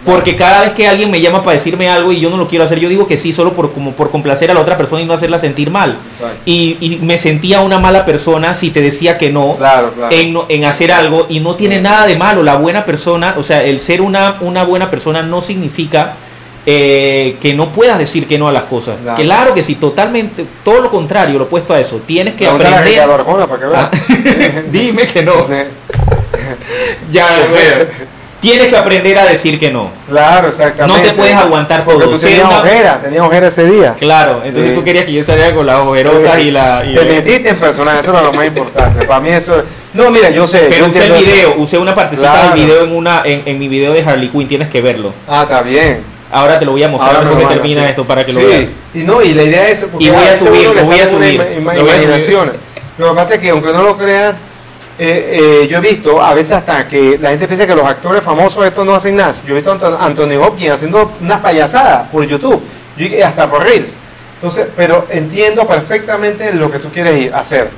Porque cada vez que alguien me llama para decirme algo y yo no lo quiero hacer, yo digo que sí solo por, como por complacer a la otra persona y no hacerla sentir mal. Y, y me sentía una mala persona si te decía que no, Claro, claro. en, no- en hacer algo y no tiene nada de malo. La buena persona, o sea, el ser una, una buena persona no significa eh, que no puedas decir que no a las cosas. Claro. Claro que sí, totalmente, todo lo contrario, lo opuesto a eso. Tienes que a aprender. Ricardo Arjona para que Ah, vea. Dime que no. Ya. Tienes que aprender a decir que no. Claro, exactamente. No te puedes aguantar Porque todo. tú Ser tenías una- ojera, tenías ojera ese día. Claro, entonces Sí. tú querías que yo saliera con las ojerotas y la. y- Te metiste en personaje, eso era lo más importante. Para mí eso... No, mira, yo sé. Pero yo usé el entiendo eso. video, usé una partecita Claro. del video en una en, en mi video de Harley Quinn, tienes que verlo. Ah, está bien. Ahora te lo voy a mostrar Ahora mandas, termina esto para que lo veas. Y no, y la idea es... porque Y voy a subir, lo voy a subir, lo voy a subir. imaginaciones. Lo que pasa es que aunque no lo creas, eh, eh, yo he visto a veces hasta que la gente piensa que los actores famosos estos no hacen nada. Yo he visto a Anthony Hopkins haciendo unas payasadas por YouTube, hasta por Reels. Entonces, pero entiendo perfectamente lo que tú quieres ir hacer,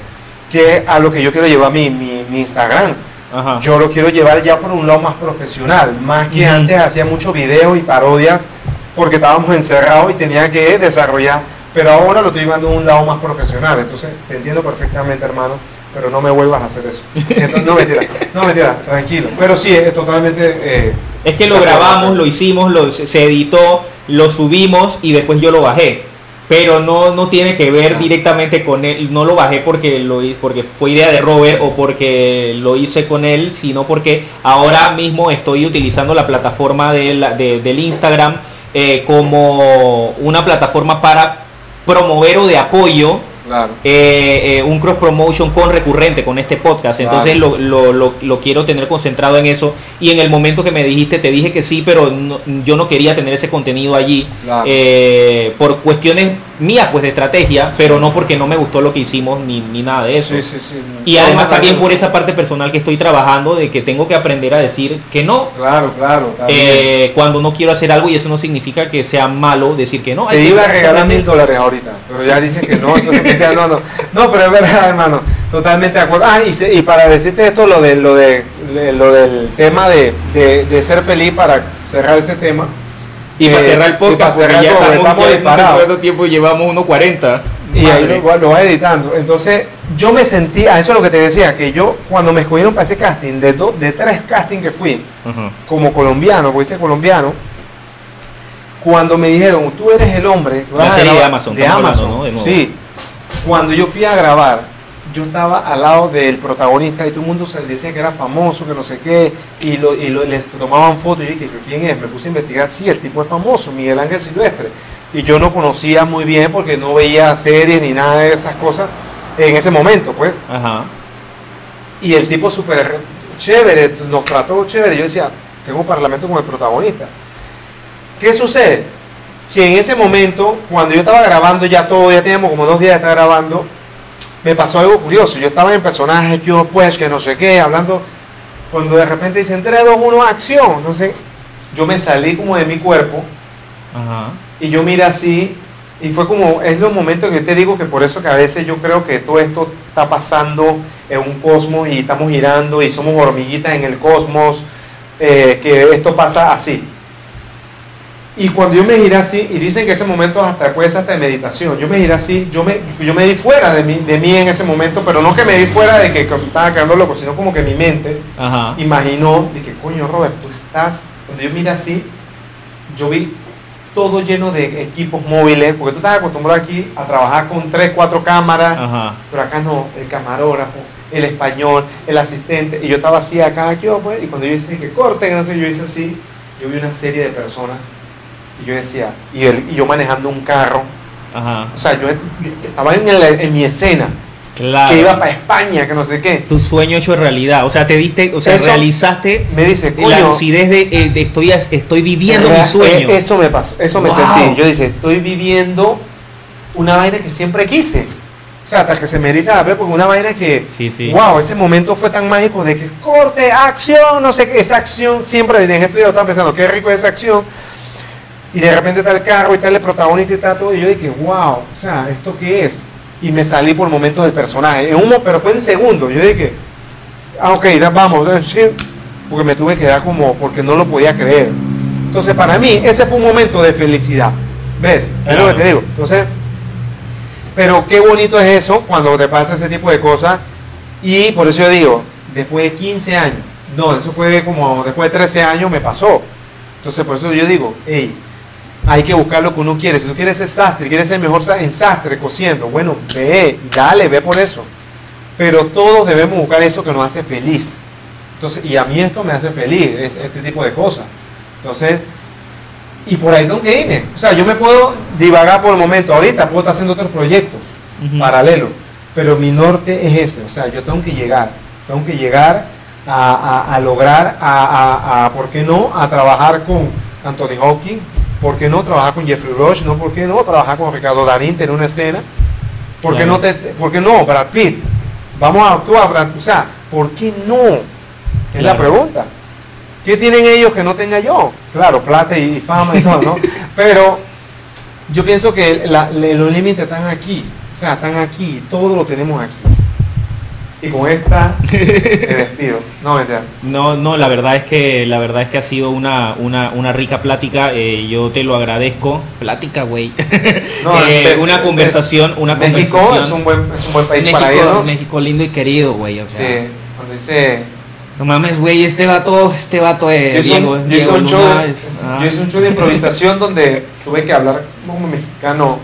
que a lo que yo quiero llevar mi, mi, mi Instagram. Ajá. Yo lo quiero llevar ya por un lado más profesional, más que antes hacía muchos videos y parodias porque estábamos encerrados y tenía que desarrollar, pero ahora lo estoy llevando a un lado más profesional, entonces te entiendo perfectamente hermano, pero no me vuelvas a hacer eso. Entonces, no mentira, no mentira, tranquilo, pero sí, es totalmente... eh, Es que lo grabamos, lo hicimos, lo, se editó, lo subimos y después yo lo bajé. Pero no, no tiene que ver Ah. directamente con él. No lo bajé porque, lo, porque fue idea de Robert o porque lo hice con él, sino porque ahora mismo estoy utilizando la plataforma de la- de- del Instagram eh, como una plataforma para promover o de apoyo Claro. eh, eh, un cross promotion con recurrente con este podcast. Entonces lo, lo- lo- lo quiero tener concentrado en eso. Y en el momento que me dijiste, te dije que sí, pero no- yo no quería tener ese contenido allí Claro. eh, por cuestiones mías, pues de estrategia, pero no porque no me gustó lo que hicimos ni, ni nada de eso. Sí, sí, sí. Y además también por esa parte personal que estoy trabajando de que tengo que aprender a decir que no. Claro, claro. eh, cuando no quiero hacer algo y eso no significa que sea malo decir que no. Te iba a regalar mil dólares ahorita, pero ya dices que no, entonces ya no, no, no, pero es verdad, hermano, totalmente de acuerdo. Ah, y, se- y para decirte esto, lo de lo de lo del tema de, de, de ser feliz para cerrar ese tema. Y para eh, cerrar el podcast, porque cerrar ya estamos, estamos no sé disparados. cuánto tiempo llevamos, 1.40. Y ahí lo, lo vas editando. Entonces, yo me sentí, a eso es lo que te decía, que yo cuando me escogieron para ese casting, de, do- de tres castings que fui, como colombiano, porque hice colombiano, cuando me dijeron, tú eres el hombre, vas a serie de Amazon, de Amazon, hablando, ¿no? De sí. Cuando yo fui a grabar, yo estaba al lado del protagonista y todo el mundo se decía que era famoso, que no sé qué, y, lo, y lo- les tomaban fotos y yo dije, ¿quién es? Me puse a investigar, sí, el tipo es famoso, Miguel Ángel Silvestre. Y yo no conocía muy bien porque no veía series ni nada de esas cosas en ese momento, pues Ajá. y el tipo súper chévere, nos trató chévere. Yo decía, tengo un parlamento con el protagonista. ¿Qué sucede? Que en ese momento, cuando yo estaba grabando ya todo, ya teníamos como dos días de estar grabando, me pasó algo curioso. Yo estaba en personaje, yo pues, que no sé qué, hablando, cuando de repente dicen 3, 2, 1, acción. Entonces, yo me salí como de mi cuerpo Ajá. y yo miré así y fue como, es los momentos que te digo que por eso que a veces yo creo que todo esto está pasando en un cosmos y estamos girando y somos hormiguitas en el cosmos, eh, que esto pasa así. Y cuando yo me giré así, y dicen que ese momento hasta puede ser hasta de meditación, yo me giré así, yo me, yo me di fuera de mí, de mí en ese momento, pero no que me di fuera de que estaba quedando loco, sino como que mi mente Ajá. imaginó de que coño Robert, tú estás, cuando yo miré así, yo vi todo lleno de equipos móviles, porque tú estás acostumbrado aquí a trabajar con tres, cuatro cámaras, Ajá. pero acá no, el camarógrafo, el español, el asistente, y yo estaba así acá, aquí, oh, pues, y cuando yo hice que corten, no sé, yo hice así, yo vi una serie de personas, y yo decía, y, el- y yo manejando un carro, Ajá. o sea, yo, estaba en, el- en mi escena, Claro. que iba para España, que no sé qué, Tu sueño hecho realidad. O sea, te diste, o sea, Eso- realizaste me dice, la lucidez de, eh, de estoy, estoy viviendo mi Rea- sueño. eh, Eso me pasó, eso me Wow. sentí. Yo dije, estoy viviendo una vaina que siempre quise. O sea, hasta que se me eriza la piel porque una vaina que, Sí, sí. wow, ese momento fue tan mágico de que corte, acción, no sé qué, esa acción siempre, en esto yo estaba pensando, qué rico es esa acción. Y de repente está el carro y está el protagonista y está todo. Y yo dije, wow, o sea, ¿esto qué es? Y me salí por momentos del personaje. En un, mo- pero fue en segundos. Yo dije, ah, ok, vamos, sí, porque me tuve que dar como, porque no lo podía creer. Entonces, Entonces, para mí, ese fue un momento de felicidad. ¿Ves? Es lo que te digo. Entonces, pero qué bonito es eso cuando te pasa ese tipo de cosas. Y por eso yo digo, después de 15 años, no, eso fue como después de 13 años me pasó. Entonces, por eso yo digo, hey, hay que buscar lo que uno quiere. Si tú quieres ser sastre, quieres ser el mejor en sastre cosiendo, bueno, ve, dale, ve por eso. Pero todos debemos buscar eso que nos hace feliz. Entonces, y a mí esto me hace feliz, es- este tipo de cosas. Entonces, y por ahí tengo que irme. O sea, yo me puedo divagar por el momento. Ahorita puedo estar haciendo otros proyectos paralelos. Pero mi norte es ese. O sea, yo tengo que llegar. Tengo que llegar a, a- a lograr, a, a- ¿por qué no? A trabajar con Anthony Hopkins. ¿Por qué no trabajar con Jeffrey Rush? ¿No? ¿Por qué no trabajar con Ricardo Darín, tener una escena? ¿Por qué, Claro. no, te, por qué no? Brad Pitt. Vamos a actuar, Brad O sea, ¿por qué no? Es la pregunta. ¿Qué tienen ellos que no tenga yo? Claro, plata y fama y todo, ¿no? Pero yo pienso que la- le- los límites están aquí. O sea, están aquí. Todo lo tenemos aquí. Y con esta me despido. No. No, no, la verdad es que la verdad es que ha sido una, una, una rica plática. eh, yo te lo agradezco. Plática, güey. No, Eh, es- una es- conversación, una México conversación. es un buen, es un buen país México, para irnos. México lindo y querido, güey. O Sí, sea, cuando dice. no mames, güey, este vato, este vato es Yo Diego, un, yo Diego hice un show, Luna, de- es- ah. yo hice un show de improvisación donde tuve que hablar como mexicano.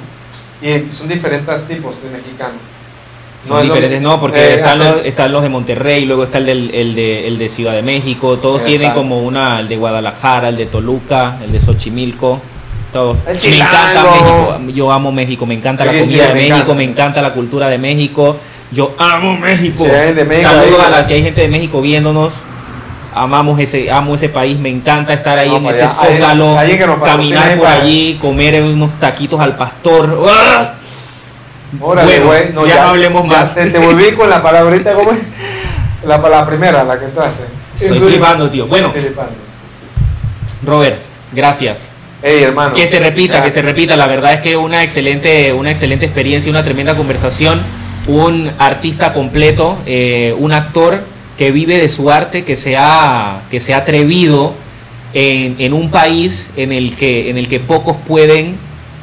Y son diferentes tipos de mexicano. Son diferentes, no, porque Eh, están, hacer- los, están los de Monterrey, luego está el, del, el, de, el de Ciudad de México, todos Exacto. tienen como una, el de Guadalajara, el de Toluca, el de Xochimilco, todos. El Me encanta. México, yo amo México, me encanta la comida de me México, encanta. me encanta la cultura de México, yo amo México. Si hay gente de México Saludos a la, si hay gente de México viéndonos. Amamos ese, amo ese país, me encanta estar ahí No, en para ese allá. Zócalo, caminar por para- allí, comer unos taquitos al pastor. ¡Ah! Órale, Bueno, güey, no, ya no hablemos ya más. Te, te volví con la palabrita, ¿cómo es? La, la primera, la que entraste. Estoy flipando, tío. Bueno. Flipando. Robert, gracias. Ey, hermano. Que se repita, que se repita. La verdad es que una excelente, una excelente experiencia, una tremenda conversación. Un artista completo, eh, un actor que vive de su arte, que se ha, que se ha atrevido en, en un país en el que, en el que pocos pueden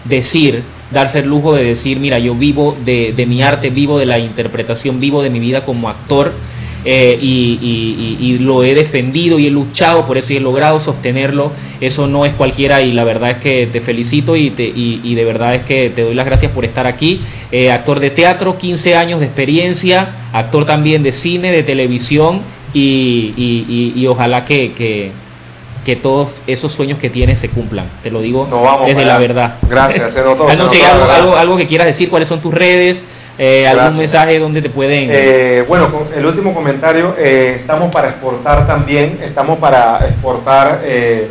decir, darse el lujo de decir, mira, yo vivo de, de mi arte, vivo de la interpretación, vivo de mi vida como actor. eh, y, y- y- lo he defendido y he luchado por eso y he logrado sostenerlo. Eso no es cualquiera y la verdad es que te felicito y, te, de verdad es que te doy las gracias por estar aquí. Eh, actor de teatro, 15 años de experiencia, actor también de cine, de televisión y, ojalá que, que todos esos sueños que tienes se cumplan. Te lo digo vamos desde la verdad. Gracias, se notó. Se no notó, sé, la algo, que quieras decir, cuáles son tus redes, eh, algún mensaje donde te pueden... Eh, bueno, el último comentario, eh, estamos para exportar también, estamos para exportar eh,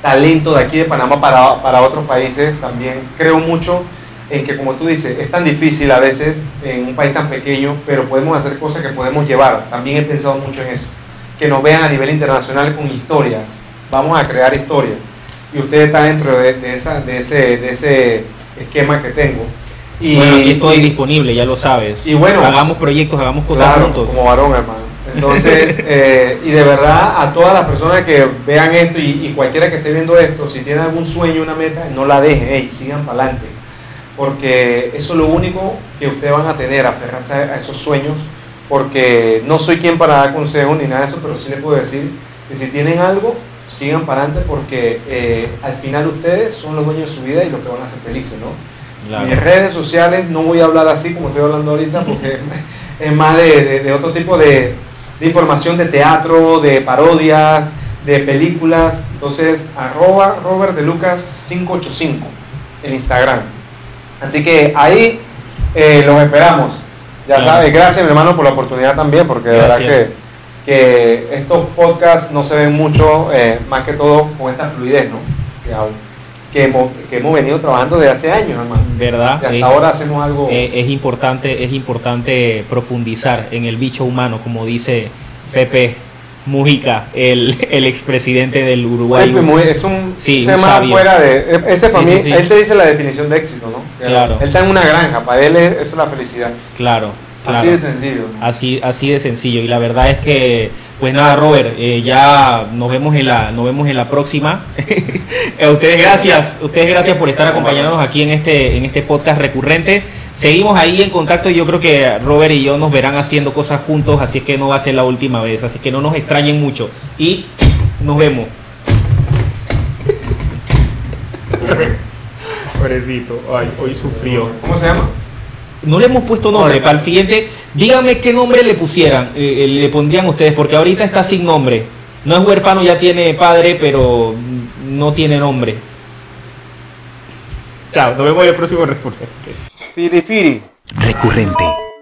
talento de aquí de Panamá para, para otros países también. Creo mucho en que, como tú dices, es tan difícil a veces en un país tan pequeño, pero podemos hacer cosas que podemos llevar. También he pensado mucho en eso. Que nos vean a nivel internacional con historias. Vamos a crear historias. Y usted está dentro de, de esa, de, ese, de ese esquema que tengo. Y, bueno, aquí estoy y- disponible, ya lo sabes. y bueno, hagamos proyectos, hagamos cosas Claro, juntos. como varón, hermano. Entonces, eh, y de verdad, a todas las personas que vean esto y, y cualquiera que esté viendo esto, si tiene algún sueño, una meta, no la dejen, hey, sigan para adelante. Porque eso es lo único que ustedes van a tener, aferrarse a esos sueños. Porque no soy quien para dar consejos ni nada de eso, pero sí les puedo decir que si tienen algo, sigan para adelante porque eh, al final ustedes son los dueños de su vida y los que van a ser felices, ¿no? Claro. Mis redes sociales, no voy a hablar así como estoy hablando ahorita, porque es más de, de- de otro tipo de, de información de teatro, de parodias, de películas. Entonces, arroba Robert de Lucas 585 en Instagram. Así que ahí eh, los esperamos. Ya Claro. sabes, gracias mi hermano por la oportunidad también, porque de verdad que, que estos podcasts no se ven mucho, eh, más que todo con esta fluidez, ¿no? Que, que, hemos, que hemos venido trabajando desde hace años, hermano. ¿Verdad? Y hasta Es- ahora hacemos algo. Eh, es importante es importante profundizar en el bicho humano como dice Pepe Mujica el, el expresidente del Uruguay Pepe es un Sí, un sabio. fuera de ese para Sí, mí sí, él te dice la definición de éxito no Que Claro. él está en una granja para él es, es la felicidad claro así de sencillo así así de sencillo y la verdad es que Pues nada, Robert, eh, ya nos vemos en la, nos vemos en la próxima. a ustedes gracias, ustedes gracias por estar acompañándonos aquí en este, en este podcast recurrente. Seguimos ahí en contacto y yo creo que Robert y yo nos verán haciendo cosas juntos, así que no va a ser la última vez, así que no nos extrañen mucho. Y nos vemos. Pobrecito, ay, hoy sufrió. ¿Cómo se llama? No le hemos puesto nombre. Para el siguiente, díganme qué nombre le pusieran, eh, eh, le pondrían ustedes, porque ahorita está sin nombre. No es huérfano, ya tiene padre, pero no tiene nombre. Chao, nos vemos en el próximo recurrente. Firi Firi. Recurrente.